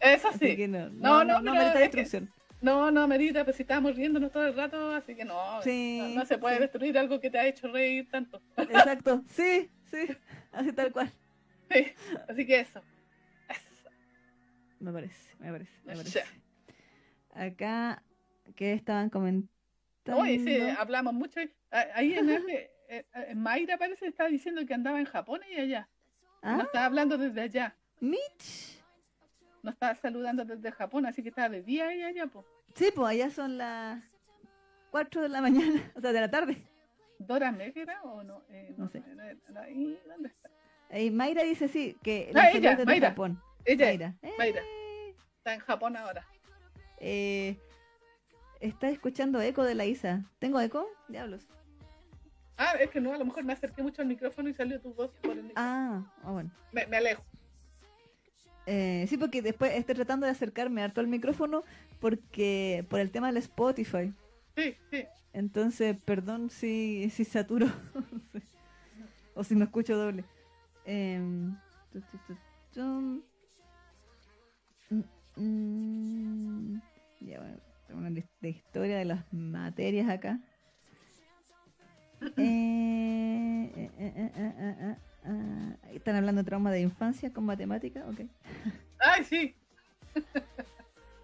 Eso Así sí. que no, No, no, no, no, merita es que- destrucción. No, no, Merita, pues si estábamos riéndonos todo el rato, así que no. Sí, no, no se puede sí. destruir algo que te ha hecho reír tanto. Exacto, <laughs> sí, sí, así tal cual. Sí, así que eso. Eso. Me parece, me parece, me parece. Acá, ¿qué estaban comentando? Oye, sí, hablamos mucho. Ah, Ahí en, eh, eh, Mayra parece que estaba diciendo que andaba en Japón y allá. No Ah, estaba hablando desde allá. Mitch. No estaba saludando desde Japón, así que estaba de día y allá, pues. Sí, pues allá son las 4 de la mañana, <laughs> o sea, de la tarde. ¿Dora Megra o no? Eh, No sé. no, no, ahí, ¿Dónde está? Y Mayra dice sí, que Ah, la ella, desde Mayra. Japón. Ella Mayra. Mayra. Eh, está en Japón ahora. Eh, está escuchando eco de la Isa. ¿Tengo eco? Diablos. Ah, es que no, a lo mejor me acerqué mucho al micrófono y salió tu voz por el micrófono. Ah, ah, bueno. Me, me alejo. Eh, sí, porque después estoy tratando de acercarme harto al micrófono porque por el tema del Spotify. Sí, sí. Entonces, perdón si, si saturo <laughs> o si me escucho doble. Tu, tu, tu, tum. Mm, mm. Ya, bueno, una de historia de las materias acá. <laughs> Eh, eh, eh, ¿Están hablando de trauma de infancia con matemática? Ok. Ay, sí.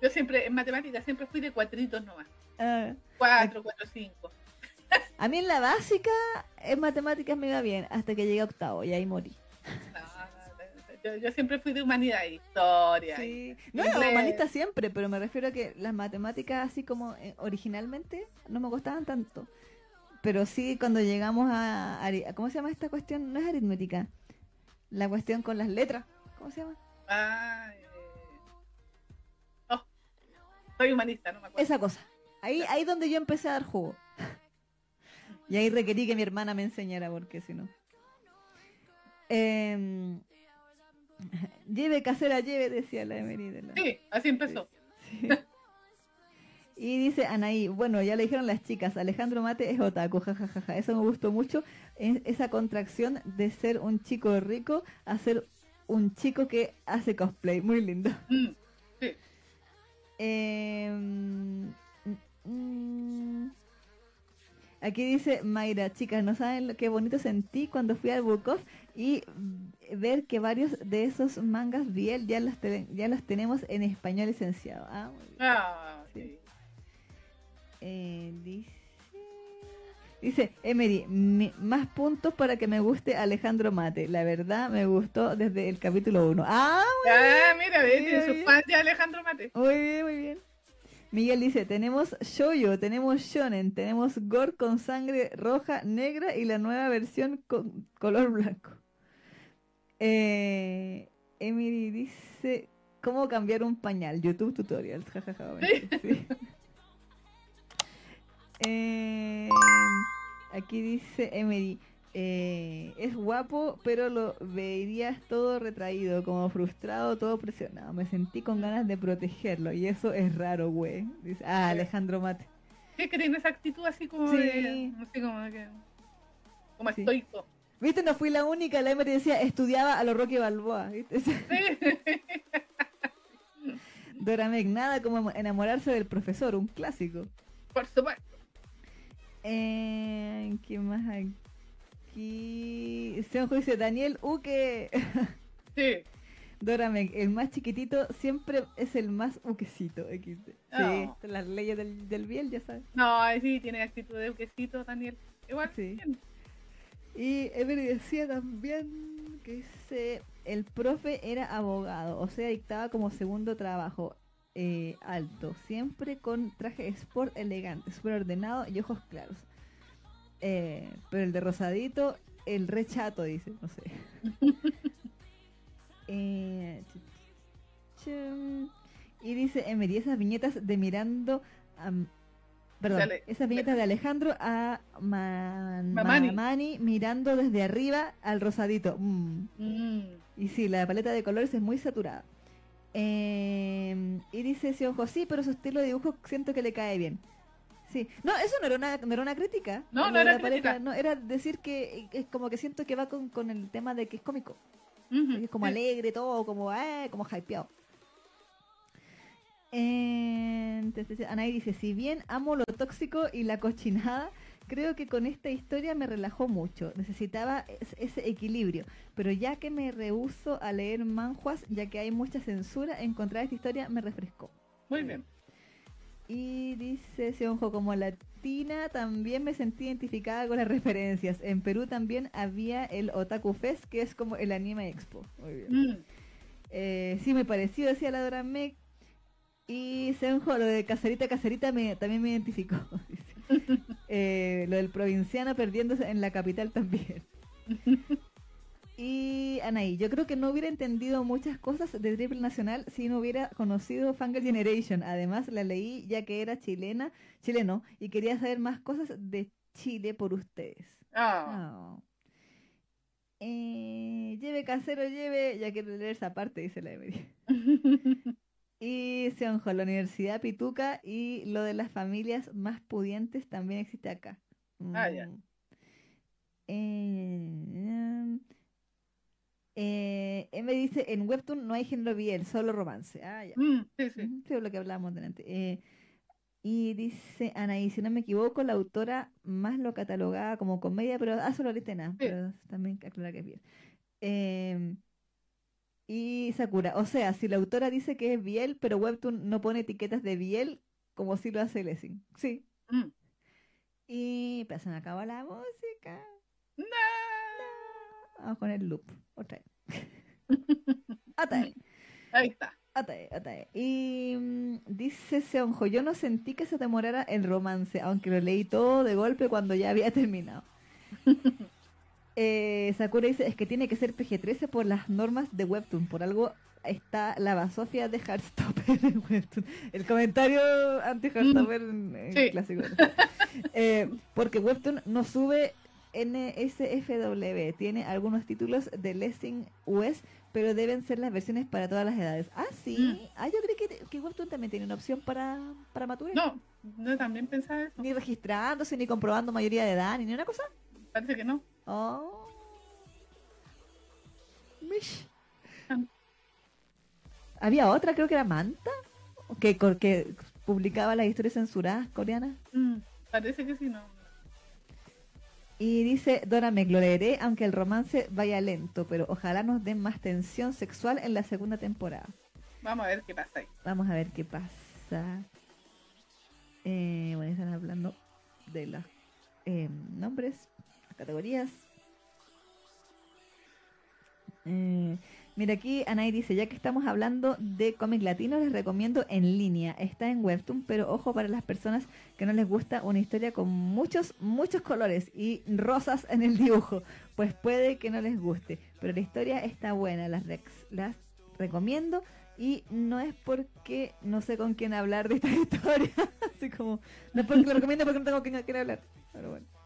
Yo siempre, en matemáticas, siempre fui de cuatritos nomás. Ah, Cuatro, cuatro, cinco. a mí en la básica, en matemáticas me iba bien, hasta que llegué a octavo y ahí morí. Yo, yo siempre fui de humanidad, historia. Sí. No, Inglés. humanista siempre, pero me refiero a que las matemáticas así como eh, originalmente no me costaban tanto. Pero sí cuando llegamos a, ¿Cómo se llama esta cuestión? No es aritmética. La cuestión con las letras. ¿Cómo se llama? Ah, eh. Oh, soy humanista, no me acuerdo. Esa cosa. Ahí ahí donde yo empecé a dar jugo. <laughs> y ahí requerí que mi hermana me enseñara porque si no. Em, lleve casera, lleve, decía la Emery de la... Sí, así empezó. Sí. <laughs> Y dice Anaí, bueno, ya le dijeron las chicas, Alejandro Mate es otaku, jajajaja. Eso me gustó mucho, es- esa contracción de ser un chico rico a ser un chico que hace cosplay. Muy lindo. Mm, sí. Em, mm, mm. Aquí dice Mayra, chicas, no saben lo que bonito sentí cuando fui al Off y mm, ver que varios de esos mangas bien ya los, te- ya los tenemos en español licenciado. Ah, muy bien. Ah, Sí. sí. Eh, dice, dice Emery, mi- más puntos para que me guste Alejandro Mate. La verdad me gustó desde el capítulo 1. Ah, Ah, mira, tiene sus fans de Alejandro Mate. muy bien, muy bien. Miguel dice, tenemos shoyo, tenemos shonen, tenemos gore con sangre roja, negra y la nueva versión con color blanco. Eh, Emily dice, ¿cómo cambiar un pañal? YouTube tutorials, jajaja. bueno, sí. <laughs> Eh, aquí dice Emily, eh, es guapo, pero lo verías todo retraído, como frustrado, todo presionado. Me sentí con ganas de protegerlo y eso es raro, güey. Dice, ah, Alejandro Mate. Sí, que tiene esa actitud así como Sí. de. Así como que. Como Sí. estoico. Viste, no fui la única, la Emery decía, estudiaba a lo Rocky Balboa. ¿viste? <laughs> Dora Meg, nada como enamorarse del profesor, un clásico. Por supuesto. Eh, ¿Qué más aquí? Seonjo dice, Daniel Uke. <laughs> Sí. Dora Meg, el más chiquitito siempre es el más uquecito. Sí, Oh. las leyes del, del biel, ya sabes. No, sí, tiene actitud de quesito, Daniel. Igual. Sí. bien. Y Emery decía también que dice, el profe era abogado, o sea, dictaba como segundo trabajo. eh, alto, siempre con traje sport elegante, súper ordenado y ojos claros. Eh, pero el de rosadito, el rechato, dice, no sé. <laughs> Eh, y dice Emery, esas viñetas de mirando. Perdón, Dale. esas viñetas de Alejandro a Man- Mamani. Mamani mirando desde arriba al rosadito. Mm. Mm. Y sí, la paleta de colores es muy saturada. Eh, y dice ese ojo, sí, pero su estilo de dibujo siento que le cae bien. Sí, no, eso no era una, no era una crítica. No, no era pareja, crítica. no, era decir que es como que siento que va con, con el tema de que es cómico. Ujú, Es como sí. alegre todo, como, eh, como hypeado. Entonces, Anaí dice, si bien amo lo tóxico y la cochinada, creo que con esta historia me relajó mucho. Necesitaba es- ese equilibrio. Pero ya que me rehuso a leer manjuas, ya que hay mucha censura, encontrar esta historia me refrescó. Muy bien. Y dice Sionjo, como latina también me sentí identificada con las referencias. En Perú también había el Otaku Fest, que es como el Anime Expo. Muy bien. Mm, Eh, sí, me pareció, decía la Dora Meg. Y Senjo, lo de caserita, caserita, me, también me identificó. <laughs> dice. <laughs> Eh, lo del provinciano perdiéndose en la capital también. <laughs> Y Anaí, yo creo que no hubiera entendido muchas cosas de Triple Nacional si no hubiera conocido Fangirl Generation. Además, la leí ya que era chilena, chileno, y quería saber más cosas de Chile por ustedes. Ah, Oh. Eh, lleve casero, lleve, ya quiero leer esa parte, dice la Emery. <laughs> Y Seonjo, la Universidad Pituca y lo de las familias más pudientes también existe acá. Ah, ya. Mm. Eh, eh, eh, me dice, en Webtoon no hay género biel, solo romance. Ah, ya. Mm, sí, sí. Sí, lo que hablábamos delante. Eh, y dice Anaí, si no me equivoco, la autora más lo catalogaba como comedia, pero ah, solo ahorita nada, pero también aclara que es bien. Eh, y Sakura, o sea, si la autora dice que es biel, pero Webtoon no pone etiquetas de biel, como si lo hace Lessing. Sí. Mm. Y me acabó la música. No. Vamos con el loop, otra vez. <laughs> Vez. Ahí está. Atae, atae. Y mm, dice Seonjo, yo no sentí que se demorara el romance, aunque lo leí todo de golpe cuando ya había <laughs> terminado. <laughs> Eh, Sakura dice, es que tiene que ser PG-13 por las normas de Webtoon, por algo está la basofia de Heartstopper en Webtoon. El comentario anti-Heartstopper Sí. clásico. Eh, porque Webtoon no sube NSFW, tiene algunos títulos de Lessing US, pero deben ser las versiones para todas las edades. Ah, sí. Mm. Ah, yo creí que, que Webtoon también tiene una opción para, para maturar. No, no también pensaba eso. Ni registrándose, ni comprobando mayoría de edad, ni una cosa. Parece que no. Oh. Mish. Ah. Había otra, creo que era Manta, que, que publicaba las historias censuradas coreanas. Mm, parece que sí, no. Y dice, Dora, me lo leeré, aunque el romance vaya lento, pero ojalá nos den más tensión sexual en la segunda temporada. Vamos a ver qué pasa ahí. Vamos a ver qué pasa. Eh, bueno, están hablando de los eh, nombres, categorías. Eh, mira aquí, Anaí dice, ya que estamos hablando de cómic latino, les recomiendo en línea. Está en Webtoon, pero ojo para las personas que no les gusta una historia con muchos, muchos colores y rosas en el dibujo, pues puede que no les guste. Pero la historia está buena, las, las recomiendo. Y no es porque no sé con quién hablar de esta <laughs> historia. Así como, no es porque lo recomiendo porque no tengo con quién hablar. Pero bueno.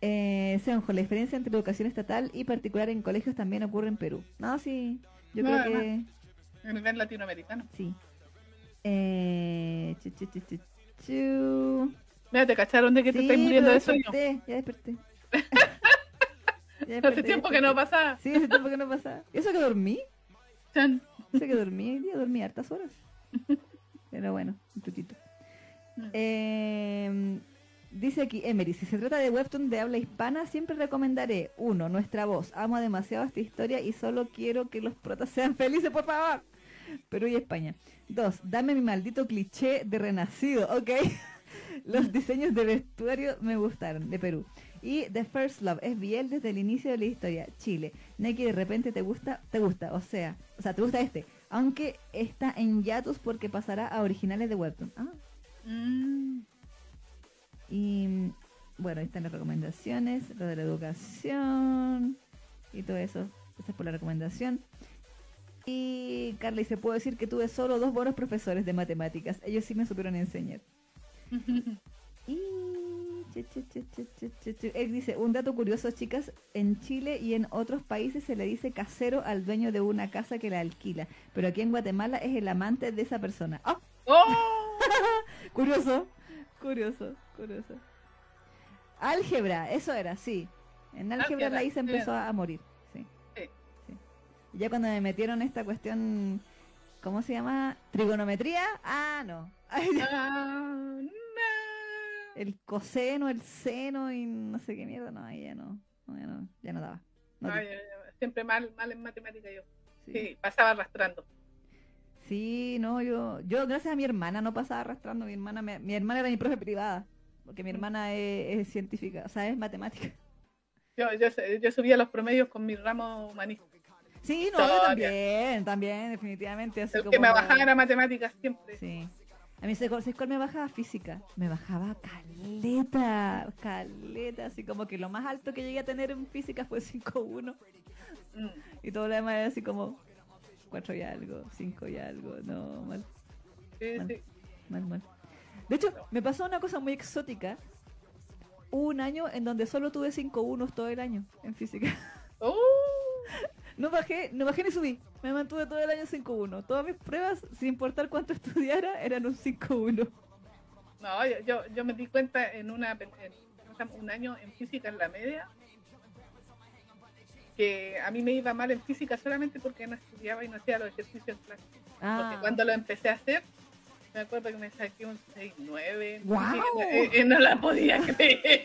Eh, Seonjo, la diferencia entre educación estatal y particular en colegios también ocurre en Perú. No, sí. Yo No, creo además. que En nivel latinoamericano. sí. Eh, chu, chu, chu, chu, chu. Mira, te cacharon de que te estás muriendo de sueño. desperté, ya desperté. <laughs> Ya Hace desperté, tiempo ya que no pasaba. Sí, hace tiempo que no pasaba. ¿Y eso que dormí? Chan. Sé que dormí hoy día, dormí hartas horas. <laughs> Pero bueno, un poquito. Eh, dice aquí Emery, si se trata de webtoon de habla hispana, siempre recomendaré, uno, nuestra voz. Amo demasiado esta historia y solo quiero que los protas sean felices, por favor. Perú y España. Dos, dame mi maldito cliché de renacido, ¿ok? <laughs> Los diseños de vestuario me gustaron, de Perú. Y The First Love es Biel desde el inicio de la historia, Chile. Neki de repente te gusta, te gusta, o sea, o sea, te gusta este, aunque está en hiatus porque pasará a originales de Webtoon. Ah, Mm, y bueno, ahí están las recomendaciones, lo de la educación y todo eso. Gracias por la recomendación. Y Carla dice, puedo decir que tuve solo dos buenos profesores de matemáticas. Ellos sí me supieron enseñar. <laughs> Y... Él dice, un dato curioso, chicas, en Chile y en otros países se le dice casero al dueño de una casa que la alquila, pero aquí en Guatemala es el amante de esa persona. ¡Ah! ¡Oh! <laughs> Curioso, curioso, curioso. Álgebra, eso era, sí. En álgebra, Álgebra, la Isa empezó bien. a morir, sí. Sí. ya cuando me metieron esta cuestión, ¿cómo se llama? ¿Trigonometría? Ah, no. Ah, no. el coseno, el seno y no sé qué mierda, no, ahí ya no, no, ya no, ya no daba. No, ay, siempre mal, mal en matemática yo. sí. Sí, pasaba arrastrando. Sí, no, yo, yo gracias a mi hermana no pasaba arrastrando, mi hermana, mi hermana era mi profe privada, porque mi hermana es, es científica, o sea, es matemática. Yo, yo, yo subía los promedios con mi ramo humanista. Sí, no, yo también, también, definitivamente. Así El como que me bajaba era matemáticas siempre. Sí. A mí, ¿sabes cuál- sabes cuál me bajaba? Física. Me bajaba caleta, caleta, así como que lo más alto que llegué a tener en física fue 5.1 Mm. y todo lo demás era así como 4 y algo, 5 y algo, no, mal. Sí, sí. Mal, mal. De hecho, me pasó una cosa muy exótica. Hubo un año en donde solo tuve 5 unos todo el año en física. Uh, <laughs> No bajé, no bajé ni subí. Me mantuve todo el año 5-1. Todas mis pruebas, sin importar cuánto <laughs> estudiara, eran un 5-1. no, yo, yo, yo me di cuenta en una en- un año en física en la media que a mí me iba mal en física solamente porque no estudiaba y no hacía los ejercicios en clase. Ah. Porque cuando lo empecé a hacer, me acuerdo que me saqué un 6-9. ¡Guau! Y, y- y no la podía <laughs> creer.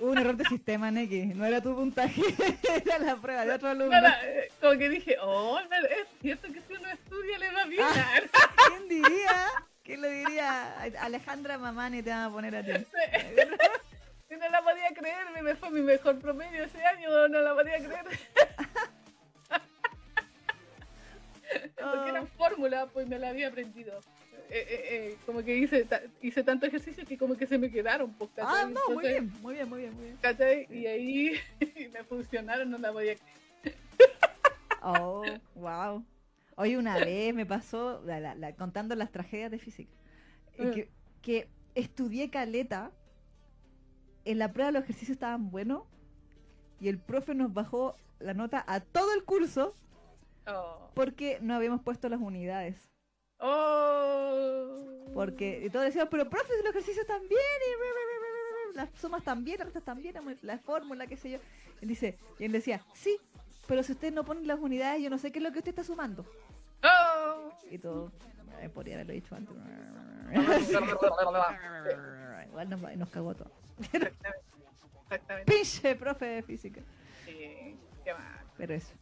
Hubo un error de sistema, Neki. No era tu puntaje, <laughs> era la prueba de otro alumno. Eh, como que dije, oh, es cierto que si uno estudia le va bien. Ah. <laughs> ¿Quién diría? ¿Quién lo diría? Alejandra Mamani te van a poner a ti. No la podía creer, me fue mi mejor promedio ese año, no la podía creer. <laughs> Porque eran fórmulas, pues me la había aprendido. Eh, eh, eh, como que hice, hice tanto ejercicio que como que se me quedaron. Pues, Ah, no, muy bien, muy bien, muy bien, muy bien. ¿cachai? Y ahí <laughs> me funcionaron, no la podía creer. Oh, wow. Hoy una vez me pasó, la- la- la- contando las tragedias de física, que, que estudié caleta, en la prueba los ejercicios estaban buenos, y el profe nos bajó la nota a todo el curso Oh. porque no habíamos puesto las unidades. Oh. Porque y todos decíamos, pero profe, los ejercicios están bien, y las sumas bien, las restas bien, la fórmula, qué sé yo. Él dice, y él decía, sí, pero si ustedes no ponen las unidades, yo no sé qué es lo que usted está sumando. Oh. Y todo, podría haberlo dicho antes. <laughs> Igual nos, nos cagó todo. Exactamente. Exactamente. Pinche profe de física. Sí, qué mal. Pero eso.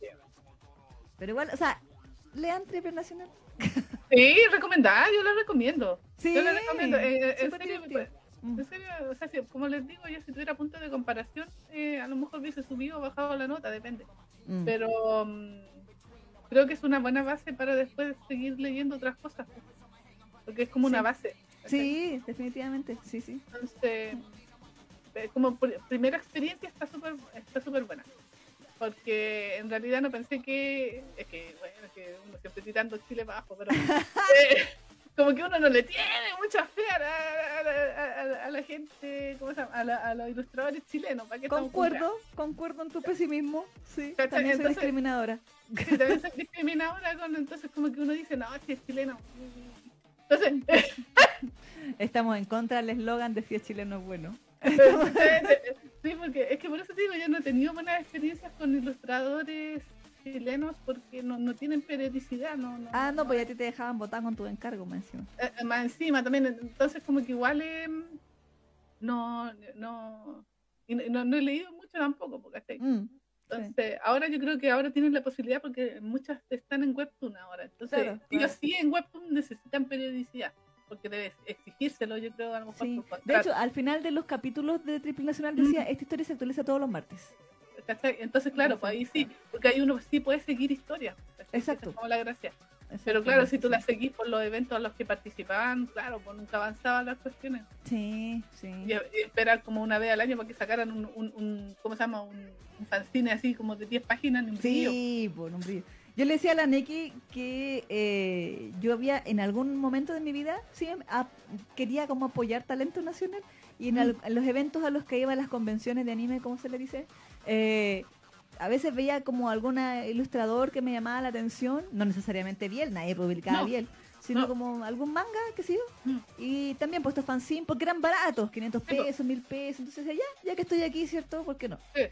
Pero igual, o sea, lean Triple Nacional. Sí, recomendada, yo la recomiendo. Sí, yo la recomiendo. eh, eh, en serio, divertido. Mm. En serio, o sea, si- como les digo, yo si tuviera punto de comparación, eh, a lo mejor hubiese subido o bajado la nota, depende. Mm. Pero mm, creo que es una buena base para después seguir leyendo otras cosas. Porque es como Sí. una base. ¿cachai? Sí, definitivamente, sí, sí. Entonces, como pr- primera experiencia está súper está súper buena. Porque en realidad no pensé que. Es que, bueno, es que uno siempre tirando Chile para abajo, pero. <laughs> eh, como que uno no le tiene mucha fe a la, a la- a- a la gente, ¿cómo se llama? A, la- a los ilustradores chilenos. ¿para qué estamos con Concuerdo, concuerdo en tu pesimismo. Sí, ¿Cachai? también soy Entonces- discriminadora. Sí, también se discrimina ahora con. Entonces, como que uno dice, no, si es chileno. Entonces, <laughs> Estamos en contra del eslogan de si es chileno es bueno. <laughs> sí, porque es que por eso te digo, yo no he tenido buenas experiencias con ilustradores chilenos porque no, no tienen periodicidad, no, no, Ah, no, pues ya te dejaban votar con tu encargo, más encima. Eh, eh, más encima también, entonces como que igual eh, no, no, y no, no- no he leído mucho tampoco, porque. Mm, sí. entonces ahora yo creo que ahora tienen la posibilidad porque muchas están en Webtoon ahora, entonces Claro, ellos claro. sí en Webtoon necesitan periodicidad, porque debes exigírselo yo creo a lo mejor Sí. por De hecho, al final de los capítulos de Triple Nacional decía, esta historia se actualiza todos los martes. ¿cachai? Entonces, claro, pues ahí sí, porque ahí uno sí puede seguir historia. ¿cachai? Exacto. Como la gracia. Pero claro, si tú la seguís por los eventos a los que participaban, claro, pues nunca avanzaban las cuestiones. Sí, sí. Y, y esperar como una vez al año para que sacaran un, un, un- ¿cómo se llama? Un, un fanzine así como de 10 páginas ni un brillo. Sí, por un brillo. Yo le decía a la Neki que eh, yo había en algún momento de mi vida sí a- quería como apoyar talento nacional y en, al- en los eventos a los que iba las convenciones de anime, ¿cómo se le dice? Eh, a veces veía como algún ilustrador que me llamaba la atención, no necesariamente Biel, nadie publicaba No. Biel, sino No. como algún manga, qué sé yo. Mm. Y también puestos fanzine porque eran baratos, 500 Sí, po. pesos, 1000 pesos. Entonces ya, ya que estoy aquí, ¿cierto? ¿Por qué no? Sí.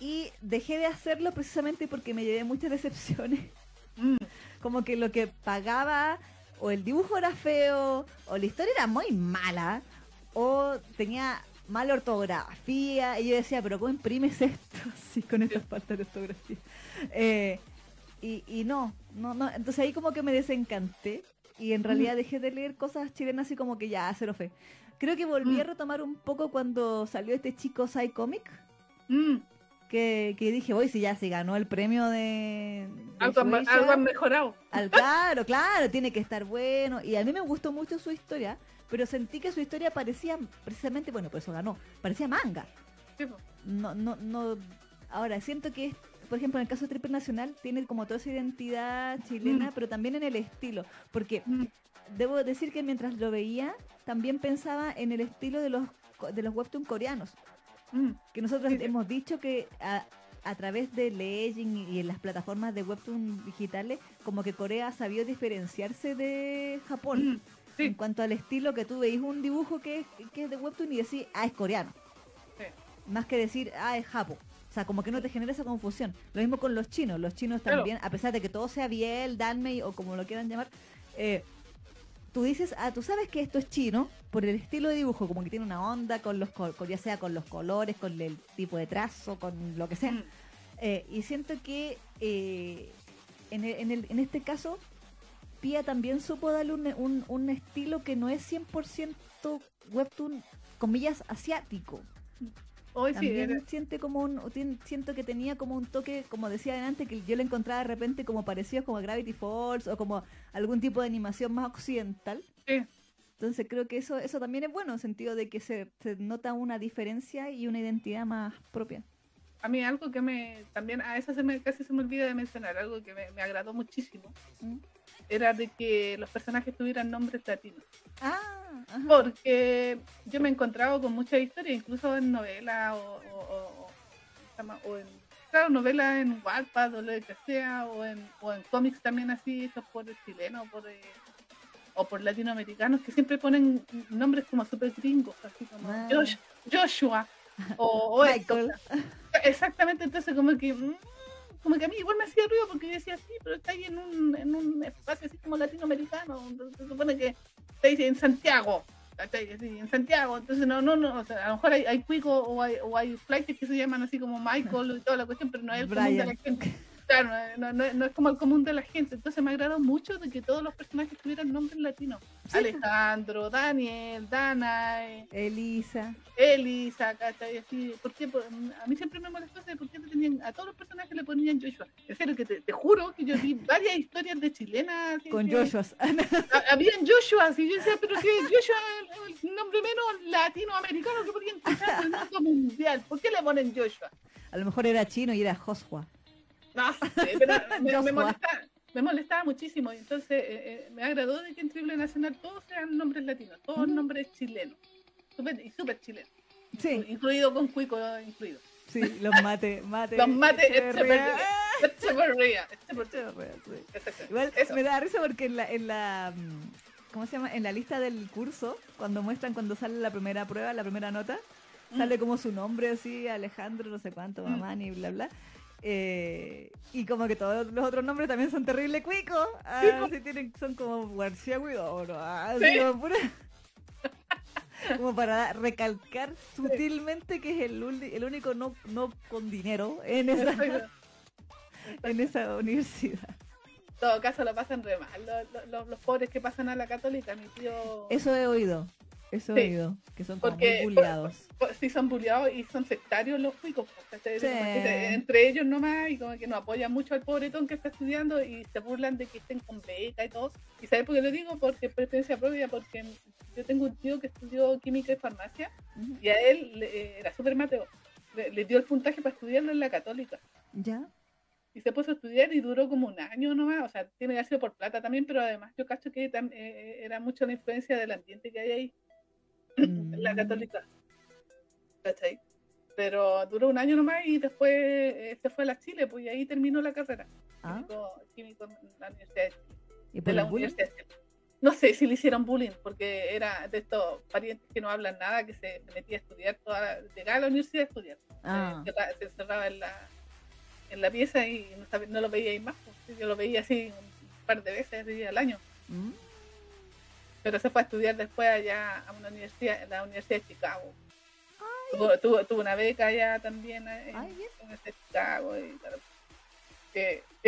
Y dejé de hacerlo precisamente porque me llevé muchas decepciones. Mm, Como que lo que pagaba, o el dibujo era feo, o la historia era muy mala, o tenía mala ortografía. Y yo decía, pero ¿cómo imprimes esto? <laughs> Sí, con estas faltas de ortografía. Eh, y, y no, no, no. Entonces ahí como que me desencanté. Y en realidad dejé de leer cosas chilenas así como que ya, cero fe. Creo que volví a Mm. retomar un poco cuando salió este chico Psycomic. mm. Que, que dije, hoy si ya se ganó el premio de... de Algo, Shueisha". algo han mejorado. Al, claro, claro, tiene que estar bueno. Y a mí me gustó mucho su historia, pero sentí que su historia parecía precisamente, bueno, por eso ganó, parecía manga. Sí. No, no, no. Ahora, siento que, por ejemplo, en el caso de Triple Nacional, tiene como toda esa identidad chilena, Mm. pero también en el estilo. Porque Mm, debo decir que mientras lo veía, también pensaba en el estilo de los, de los webtoon coreanos. Mm. Que nosotros Sí, hemos dicho que a, a través de Legend y en las plataformas de webtoon digitales, como que Corea sabió diferenciarse de Japón. Mm, sí. En cuanto al estilo que tú veis un dibujo que, es- que es de webtoon y decís, ah, es coreano. Sí. Más que decir, ah, es japo. O sea, como que no te genera esa confusión. Lo mismo con los chinos. Los chinos Claro. también, a pesar de que todo sea Biel, Danmei o como lo quieran llamar, eh, tú dices, ah, tú sabes que esto es chino por el estilo de dibujo, como que tiene una onda, con los con- ya sea con los colores, con el tipo de trazo, con lo que sea. Mm, Eh, y siento que eh, en, el- en, el- en este caso, Pia también supo darle un, un- un estilo que no es 100% webtoon, comillas, asiático. Hoy sí, También era- siente como un, tien- siento que tenía como un toque, como decía antes, que yo le encontraba de repente como parecido como a Gravity Falls o como algún tipo de animación más occidental. sí. Entonces creo que eso eso también es bueno, en el sentido de que se, se nota una diferencia y una identidad más propia. A mí algo que me también a eso se me casi se me olvida de mencionar, algo que me, me agradó muchísimo, ¿Mm? era de que los personajes tuvieran nombres latinos. Ah, ajá. Porque yo me he encontrado con muchas historias, incluso en novelas o, en claro, novelas en Wattpad o lo que sea, o en, o en cómics también así, hechos por el chileno por, eh, o por latinoamericanos, que siempre ponen nombres como super gringos, así como Ah. Josh- Joshua o, Michael. Exactamente, entonces como que mm, como que a mí igual me hacía ruido porque yo decía, sí, pero está ahí en un, en un espacio así como latinoamericano, se supone que está ahí en Santiago, en Santiago, entonces no, no, no, o sea, a lo mejor hay, hay cuico o hay, o hay flights que se llaman así como Michael y toda la cuestión, pero no es el común de la gente. Claro, no, no, no es como el común de la gente, entonces me agradó mucho de que todos los personajes tuvieran nombres latinos. Sí. Alejandro, Daniel, Dana, Elisa. Elisa, ¿cachai? Así, ¿por qué? Por- a mí siempre me molestó ese por qué le tenían, a todos los personajes le ponían Joshua. Serio, que te, te juro que yo vi varias historias de chilenas. Con que- Joshua. ha- <laughs> Habían Joshua, y yo decía, pero si Joshua es el nombre menos latinoamericano que podía encontrar en el mundo mundial. ¿Por qué le ponen Joshua? A lo mejor era chino y era Joshua. No sé, <laughs> pero me, molestaba, me molestaba muchísimo. y Entonces, eh, eh, me agradó de que en Triple Nacional todos sean nombres latinos, todos Mm. nombres chilenos. Y súper chilenos. Sí, Incluido con Cuico incluido. sí, los mate, mate. Los mates Echeverría. Igual Eso. me da risa porque en la, en la mm, ¿cómo se llama? En la lista del curso, cuando muestran cuando sale la primera prueba, la primera nota, Mm. sale como su nombre así, Alejandro, no sé cuánto, Mm. Mamani, bla bla. Eh, y como que todos los otros nombres también son terrible cuicos. Ah, Sí, tienen, son como García Huidobro. ah, así como, pura- <laughs> como para recalcar sutilmente que es el, el único no, no con dinero en esa, en esa universidad. En todo caso lo pasan re mal. Los- los pobres que pasan a la católica, mi tío. Eso he oído. Eso Sí. oído. Que son como Porque- muy bulleados. sí son bulleados y son sectarios los se- entre ellos nomás y como que no apoyan mucho al pobretón que está estudiando y se burlan de que estén con beca y todo. ¿Y sabes por qué lo digo? Porque es experiencia propia, porque yo tengo un tío que estudió química y farmacia y a él le- era súper mateo. Le, le dio el puntaje para estudiarlo en la católica. ¿Ya? y se puso a estudiar y duró como un año nomás, o sea, tiene que haber sido por plata también, pero además yo cacho que tam- eh, era mucho la influencia del ambiente que hay ahí <laughs> la Mm. católica. ¿Cachai? Pero duró un año nomás y después eh, se fue a la Chile, pues y ahí terminó la carrera. Ah, Químico, químico en la Universidad de, Chile, ¿Y de la? Universidad de Chile. no sé si le hicieron bullying, porque era de estos parientes que no hablan nada, que se metía a estudiar, toda, llegaba a la universidad a estudiar. Ah. Se, se encerraba en la, en la pieza y no, no lo veía ahí más. pues. Yo lo veía así un par de veces al año. Mm. Pero se fue a estudiar después allá a una universidad, en la Universidad de Chicago. Tuvo, tuvo, tuvo una beca allá también eh, en Ay, Universidad de Chicago. Y, claro, que- <laughs>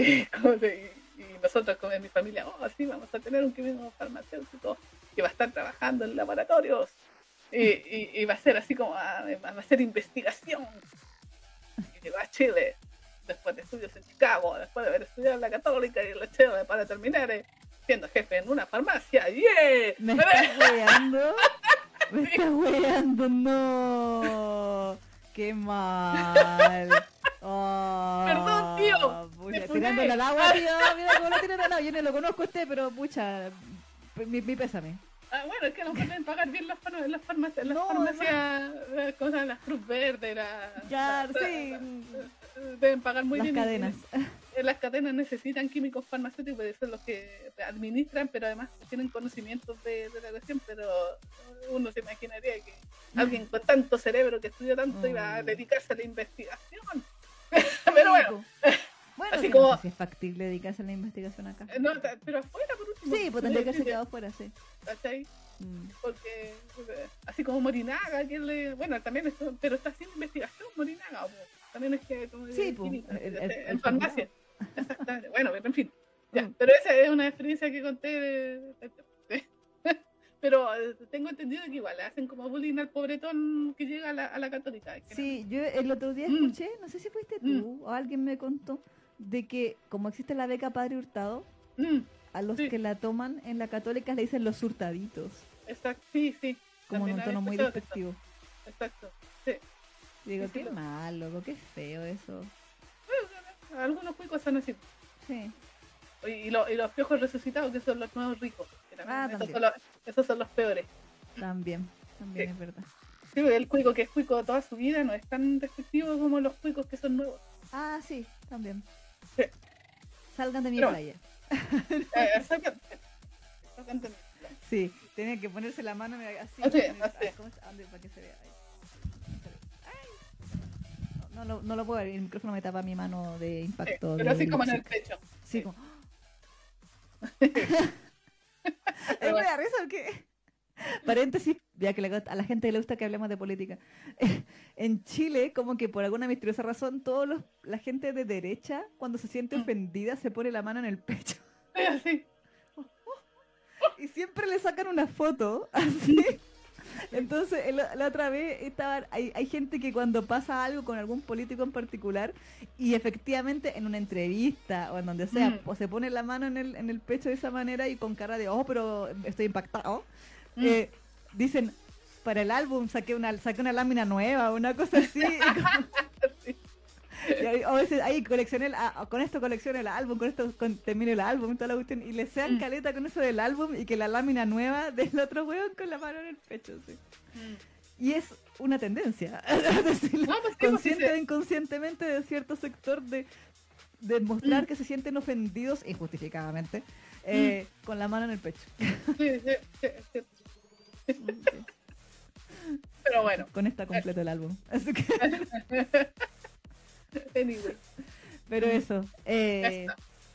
se- y, y nosotros como en mi familia, oh sí, vamos a tener un químico farmacéutico que va a estar trabajando en laboratorios. Y, va a ser así como, ah, va a hacer investigación. Y llegó a Chile, después de estudios en Chicago, después de haber estudiado en la Católica y en la Chile, para terminar eh, siendo jefe en una farmacia. ¡Yeah! ¿Me estás <laughs> weando? <laughs> ¿Me estás weando? No. Qué mal. Oh, Perdón, tío. pucha, al agua, tío. Mira cómo lo tiran al agua. Yo no lo conozco a usted, pero pucha. Mi, mi pésame. Ah, bueno, es que no pueden pagar bien las, las farmacias, las No, farmacias, las cosas, las Cruz Verde, la, Ya, la- sí. la- deben pagar muy Las bien. cadenas. Eh, Las cadenas necesitan químicos farmacéuticos, porque son los que administran, pero además tienen conocimientos de, de la cuestión, pero uno se imaginaría que alguien con tanto cerebro que estudió tanto iba a Mm. dedicarse a la investigación. <laughs> <laughs> pero bueno, Bueno, así que como- no sé si es factible dedicarse a la investigación acá. eh, no, pero afuera por último. Sí, pues tendría que haberse quedado fuera, sí. ¿cachai? Mm. porque eh, así como Morinaga, que le, bueno, también esto, pero está haciendo investigación Morinaga, también es que como Sí, el- el- el en farmacia. Exactamente. <laughs> Bueno, pero en fin. Ya, pero esa es una experiencia que conté de- <laughs> pero eh, tengo entendido que igual le hacen como bullying al pobretón que llega a la, a la católica. Sí, yo el otro día Mm. escuché, no sé si fuiste tú o alguien me contó, de que como existe la beca Padre Hurtado, Mm, a los Sí. que la toman en la católica le dicen los hurtaditos, exacto, sí, sí. como en un tono muy despectivo. Exacto. Sí. Digo, Sí, sí, qué lo- mal, loco, qué feo eso. Algunos cuicos son así. Sí. Y, lo- y los piojos resucitados, que son los nuevos ricos. Ah, esos, son los, esos son los peores. También, también Sí. es verdad. Sí, el cuico que es cuico toda su vida no es tan despectivo como los cuicos que son nuevos. Ah, sí, también. Sí. Salgan de mi Pero- playa. <laughs> Eh, exactamente. Exactamente. Sí, tenía que ponerse la mano así. Así. ah, ¿cómo se- dónde- para que se vea? No, lo- no lo puedo ver, el micrófono me tapa mi mano de Sí, impacto. pero así como en el pecho. Sí, como. <laughs> Risa porque. Paréntesis, ya que le- a la gente le gusta que hablemos de política. <laughs> En Chile, como que por alguna misteriosa razón, todos los, la gente de derecha, cuando se siente Mm. ofendida, se pone la mano en el pecho. Sí, así. <laughs> Y siempre le sacan una foto así. <laughs> Entonces, la otra vez estaba, hay, hay gente que cuando pasa algo con algún político en particular y efectivamente en una entrevista o en donde sea, Mm. o se pone la mano en el, en el pecho de esa manera y con cara de, oh, pero estoy impactado, Mm. eh, dicen, para el álbum saqué una, saqué una lámina nueva, una cosa así. <laughs> y a veces ahí coleccioné el- ah, con esto colecciono el álbum, con esto con- termino el álbum, toda la cuestión, y le sean Mm. caleta con eso del álbum y que la lámina nueva <laughs> del otro weón con la mano en el pecho, sí. Mm. Y es una tendencia, decirlo <laughs> No, pues pues consciente sí. o inconscientemente de cierto sector de, de Mm. que se sienten ofendidos injustificadamente eh, con la mano en el pecho. Sí, sí, sí, sí. <laughs> Pero bueno, Con esta completo el álbum. Así que, <laughs> anyway, pero eso, eh, Eso.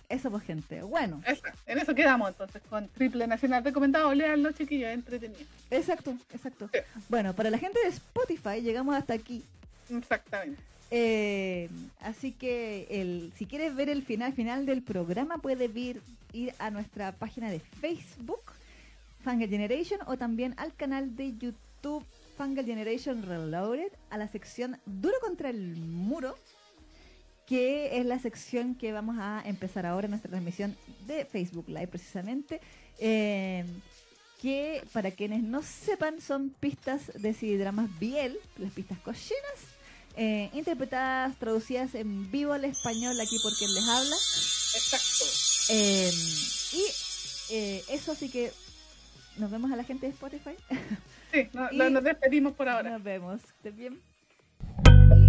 eso pues gente. Bueno, eso, en eso quedamos entonces con Triple Nacional recomendado. Leanlo, chiquillos, entretenido. exacto, exacto. Sí. Bueno, para la gente de Spotify llegamos hasta aquí. Exactamente. Eh, así que el, si quieres ver el final final del programa, puedes ir, ir a nuestra página de Facebook, Fangirl Generation, o también al canal de YouTube Fangirl Generation Reloaded, a la sección Duro contra el Muro, que es la sección que vamos a empezar ahora en nuestra transmisión de Facebook Live precisamente. Eh, que para quienes no sepan son pistas de CD-dramas Biel, las pistas cochinas, eh, interpretadas, traducidas en vivo al español aquí por quien les habla. Exacto. Eh, y eh, eso así que nos vemos a la gente de Spotify. Sí, no- <laughs> nos despedimos por ahora. Nos vemos. ¿Estén bien?